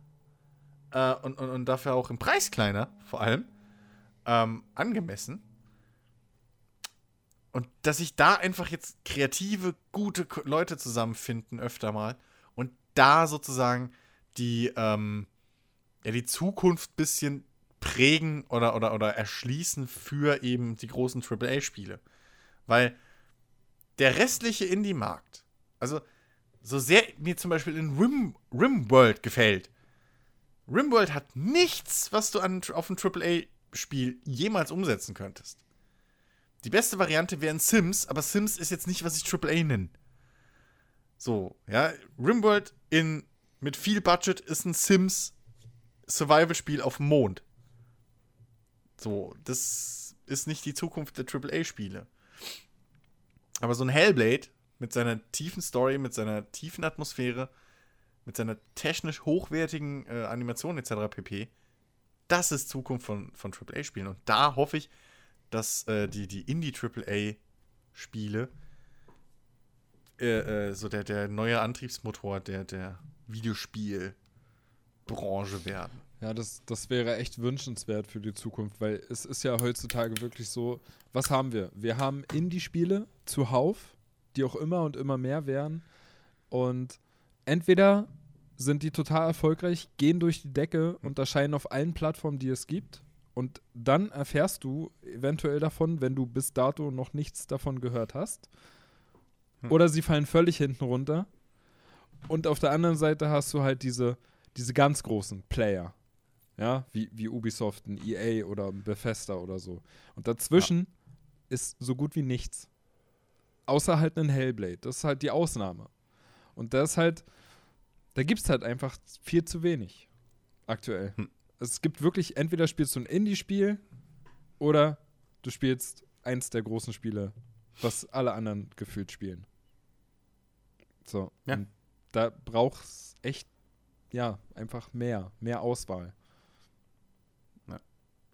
äh, und, und, und dafür auch im Preis kleiner, vor allem, ähm, angemessen. Und dass sich da einfach jetzt kreative, gute Leute zusammenfinden, öfter mal, und da sozusagen die, ähm, ja, die Zukunft ein bisschen prägen oder, oder, oder erschließen für eben die großen AAA-Spiele. Weil der restliche Indie-Markt, also so sehr mir zum Beispiel in Rim, Rimworld gefällt, Rimworld hat nichts, was du an, auf ein AAA-Spiel jemals umsetzen könntest. Die beste Variante wäre ein Sims, aber Sims ist jetzt nicht, was ich AAA nenne. So, ja, Rimworld in, mit viel Budget ist ein Sims Survival-Spiel auf dem Mond. So, das ist nicht die Zukunft der AAA-Spiele. Aber so ein Hellblade mit seiner tiefen Story, mit seiner tiefen Atmosphäre, mit seiner technisch hochwertigen äh, Animation etc. pp. Das ist Zukunft von, von AAA-Spielen. Und da hoffe ich, dass äh, die, die Indie-AAA-Spiele äh, äh, so der, der neue Antriebsmotor der, der Videospielbranche werden. Ja, das, das wäre echt wünschenswert für die Zukunft, weil es ist ja heutzutage wirklich so, was haben wir? Wir haben Indie-Spiele zuhauf, die auch immer und immer mehr werden. Und entweder sind die total erfolgreich, gehen durch die Decke und erscheinen auf allen Plattformen, die es gibt. Und dann erfährst du eventuell davon, wenn du bis dato noch nichts davon gehört hast. Hm. Oder sie fallen völlig hinten runter. Und auf der anderen Seite hast du halt diese, diese ganz großen Player. Ja, wie, wie Ubisoft, ein EA oder ein Bethesda oder so. Und dazwischen ist so gut wie nichts. Außer halt ein Hellblade. Das ist halt die Ausnahme. Und da ist halt, da gibt es halt einfach viel zu wenig aktuell. Hm. Es gibt wirklich, entweder spielst du ein Indie-Spiel oder du spielst eins der großen Spiele, was alle anderen gefühlt spielen. So. Ja. Und da braucht es echt, ja, einfach mehr, mehr Auswahl.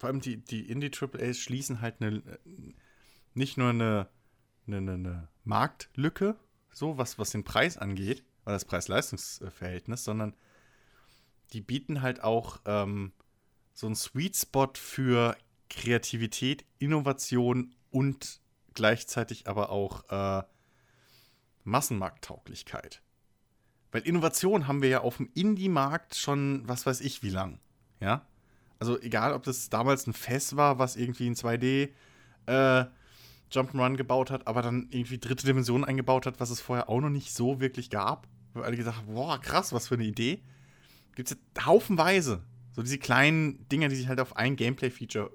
Vor allem die, die Indie-AAAs schließen halt eine, nicht nur eine, eine, eine Marktlücke, so was, was den Preis angeht, oder das Preis-Leistungs-Verhältnis, sondern die bieten halt auch ähm, so einen Sweet Spot für Kreativität, Innovation und gleichzeitig aber auch äh, Massenmarkttauglichkeit. Weil Innovation haben wir ja auf dem Indie-Markt schon, was weiß ich, wie lang. Ja? Also egal, ob das damals ein Fest war, was irgendwie ein 2D äh, Jump'n'Run gebaut hat, aber dann irgendwie dritte Dimension eingebaut hat, was es vorher auch noch nicht so wirklich gab. Weil alle gesagt haben, boah, krass, was für eine Idee. Gibt es ja haufenweise. So diese kleinen Dinger, die sich halt auf ein Gameplay-Feature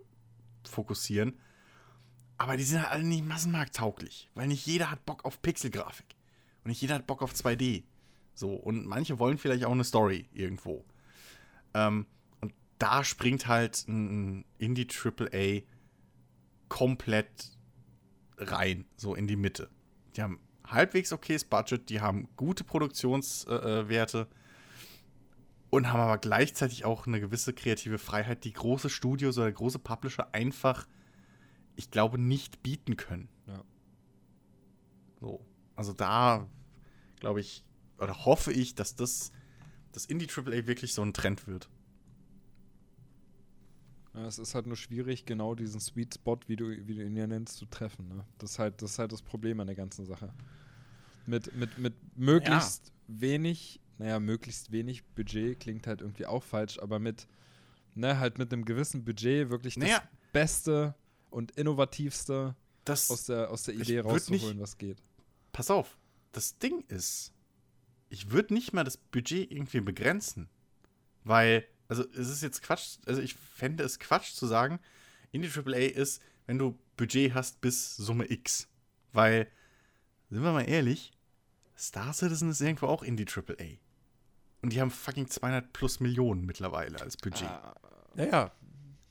fokussieren. Aber die sind halt alle nicht massenmarkttauglich, weil nicht jeder hat Bock auf Pixelgrafik. Und nicht jeder hat Bock auf 2D. So, und manche wollen vielleicht auch eine Story irgendwo. Ähm, und da springt halt ein Indie-AAA komplett rein, so in die Mitte. Die haben halbwegs okayes Budget, die haben gute Produktionswerte äh, und haben aber gleichzeitig auch eine gewisse kreative Freiheit, die große Studios oder große Publisher einfach ich glaube, nicht bieten können. Ja. So. Also da glaube ich, oder hoffe ich, dass das, das Indie AAA wirklich so ein Trend wird. Ja, es ist halt nur schwierig, genau diesen Sweet Spot, wie du, wie du ihn ja nennst, zu treffen. Ne? Das, ist halt, das ist halt das Problem an der ganzen Sache. Mit, mit, mit möglichst wenig, naja, möglichst wenig Budget klingt halt irgendwie auch falsch, aber mit, ne, halt mit einem gewissen Budget wirklich Naja. das Beste und Innovativste Das, aus der, aus der Idee rauszuholen, was geht. pass auf, das Ding ist, ich würde nicht mal das Budget irgendwie begrenzen. Weil, also es ist jetzt Quatsch, also ich fände es Quatsch zu sagen, Indie AAA ist, wenn du Budget hast bis Summe X. Weil, sind wir mal ehrlich, Star Citizen ist irgendwo auch Indie AAA. Und die haben fucking 200 plus Millionen mittlerweile als Budget. Naja,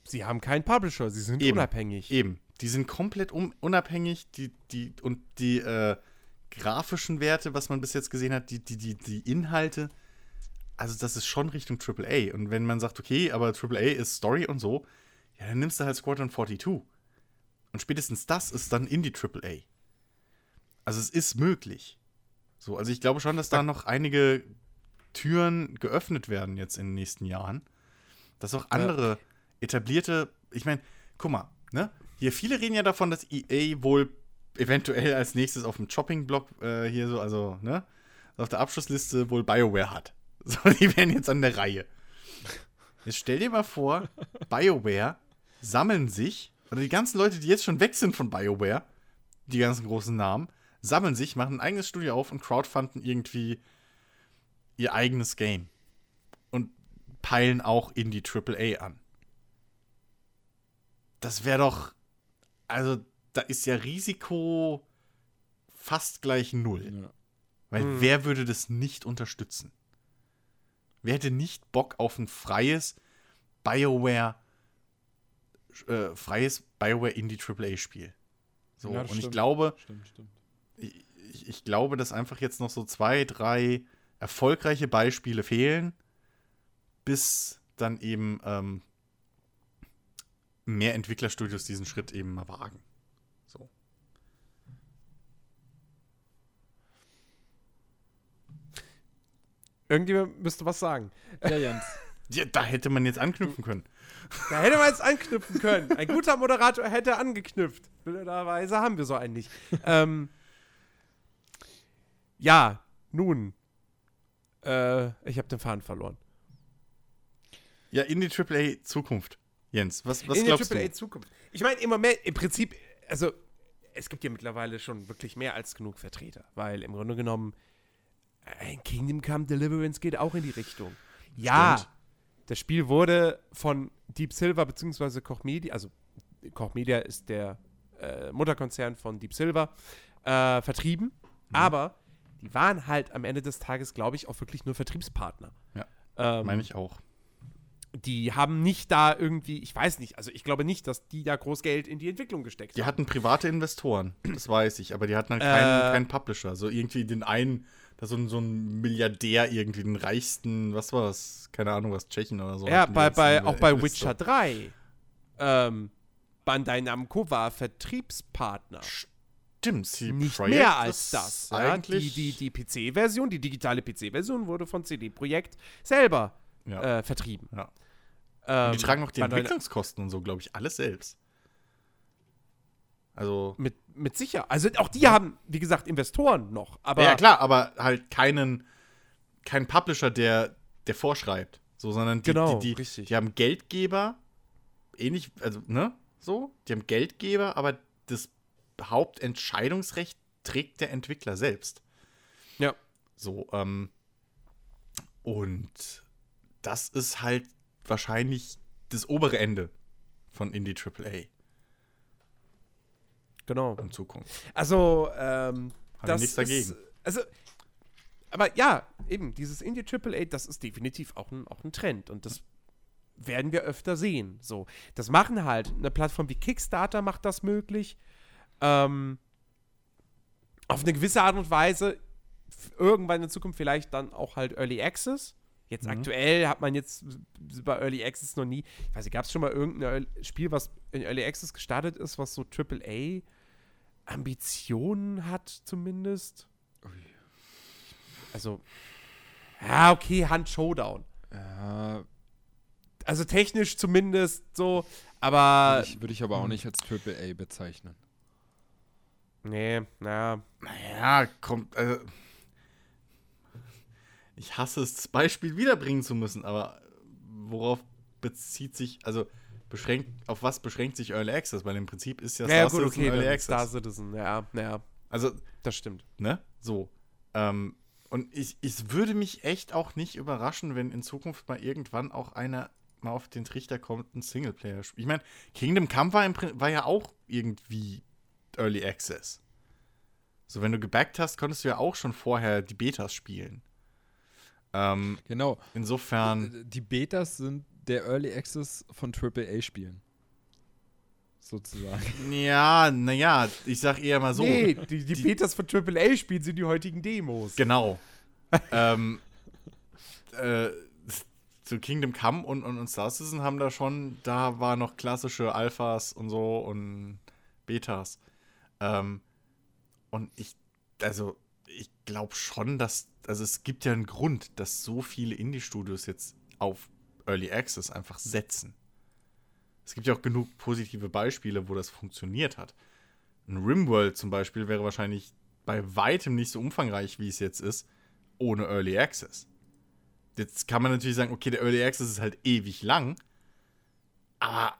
sie haben keinen Publisher, sie sind Eben. unabhängig. Eben. Die sind komplett un unabhängig. Die, die, und die äh, grafischen Werte, was man bis jetzt gesehen hat, die, die, die, die Inhalte, also das ist schon Richtung AAA. Und wenn man sagt, okay, aber AAA ist Story und so, ja, dann nimmst du halt Squadron 42. Und spätestens das ist dann Indie AAA. Also es ist möglich. So, also ich glaube schon, dass da noch einige Türen geöffnet werden jetzt in den nächsten Jahren. Dass auch andere etablierte, ich meine, guck mal, ne? Hier viele reden ja davon, dass EA wohl eventuell als nächstes auf dem Shopping-Block äh, hier so, also, ne? Auf der Abschlussliste wohl BioWare hat. So, die wären jetzt an der Reihe. Jetzt stell dir mal vor, BioWare sammeln sich, oder die ganzen Leute, die jetzt schon weg sind von BioWare, die ganzen großen Namen, sammeln sich, machen ein eigenes Studio auf und crowdfunden irgendwie ihr eigenes Game. Und peilen auch in die AAA an. Das wäre doch. Also, da ist ja Risiko fast gleich null. Ja. Weil Hm. wer würde das nicht unterstützen? Wer hätte nicht Bock auf ein freies BioWare, äh, freies BioWare Indie AAA Spiel? So, Ja, und ich stimmt. glaube, Stimmt, stimmt. ich, ich- ich glaube, dass einfach jetzt noch so zwei, drei erfolgreiche Beispiele fehlen, bis dann eben ähm, mehr Entwicklerstudios diesen Schritt eben mal wagen. Irgendjemand müsste was sagen. Ja, Jens. Ja, da hätte man jetzt anknüpfen können. Da hätte man jetzt anknüpfen können. Ein guter Moderator hätte angeknüpft. Blöderweise haben wir so einen nicht. ähm, ja, nun. Äh, ich habe den Faden verloren. Ja, in die AAA Zukunft. Jens, was, was In glaubst der AAA du? Zukunft. Ich meine, im Moment, im Prinzip, also es gibt ja mittlerweile schon wirklich mehr als genug Vertreter, weil im Grunde genommen Kingdom Come Deliverance geht auch in die Richtung. Ja, Stimmt. das Spiel wurde von Deep Silver bzw. Koch Media, also Koch Media ist der äh, Mutterkonzern von Deep Silver, äh, vertrieben, Mhm. aber die waren halt am Ende des Tages, glaube ich, auch wirklich nur Vertriebspartner. Ja, Ähm, Meine ich auch. die haben nicht da irgendwie, ich weiß nicht, also ich glaube nicht, dass die da groß Geld in die Entwicklung gesteckt Die haben. hatten private Investoren, das weiß ich, aber die hatten halt keinen, Äh. keinen Publisher. So irgendwie den einen, da so ein, so ein Milliardär, irgendwie den reichsten, was war das? Keine Ahnung, was, Tschechen oder so. ja, bei, bei, auch bei. Witcher 3. Ähm, Bandai Namco war Vertriebspartner. Stimmt, CD Nicht Projekt mehr als das. Ja? Die, Eigentlich, die, die PC-Version, die digitale PC-Version wurde von CD Projekt selber ja. äh, vertrieben. Ja. Ähm, die tragen auch die Bandai- Entwicklungskosten und so, glaube ich, alles selbst. Also, Mit, mit sicher. Also auch die haben, wie gesagt, Investoren noch. Aber ja klar, aber halt keinen, keinen Publisher, der, der vorschreibt. So, sondern die, Genau, die, die, richtig. die haben Geldgeber, ähnlich, also, ne? So, die haben Geldgeber, aber das Hauptentscheidungsrecht trägt der Entwickler selbst. Ja. So, ähm, und das ist halt wahrscheinlich das obere Ende von Indie AAA genau. in Zukunft. Also, ähm, Haben das nichts dagegen. Ist, also, aber ja, eben, dieses Indie AAA, das ist definitiv auch ein, auch ein Trend und das werden wir öfter sehen. So, das machen halt eine Plattform wie Kickstarter macht das möglich. Ähm, auf eine gewisse Art und Weise irgendwann in Zukunft vielleicht dann auch halt Early Access. Jetzt Mhm. aktuell hat man jetzt bei Early Access noch nie, ich weiß nicht, gab es schon mal irgendein Spiel, was in Early Access gestartet ist, was so AAA Ambitionen hat zumindest? Also, ja, okay, Hand Showdown. Ja, Also technisch zumindest so, aber würde ich, würde ich aber auch nicht als AAA bezeichnen. nee, naja, Naja, kommt. Also, ich hasse es, das Beispiel wiederbringen zu müssen, aber worauf bezieht sich, also beschränkt, auf was beschränkt sich Early Access? Weil im Prinzip ist ja Star gut, Citizen okay, Early Access. Star Citizen, ja, naja, Also, das stimmt. ne? So. Ähm, und ich, ich würde mich echt auch nicht überraschen, wenn in Zukunft mal irgendwann auch einer mal auf den Trichter kommt, ein Singleplayer. Ich meine, Kingdom Come war, im, war ja auch irgendwie Early Access. So, wenn du gebackt hast, konntest du ja auch schon vorher die Betas spielen. Ähm, Genau. insofern, Die Betas sind der Early Access von AAA-Spielen. Sozusagen. ja, naja, ich sag eher mal so. nee, die, die Betas von AAA-Spielen sind die heutigen Demos. Genau. ähm, äh, zu Kingdom Come und, und, und Star Citizen haben da schon, da war noch klassische Alphas und so und Betas. Ähm, und ich, also, ich glaube schon, dass, also es gibt ja einen Grund, dass so viele Indie-Studios jetzt auf Early Access einfach setzen. Es gibt ja auch genug positive Beispiele, wo das funktioniert hat. Ein Rimworld zum Beispiel wäre wahrscheinlich bei weitem nicht so umfangreich, wie es jetzt ist, ohne Early Access. Jetzt kann man natürlich sagen, okay, der Early Access ist halt ewig lang, aber,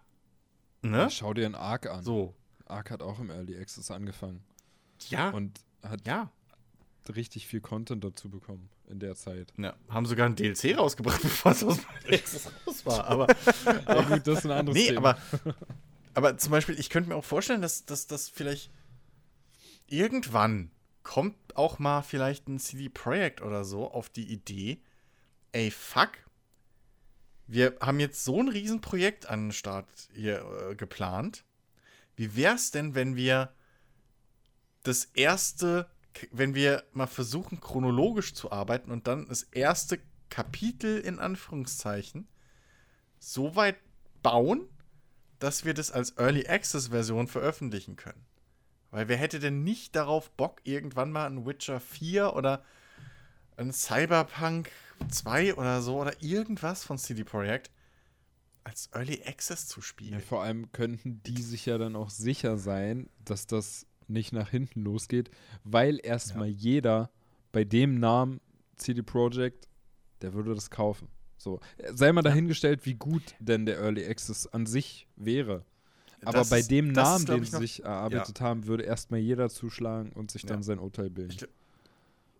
ne? Schau dir einen Arc an. So, Arc hat auch im Early Access angefangen ja, und hat ja. richtig viel Content dazu bekommen in der Zeit. ja. Haben sogar ein DLC rausgebracht, bevor es aus Access raus war, aber Ja, gut, das ist ein anderes Nee, Thema. aber, aber zum Beispiel, ich könnte mir auch vorstellen, dass das vielleicht irgendwann kommt auch mal vielleicht ein CD Projekt oder so auf die Idee, ey, fuck, wir haben jetzt so ein Riesenprojekt an den Start hier äh, geplant. Wie wär's denn, wenn wir das erste, wenn wir mal versuchen, chronologisch zu arbeiten und dann das erste Kapitel in Anführungszeichen so weit bauen, dass wir das als Early Access Version veröffentlichen können. Weil wer hätte denn nicht darauf Bock, irgendwann mal ein Witcher 4 oder ein Cyberpunk 2 oder so oder irgendwas von CD Projekt als Early Access zu Ja, spielen? vor allem könnten die sich ja dann auch sicher sein, dass das nicht nach hinten losgeht, weil erstmal jeder bei dem Namen CD Projekt, der würde das kaufen. So, sei mal dahingestellt, wie gut denn der Early Access an sich wäre. Aber Das bei ist- dem ist, Namen, glaub den sie sich erarbeitet haben, würde erstmal jeder zuschlagen und sich dann Ja. sein Urteil bilden. Ich,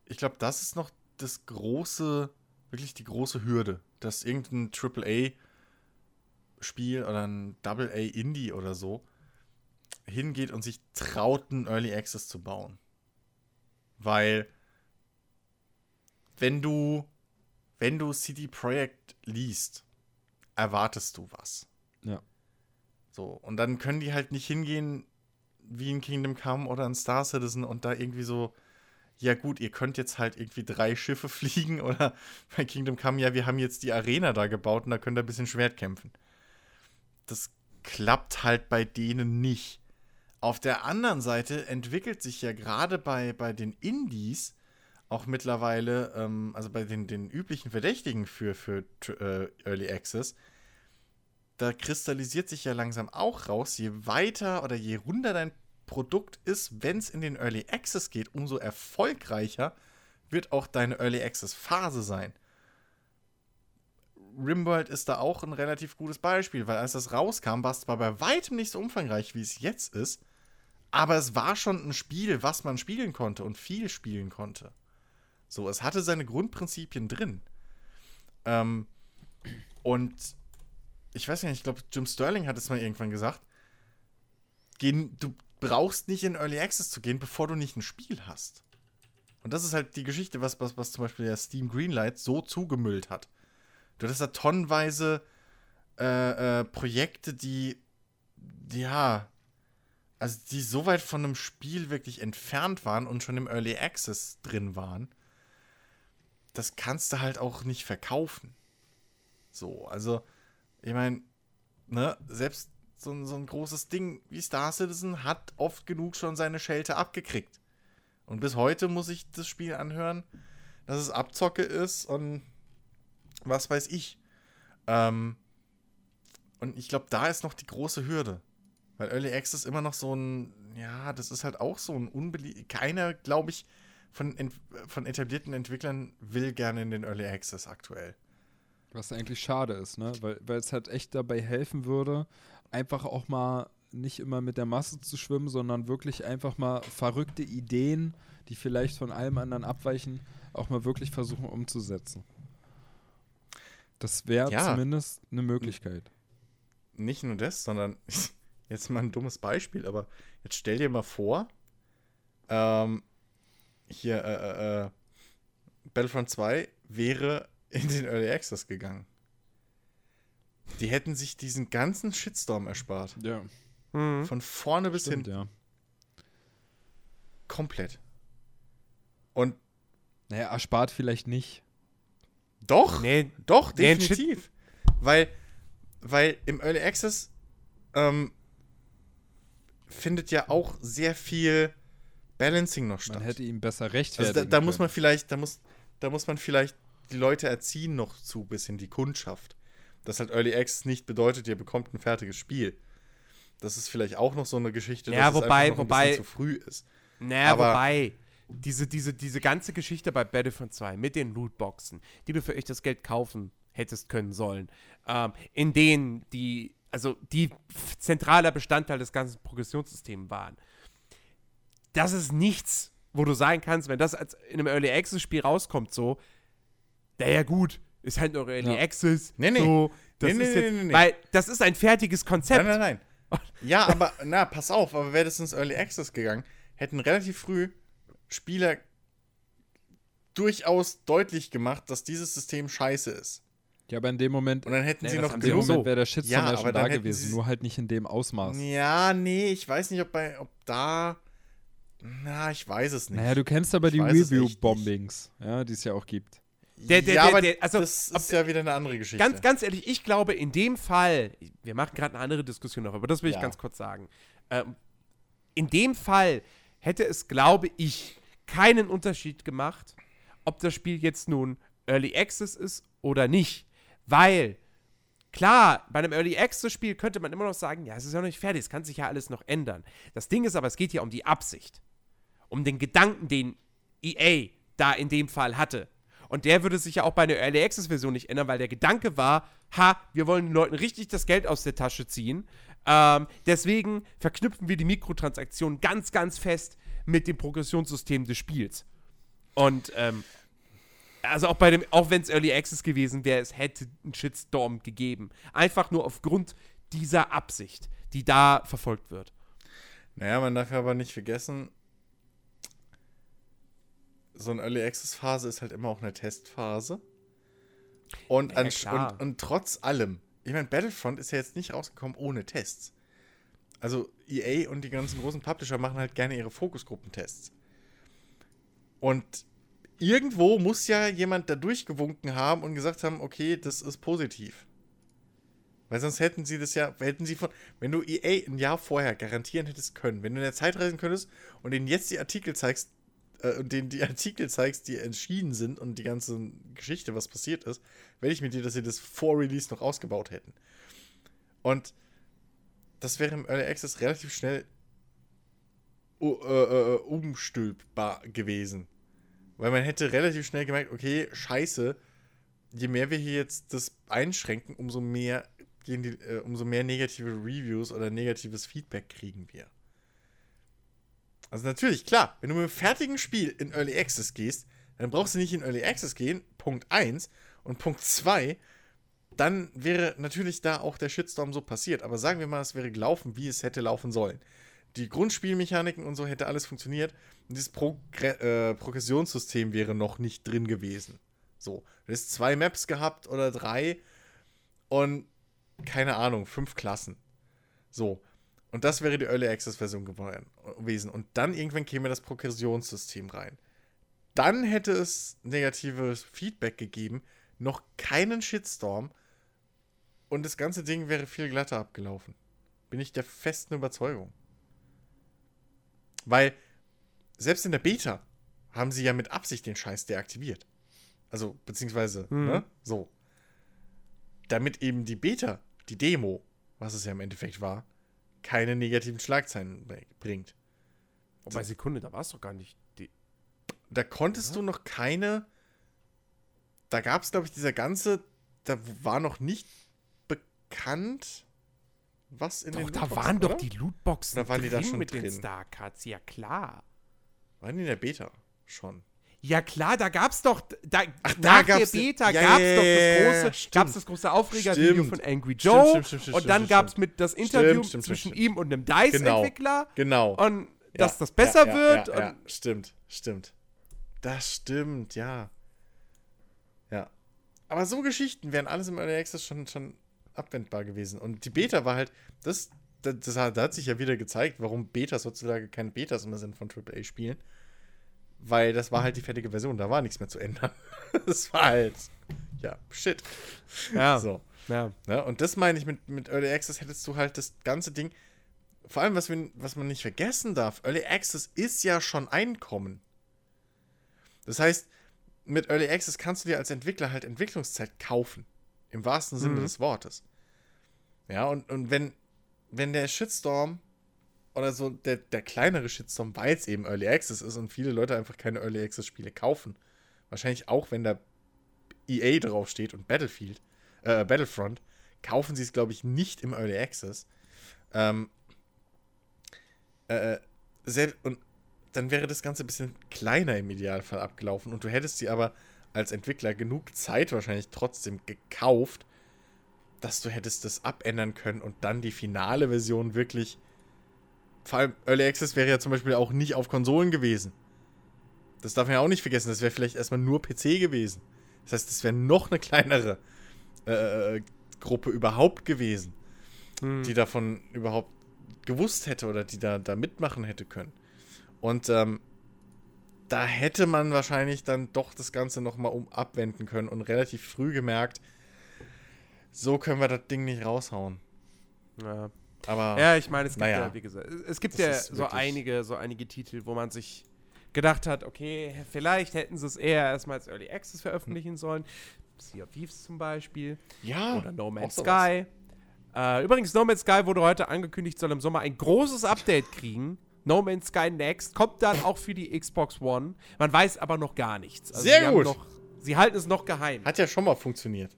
ich glaube, das ist noch das große, wirklich die große Hürde, dass irgendein AAA-Spiel oder ein AA-Indie oder so hingeht und sich traut, einen Early Access zu bauen. Weil, wenn du, wenn du CD Projekt liest, erwartest du was. Ja. So, und dann können die halt nicht hingehen wie in Kingdom Come oder in Star Citizen und da irgendwie so, ja gut, ihr könnt jetzt halt irgendwie drei Schiffe fliegen oder bei Kingdom Come, ja, wir haben jetzt die Arena da gebaut und da könnt ihr ein bisschen Schwert kämpfen. Das klappt halt bei denen nicht. Auf der anderen Seite entwickelt sich ja gerade bei, bei den Indies auch mittlerweile, ähm, also bei den, den üblichen Verdächtigen für, für äh, Early Access, da kristallisiert sich ja langsam auch raus, je weiter oder je runder dein Produkt ist, wenn es in den Early Access geht, umso erfolgreicher wird auch deine Early Access Phase sein. Rimworld ist da auch ein relativ gutes Beispiel, weil als das rauskam, war es zwar bei weitem nicht so umfangreich, wie es jetzt ist, aber es war schon ein Spiel, was man spielen konnte und viel spielen konnte. So, es hatte seine Grundprinzipien drin. Ähm, und ich weiß nicht, ich glaube, Jim Sterling hat es mal irgendwann gesagt. Gehen, du brauchst nicht in Early Access zu gehen, bevor du nicht ein Spiel hast. Und das ist halt die Geschichte, was, was, was zum Beispiel der Steam Greenlight so zugemüllt hat. Du hattest da tonnenweise äh, äh, Projekte, die, ja, also die so weit von einem Spiel wirklich entfernt waren und schon im Early Access drin waren, das kannst du halt auch nicht verkaufen. So, also, ich meine, ne, selbst so so ein großes Ding wie Star Citizen hat oft genug schon seine Schelte abgekriegt. Und bis heute muss ich das Spiel anhören, dass es Abzocke ist und was weiß ich. Ähm, und ich glaube, da ist noch die große Hürde. Weil Early Access immer noch so ein, ja, das ist halt auch so ein unbeliebt. Keiner, glaube ich, von, von etablierten Entwicklern will gerne in den Early Access aktuell. Was eigentlich schade ist, ne? Weil, weil es halt echt dabei helfen würde, einfach auch mal nicht immer mit der Masse zu schwimmen, sondern wirklich einfach mal verrückte Ideen, die vielleicht von allem anderen abweichen, auch mal wirklich versuchen umzusetzen. Das wäre Ja. zumindest eine Möglichkeit. Nicht nur das, sondern jetzt mal ein dummes Beispiel, aber jetzt stell dir mal vor, ähm, hier, äh, äh, äh, Battlefront 2 wäre in den Early Access gegangen. Die hätten sich diesen ganzen Shitstorm erspart. Ja, Mhm. Von vorne bis stimmt, hin ja. komplett. Und Naja, erspart vielleicht nicht. Doch, Nee, Doch, Nee, ein definitiv. weil, weil im Early Access ähm, findet ja auch sehr viel Balancing noch statt. Man hätte ihm besser also rechtfertigen da, da muss man vielleicht, da muss, da muss man vielleicht die Leute erziehen noch zu, bisschen die Kundschaft. Dass halt Early Access nicht bedeutet, ihr bekommt ein fertiges Spiel. Das ist vielleicht auch noch so eine Geschichte, Ja, dass wobei- es einfach noch ein wobei- bisschen zu früh ist. Naja, Aber- wobei, diese, diese, diese ganze Geschichte bei Battlefront 2 mit den Lootboxen, die du für echtes Geld kaufen hättest können sollen, ähm, in denen die, also die zentraler Bestandteil des ganzen Progressionssystems waren. Das ist nichts, wo du sagen kannst, wenn das als in einem Early Access Spiel rauskommt, so, naja gut, ist halt nur Early Ja. Access. Nee, nee. So, das Nee, nee, jetzt, nee, nee. Weil das ist ein fertiges Konzept. Nein, nein, nein. Ja, aber, na, pass auf, aber wäre das ins Early Access gegangen, hätten relativ früh Spieler durchaus deutlich gemacht, dass dieses System scheiße ist. Ja, aber in dem Moment, Und dann hätten Nee, sie noch in dem genug. so. Moment wäre der Shitstorm Ja, ja, schon da gewesen, nur halt nicht in dem Ausmaß. Ja, nee, ich weiß nicht, ob bei, ob da. Na, ich weiß es nicht. Naja, du kennst aber Ich die. Review-Bombings, ja, die es ja auch gibt. Der- der- ja, der- aber der- also, das ob- ist ja wieder eine andere Geschichte. Ganz, ganz ehrlich, ich glaube, in dem Fall, wir machen gerade eine andere Diskussion noch, aber das will ich Ja. ganz kurz sagen. Ähm, in dem Fall hätte es, glaube ich, keinen Unterschied gemacht, ob das Spiel jetzt nun Early Access ist oder nicht. Weil, klar, bei einem Early Access Spiel könnte man immer noch sagen, ja, es ist ja noch nicht fertig, es kann sich ja alles noch ändern. Das Ding ist aber, es geht ja um die Absicht. Um den Gedanken, den EA da in dem Fall hatte. Und der würde sich ja auch bei einer Early Access Version nicht ändern, weil der Gedanke war, ha, wir wollen den Leuten richtig das Geld aus der Tasche ziehen. Ähm, deswegen verknüpfen wir die Mikrotransaktionen ganz, ganz fest mit dem Progressionssystem des Spiels. Und ähm, also auch bei dem, auch wenn es Early Access gewesen wäre, es hätte einen Shitstorm gegeben. Einfach nur aufgrund dieser Absicht, die da verfolgt wird. Naja, man darf ja aber nicht vergessen, so eine Early Access Phase ist halt immer auch eine Testphase. Und, Ja, an, und, und trotz allem, ich meine, Battlefront ist ja jetzt nicht rausgekommen ohne Tests. Also EA und die ganzen großen Publisher machen halt gerne ihre Fokusgruppentests. Und irgendwo muss ja jemand da durchgewunken haben und gesagt haben, okay, das ist positiv. Weil sonst hätten sie das ja, hätten sie von, wenn du EA ein Jahr vorher garantieren hättest können, wenn du in der Zeit reisen könntest und denen jetzt die Artikel zeigst, äh, und denen die Artikel zeigst, die entschieden sind und die ganze Geschichte, was passiert ist, werde ich mit dir, dass sie das vor Release noch ausgebaut hätten. Und das wäre im Early Access relativ schnell uh, äh, äh, umstülpbar gewesen. Weil man hätte relativ schnell gemerkt, okay, scheiße, je mehr wir hier jetzt das einschränken, umso mehr, die, äh, umso mehr negative Reviews oder negatives Feedback kriegen wir. Also natürlich, klar, wenn du mit einem fertigen Spiel in Early Access gehst, dann brauchst du nicht in Early Access gehen, Punkt 1. Und Punkt 2, dann wäre natürlich da auch der Shitstorm so passiert. Aber sagen wir mal, es wäre gelaufen, wie es hätte laufen sollen. Die Grundspielmechaniken und so hätte alles funktioniert. Und dieses Progr äh, Progressionssystem wäre noch nicht drin gewesen. So, du hast zwei Maps gehabt oder drei und keine Ahnung, fünf Klassen. So. Und das wäre die Early Access Version gewesen. Und dann irgendwann käme das Progressionssystem rein. dann hätte es negatives Feedback gegeben, noch keinen Shitstorm und das ganze Ding wäre viel glatter abgelaufen. Bin ich der festen Überzeugung. Weil selbst in der Beta haben sie ja mit Absicht den Scheiß deaktiviert. Also, beziehungsweise, Mhm. ne? So. Damit eben die Beta, die Demo, was es ja im Endeffekt war, keine negativen Schlagzeilen br- bringt. Wobei, Sekunde, da war es doch gar nicht. Die, Da konntest du noch keine. Da gab es, glaube ich, dieser ganze. Da war noch nicht bekannt, was in doch, den da Lootboxen, waren doch oder? die Lootboxen Da waren die da drin schon mit den drin. Starcards, ja klar. Waren die in der Beta schon? Ja klar, da gab's doch, da, Ach, da nach der gab's- Beta ja, gab's ja, doch das große, gab's das große Aufregervideo von Angry Joe stimmt, stimmt, stimmt, und dann gab's mit das Interview zwischen ihm und einem DICE-Entwickler Genau. und dass Ja, das besser wird Ja, stimmt, stimmt. Das stimmt, ja. Ja. Aber so Geschichten wären alles im Early Access schon, schon abwendbar gewesen. Und die Beta war halt, das, das, das hat, da hat sich ja wieder gezeigt, warum Betas heutzutage keine Betas immer sind von AAA-Spielen. Weil das war halt die fertige Version, da war nichts mehr zu ändern. Das war halt, ja, shit. ja, So. ja. Ne? Und das meine ich mit, mit Early Access, hättest du halt das ganze Ding. Vor allem, was, wir, was man nicht vergessen darf, Early Access ist ja schon Einkommen. Das heißt, mit Early Access kannst du dir als Entwickler halt Entwicklungszeit kaufen. Im wahrsten Sinne Mhm. des Wortes. Ja, und, und wenn, wenn der Shitstorm oder so der, der kleinere Shitstorm, weil es eben Early Access ist und viele Leute einfach keine Early Access Spiele kaufen, wahrscheinlich auch wenn da EA draufsteht und Battlefield, äh, Battlefront, kaufen sie es, glaube ich, nicht im Early Access. Ähm, äh, selbst, und dann wäre das Ganze ein bisschen kleiner im Idealfall abgelaufen und du hättest sie aber als Entwickler genug Zeit wahrscheinlich trotzdem gekauft, dass du hättest das abändern können und dann die finale Version wirklich. Vor allem Early Access wäre ja zum Beispiel auch nicht auf Konsolen gewesen. Das darf man ja auch nicht vergessen. Das wäre vielleicht erstmal nur PC gewesen. Das heißt, es wäre noch eine kleinere äh, Gruppe überhaupt gewesen, Hm. die davon überhaupt gewusst hätte oder die da, da mitmachen hätte können. Und ähm, da hätte man wahrscheinlich dann doch das Ganze nochmal um abwenden können und relativ früh gemerkt, so können wir das Ding nicht raushauen. ja. Aber Ja, ich meine, es gibt Naja. ja, wie gesagt, es- gibt ja so einige, so einige Titel, wo man sich gedacht hat, okay, vielleicht hätten sie es eher erstmal als Early Access veröffentlichen sollen. Sea of Thieves zum Beispiel. ja, Oder No Man's. Sky. Äh, übrigens, No Man's Sky wurde heute angekündigt, soll im Sommer ein großes Update kriegen. No Man's Sky Next kommt dann auch für die Xbox One. Man weiß aber noch gar nichts. Also Sehr gut. Noch, sie halten es noch geheim. Hat ja schon mal funktioniert.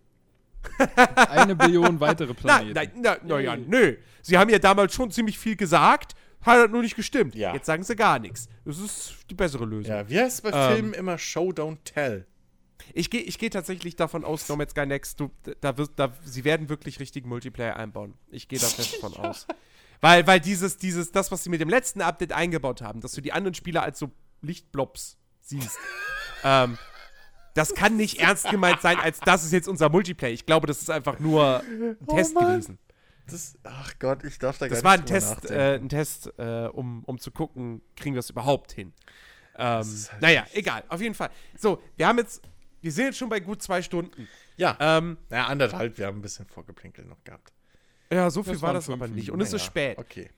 Eine Billion weitere Planeten. na, na, na ja, nö. Sie haben ja damals schon ziemlich viel gesagt, hat halt nur nicht gestimmt. Ja. Jetzt sagen sie gar nichts. Das ist die bessere Lösung. Ja, wie heißt es bei Ähm. Filmen immer Show, don't tell? Ich gehe ich geh tatsächlich davon aus, No Man's Sky Next, du, da wirst, da, sie werden wirklich richtigen Multiplayer einbauen. Ich gehe da fest von aus. Weil, weil dieses, dieses, das, was sie mit dem letzten Update eingebaut haben, dass du die anderen Spieler als so Lichtblobs siehst, ähm, das kann nicht ernst gemeint sein, als das ist jetzt unser Multiplayer. Ich glaube, das ist einfach nur ein Oh Test Mann. gewesen. Das, ach Gott, ich darf da Das gar war ein nicht drüber Test, nachdenken. äh, ein Test äh, um, um zu gucken, kriegen wir es überhaupt hin. Ähm, halt naja, egal, auf jeden Fall. So, wir haben jetzt, wir sind jetzt schon bei gut zwei Stunden. ja, Ähm, naja, anderthalb, wir haben ein bisschen Vorgeplänkelt noch gehabt. ja, so viel Das war das aber nicht. Und es ist spät. Okay.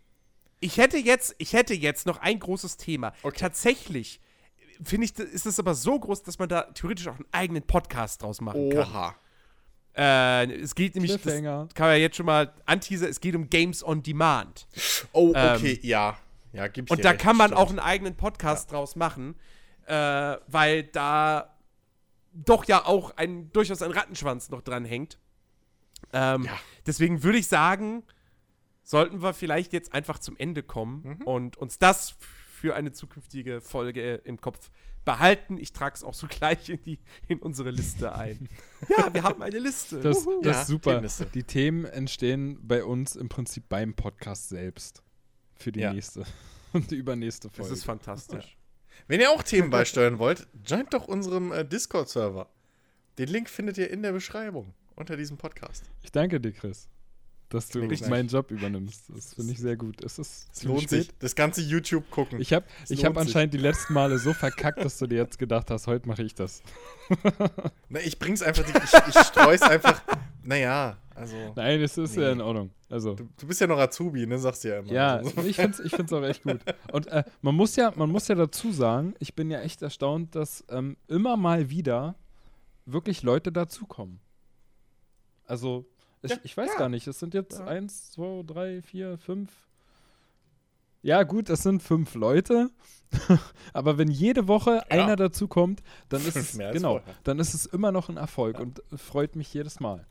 Ich hätte jetzt, ich hätte jetzt noch ein großes Thema. Okay. Tatsächlich finde ich, ist es aber so groß, dass man da theoretisch auch einen eigenen Podcast draus machen kann. Oha. Äh, es geht nämlich, das kann man jetzt schon mal anteasern, es geht um Games on Demand. Oh, Ähm, okay, ja. Ja, gib ich Und da recht, kann man stimmt. auch einen eigenen Podcast draus machen, äh, weil da doch ja auch ein, durchaus ein Rattenschwanz noch dran hängt. Ähm, Ja. Deswegen würde ich sagen, sollten wir vielleicht jetzt einfach zum Ende kommen Mhm. und uns das für eine zukünftige Folge im Kopf behalten. Ich trage es auch so gleich in, die, in unsere Liste ein. ja, wir haben eine Liste. Das, das Ja, ist super. Themenliste. Die Themen entstehen bei uns im Prinzip beim Podcast selbst. Für die Ja. nächste und die übernächste das Folge. ist fantastisch. Wenn ihr auch Themen beisteuern wollt, joint doch unserem äh, Discord-Server. Den Link findet ihr in der Beschreibung unter diesem Podcast. Ich danke dir, Chris. Dass du Richtig. meinen Job übernimmst. Das finde ich sehr gut. Es ist Es lohnt sich. spät. Das ganze YouTube gucken. Ich habe hab sich. anscheinend die letzten Male so verkackt, dass du dir jetzt gedacht hast, heute mache ich das. Na, ich bring's einfach, die- ich, ich streu's einfach. Naja, also. Nein, es ist ja Nee. in Ordnung. Also, Du, du bist ja noch Azubi, ne? Sagst du ja immer. ja, Also, ich finde es ich find's auch echt gut. Und äh, man, muss ja, man muss ja dazu sagen, ich bin ja echt erstaunt, dass ähm, immer mal wieder wirklich Leute dazukommen. Also, ich, Ja, ich weiß ja. gar nicht, es sind jetzt Ja. eins, zwei, drei, vier, fünf. Ja, gut, es sind fünf Leute. Aber wenn jede Woche einer dazukommt, dann ist es genau, dann ist es immer noch ein Erfolg und freut mich jedes Mal.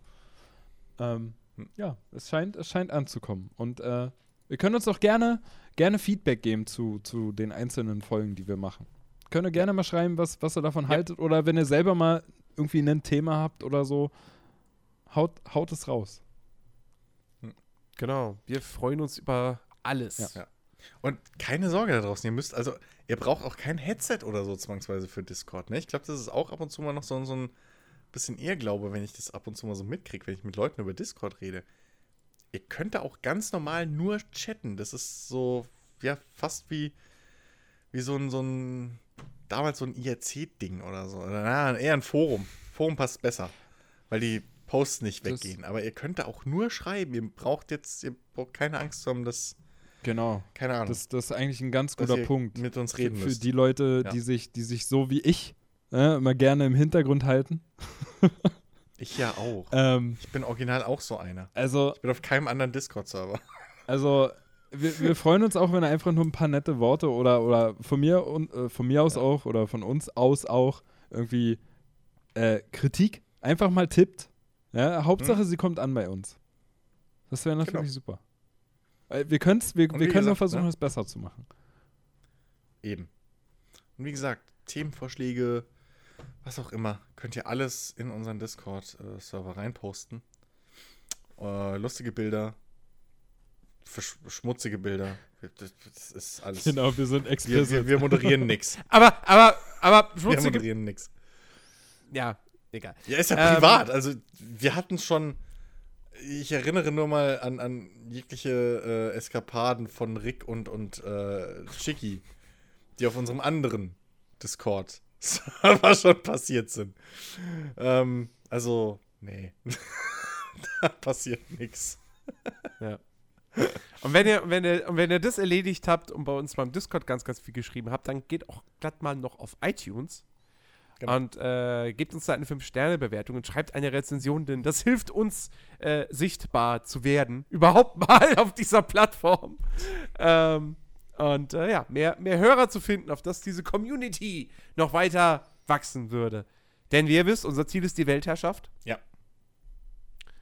Ähm, Hm. ja, es scheint, es scheint anzukommen. Und äh, wir können uns auch gerne, gerne Feedback geben zu, zu den einzelnen Folgen, die wir machen. Könnt ihr gerne mal schreiben, was, was ihr davon haltet. Oder wenn ihr selber mal irgendwie ein Thema habt oder so, haut, haut es raus. Genau. Wir freuen uns über alles. Ja. Ja. Und keine Sorge da draußen, ihr müsst, also, ihr braucht auch kein Headset oder so zwangsweise für Discord, ne? Ich glaube, das ist auch ab und zu mal noch so, so ein bisschen Irrglaube, wenn ich das ab und zu mal so mitkriege, wenn ich mit Leuten über Discord rede. Ihr könnt da auch ganz normal nur chatten. Das ist so, ja, fast wie, wie so ein, so ein, damals so ein IRC-Ding oder so. Oder, na, eher ein Forum. Forum passt besser, weil die Posts nicht Das- weggehen. Aber ihr könnt da auch nur schreiben. Ihr braucht jetzt, ihr braucht keine Angst zu haben, dass, Genau. keine Ahnung Das, das ist eigentlich ein ganz guter ihr Punkt. mit uns reden für müsst. die Leute, Ja. die, sich, die sich so wie ich äh, immer gerne im Hintergrund halten. ich ja auch. Ähm, Ich bin original auch so einer. also, Ich bin auf keinem anderen Discord-Server. Also, wir, wir freuen uns auch, wenn er einfach nur ein paar nette Worte oder, oder von mir und äh, von mir aus auch oder von uns aus auch irgendwie äh, Kritik einfach mal tippt. Ja, Hauptsache, sie kommt an bei uns. Das wäre natürlich Genau. super. Wir, können's, wir, wir können nur gesagt, versuchen, ne? es besser zu machen. Eben. Und wie gesagt, Themenvorschläge, was auch immer, könnt ihr alles in unseren Discord-Server reinposten. Äh, lustige Bilder, schmutzige Bilder. Das, ist alles. Genau, wir sind Wir, explizit. wir, wir moderieren nix. Aber, aber, aber Wir schmutzige. moderieren nix. Ja, egal. Ja, ist ja Ähm, privat. Also, wir hatten schon. Ich erinnere nur mal an, an jegliche äh, Eskapaden von Rick und, und äh, Chicky, die auf unserem anderen Discord-Server schon passiert sind. Ähm, also, nee. da passiert nichts. Und wenn ihr, wenn ihr, und wenn ihr das erledigt habt und bei uns beim Discord ganz, ganz viel geschrieben habt, dann geht auch glatt mal noch auf iTunes Genau. und äh, gebt uns da eine 5-Sterne-Bewertung und schreibt eine Rezension, denn das hilft uns, äh, sichtbar zu werden. Überhaupt mal auf dieser Plattform. Ähm, und äh, ja, mehr, mehr Hörer zu finden, auf dass diese Community noch weiter wachsen würde. Denn wie ihr wisst, unser Ziel ist die Weltherrschaft. Ja.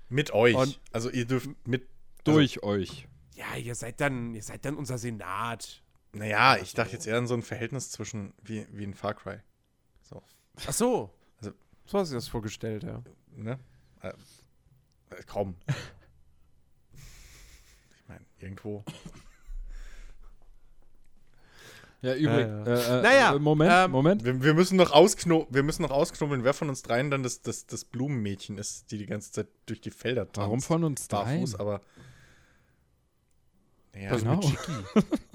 Mit euch. Und- also, ihr dürft mit. Durch euch. Ja, ihr seid dann, ihr seid dann unser Senat. Also, naja, ich dachte jetzt eher an so ein Verhältnis zwischen. wie, wie in Far Cry. So. Ach so. Also- so hast du dir das vorgestellt, ja. Ne? Äh, äh, kaum. Ich meine, irgendwo. Ja, übrigens. ja. Äh, äh, Naja, äh, Moment, ähm, Moment. Wir, wir müssen noch auskno wir müssen noch ausknobeln, wer von uns dreien dann das, das, das Blumenmädchen ist, die die ganze Zeit durch die Felder tanzt. Warum von uns dreien? Barfuß, aber. Ja, Genau.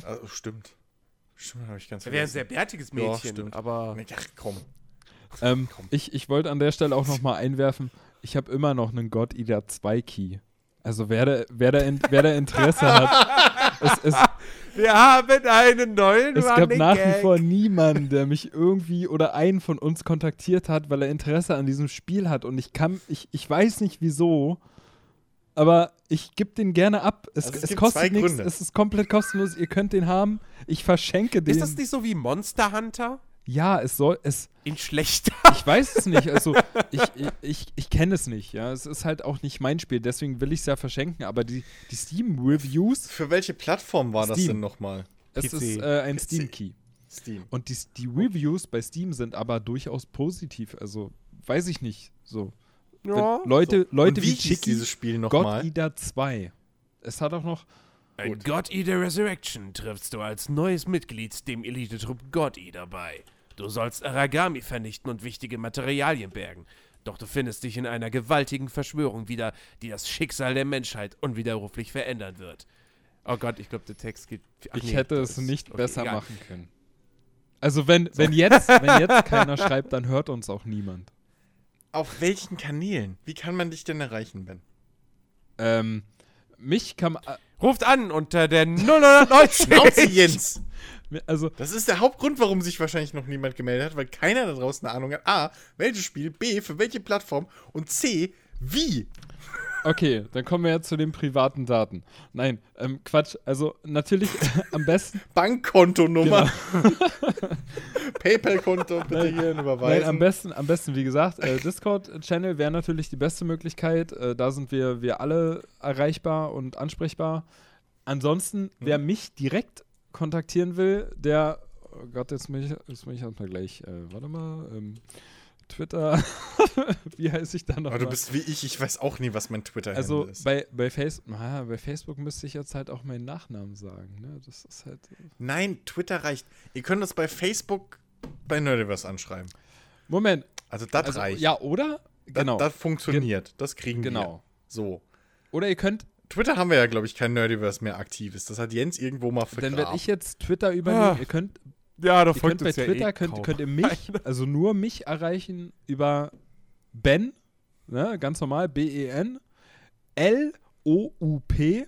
also, stimmt. Stimmt, habe ich ganz Er wäre ein vergessen. sehr bärtiges Ja, Mädchen, stimmt. aber Ja, komm. Ähm, ich ich wollte an der Stelle auch noch mal einwerfen, ich habe immer noch einen God Eater 2 Key. Also wer da, wer da, in, wer da Interesse hat, es, es, wir haben einen neuen es gab nach wie Gag. vor niemanden, der mich irgendwie oder einen von uns kontaktiert hat, weil er Interesse an diesem Spiel hat. Und ich kann, ich, ich weiß nicht wieso, aber ich gebe den gerne ab. Es, Also es es kostet nichts, es ist komplett kostenlos, ihr könnt den haben. Ich verschenke den. Ist das nicht so wie Monster Hunter? Ja, es soll, es, In schlechter. Ich weiß es nicht. Also, ich, ich, ich, ich kenne es nicht. Ja, Es ist halt auch nicht mein Spiel. Deswegen will ich es ja verschenken. Aber die, die Steam-Reviews, Für welche Plattform war das Steam. denn nochmal? es PC. ist äh, ein. Steam-Key. Steam. Und die, die Reviews bei Steam sind aber durchaus positiv. Also, weiß ich nicht. So. Ja. Wenn Leute, So. Leute Und wie wie Chicky, dieses Spiel God nochmal? Eater 2. Es hat auch noch. Ein God Eater Resurrection triffst du als neues Mitglied dem Elitetrupp God Eater bei. Du sollst Aragami vernichten und wichtige Materialien bergen. Doch du findest dich in einer gewaltigen Verschwörung wieder, die das Schicksal der Menschheit unwiderruflich verändern wird. Oh Gott, ich glaube, der Text geht. ach Ich nee, hätte es nicht okay, besser egal. machen können. Also wenn, wenn, jetzt, wenn jetzt keiner schreibt, dann hört uns auch niemand. Auf welchen Kanälen? Wie kann man dich denn erreichen, Ben? Ähm, mich kann man, Ruft an unter der 090. Schnauze, Jens! also Das ist der Hauptgrund, warum sich wahrscheinlich noch niemand gemeldet hat, weil keiner da draußen eine Ahnung hat. A, welches Spiel, B, für welche Plattform und C, wie. Okay, dann kommen wir jetzt zu den privaten Daten. Nein, ähm, Quatsch. Also natürlich am besten. Bankkontonummer. PayPal-Konto bitte hier Nein, überweisen. am besten, am besten, wie gesagt, äh, Discord-Channel wäre natürlich die beste Möglichkeit. Äh, da sind wir, wir alle erreichbar und ansprechbar. Ansonsten, wer mich direkt kontaktieren will, der, oh Gott, jetzt muss ich, jetzt muss ich erstmal gleich, äh, warte mal, ähm, Twitter, wie heiße ich da noch? Aber du mal? bist wie ich, ich weiß auch nie, was mein twitter Also ist. bei, bei, Face ah, bei Facebook müsste ich jetzt halt auch meinen Nachnamen sagen. Ne? Das ist halt. Nein, Twitter reicht. Ihr könnt das bei Facebook bei Nerdiverse anschreiben. Moment. Also das Also, reicht. ja, oder? das, Genau. das funktioniert. Das kriegen wir. genau. So. Oder ihr könnt, Twitter haben wir ja, glaube ich, kein Nerdiverse mehr aktives. Das hat Jens irgendwo mal dann vergraben. werde ich jetzt Twitter übernehmen. Ah. Ihr könnt, Ja, da ihr könnt bei Twitter könnt, könnt ihr mich, also nur mich erreichen über Ben, ne, ganz normal, B-E-N, L-O-U-P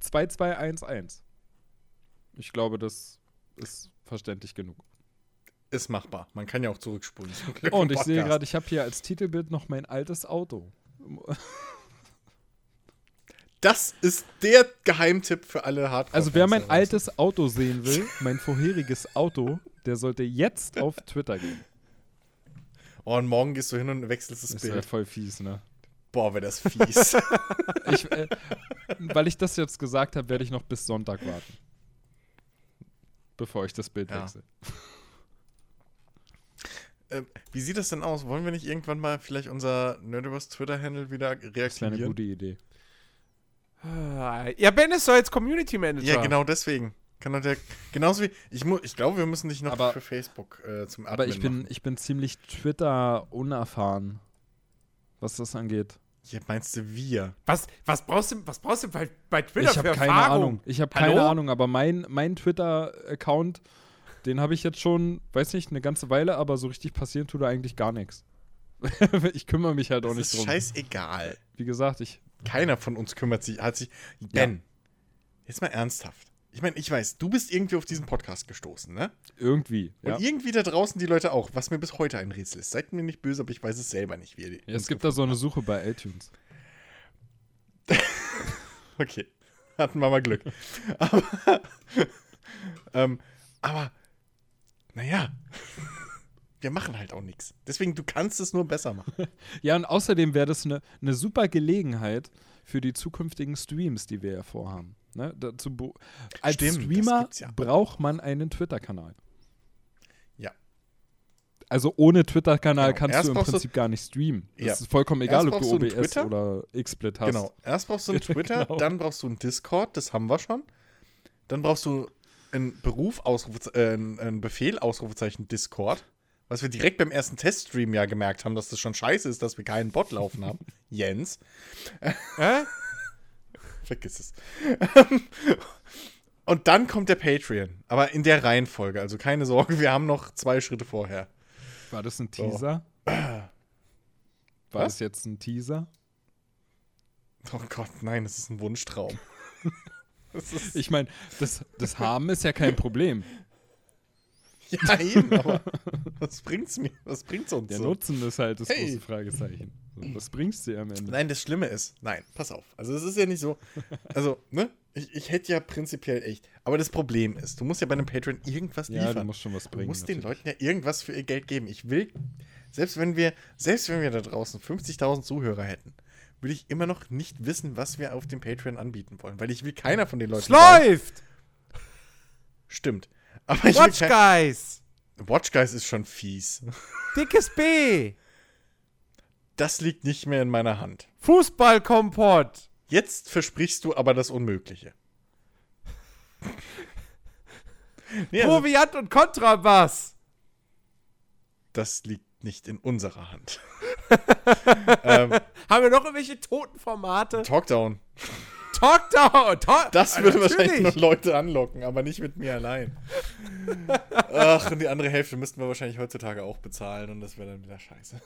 2211. Ich glaube, das ist verständlich genug. Ist machbar. Man kann ja auch zurückspulen. Oh, und ich sehe gerade, ich habe hier als Titelbild noch mein altes Auto. Das ist der Geheimtipp für alle Hardcore. Also wer mein altes Auto sehen will, mein vorheriges Auto, der sollte jetzt auf Twitter gehen. Oh, und morgen gehst du hin und wechselst das Das wäre Bild. voll fies, ne? Boah, wäre das fies. Ich, äh, weil ich das jetzt gesagt habe, werde ich noch bis Sonntag warten. Bevor ich das Bild Ja. wechsle. ähm, wie sieht das denn aus? Wollen wir nicht irgendwann mal vielleicht unser Nerdiverse Twitter-Handle wieder Das wäre eine reaktivieren? gute Idee. Ja, Ben ist doch jetzt Community Manager. Ja, genau deswegen. Kann doch der, genauso wie, ich, mu, ich glaube, wir müssen dich noch Aber- für Facebook äh, zum Admin Aber ich bin, machen. ich bin ziemlich Twitter-unerfahren, was das angeht. Ja, meinst du wir? Was, was brauchst du, was brauchst du bei, bei Twitter ich habe für keine Erfahrung? Ahnung. Ich habe keine Ahnung, aber mein, mein Twitter-Account, den habe ich jetzt schon, weiß nicht, eine ganze Weile, aber so richtig passieren tut da eigentlich gar nichts. ich kümmere mich halt auch Das nicht ist drum. scheißegal. Wie gesagt, ich. Keiner von uns kümmert sich, hat sich. Ben, jetzt mal ernsthaft. Ich meine, ich weiß, du bist irgendwie auf diesen Podcast gestoßen, ne? Irgendwie. Und Ja. irgendwie da draußen die Leute auch, was mir bis heute ein Rätsel ist. Seid mir nicht böse, aber ich weiß es selber nicht, wie ihr Ja, es gibt da so eine Suche bei iTunes. Okay, hatten wir mal Glück. Aber, ähm, aber naja, wir machen halt auch nichts. Deswegen, du kannst es nur besser machen. Ja, und außerdem wäre das eine ne super Gelegenheit für die zukünftigen Streams, die wir ja vorhaben. Ne? Dazu als Stimmt, Streamer ja. braucht man einen Twitter-Kanal. Ja. Also ohne Twitter-Kanal Genau. kannst Erst du im brauchst du- Prinzip gar nicht streamen. Das Ja. ist vollkommen egal, Erst ob du du OBS Twitter. oder XSplit hast. Genau. Erst brauchst du einen Twitter, Genau. dann brauchst du einen Discord, das haben wir schon. Dann brauchst du einen Beruf, Ausrufe, äh, einen Befehl, Ausrufezeichen Discord. Was wir direkt beim ersten Teststream ja gemerkt haben, dass das schon scheiße ist, dass wir keinen Bot laufen haben. Jens. Hä? Vergiss es. Und dann kommt der Patreon. Aber in der Reihenfolge. Also keine Sorge, wir haben noch zwei Schritte vorher. War das ein Teaser? War Was? das jetzt ein Teaser? Oh Gott, nein, das ist ein Wunschtraum. Ist, Ich meine, das, das Haben ist ja kein Problem. ja, eben, aber was bringt's mir? Was bringt's uns Der so? Nutzen ist halt das Hey. große Fragezeichen. Was bringst du dir am Ende? Nein, das Schlimme ist, nein, pass auf. Also es ist ja nicht so, also, ne? Ich, ich hätte ja prinzipiell echt. Aber das Problem ist, du musst ja bei einem Patreon irgendwas Ja, du liefern. musst schon was Du bringen. musst den natürlich. Leuten ja irgendwas für ihr Geld geben. Ich will, selbst wenn wir, selbst wenn wir da draußen 50.000 Zuhörer hätten, würde ich immer noch nicht wissen, was wir auf dem Patreon anbieten wollen, weil ich will keiner von den Es Leuten. sagen- läuft! Stimmt. Aber Watch Guys! Watch Guys ist schon fies. Dickes B! Das liegt nicht mehr in meiner Hand. Fußballkompott! Jetzt versprichst du aber das Unmögliche. nee, also, Proviant und Kontrabass! das liegt nicht in unserer Hand. ähm, Haben wir noch irgendwelche toten Formate? Talkdown. Talkdown! Talk Das würde Natürlich. wahrscheinlich noch Leute anlocken, aber nicht mit mir allein. Ach, und die andere Hälfte müssten wir wahrscheinlich heutzutage auch bezahlen und das wäre dann wieder scheiße.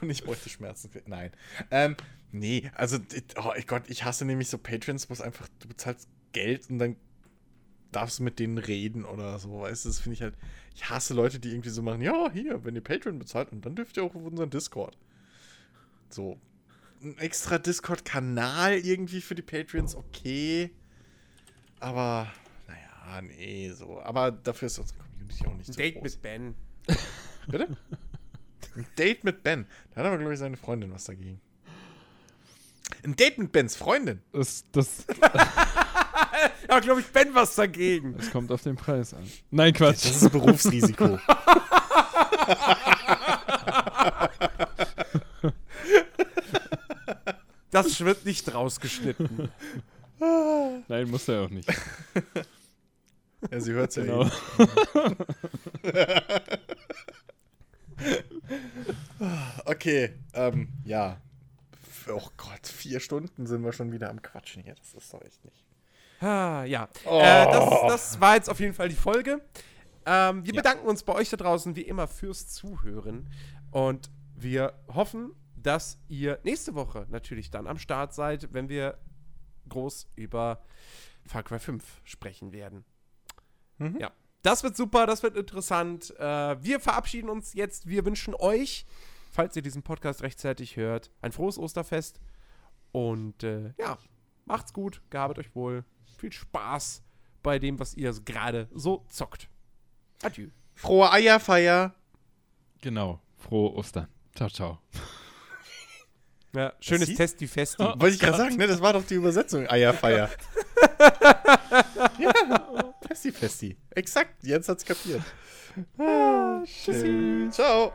und ich bräuchte Schmerzen. Nein. Ähm, nee, also, oh Gott, ich hasse nämlich so Patrons, wo es einfach, du bezahlst Geld und dann darfst du mit denen reden oder so, weißt du, das finde ich halt, ich hasse Leute, die irgendwie so machen, ja, hier, wenn ihr Patreon bezahlt und dann dürft ihr auch auf unseren Discord. So, ein extra Discord-Kanal irgendwie für die Patreons, okay. Aber, naja, nee, so. Aber dafür ist unsere Community auch nicht Ein so Date groß. mit Ben. Bitte? Ein Date mit Ben. Da hat aber, glaube ich, seine Freundin was dagegen. Ein Date mit Bens Freundin. Das, das, Ja, glaube ich, Ben was dagegen. das kommt auf den Preis an. Nein, Quatsch. Das ist Berufsrisiko. Das wird nicht rausgeschnitten. Nein, muss er auch nicht. ja, sie hört es ja Genau. eh. Okay, ähm, ja. Oh Gott, vier Stunden sind wir schon wieder am Quatschen hier. Das ist doch echt nicht. Ah, ja. Oh. Äh, das, das war jetzt auf jeden Fall die Folge. Ähm, wir Ja. bedanken uns bei euch da draußen wie immer fürs Zuhören. Und wir hoffen, dass ihr nächste Woche natürlich dann am Start seid, wenn wir groß über Far Cry 5 sprechen werden. Mhm. Ja. Das wird super, das wird interessant. Äh, wir verabschieden uns jetzt. Wir wünschen euch, falls ihr diesen Podcast rechtzeitig hört, ein frohes Osterfest. Und äh, ja, macht's gut, gehabet euch wohl. Viel Spaß bei dem, was ihr gerade so zockt. Adieu. Frohe Eierfeier. Genau. Frohe Ostern. Ciao, ciao. Ja, schönes Testi Festi. Oh, Wollte ich gerade sagen, ne? Das war doch die Übersetzung. Ah Eierfeier. ja, Testi Festi. Exakt, Jens hat's kapiert. Ah, tschüssi. Ciao.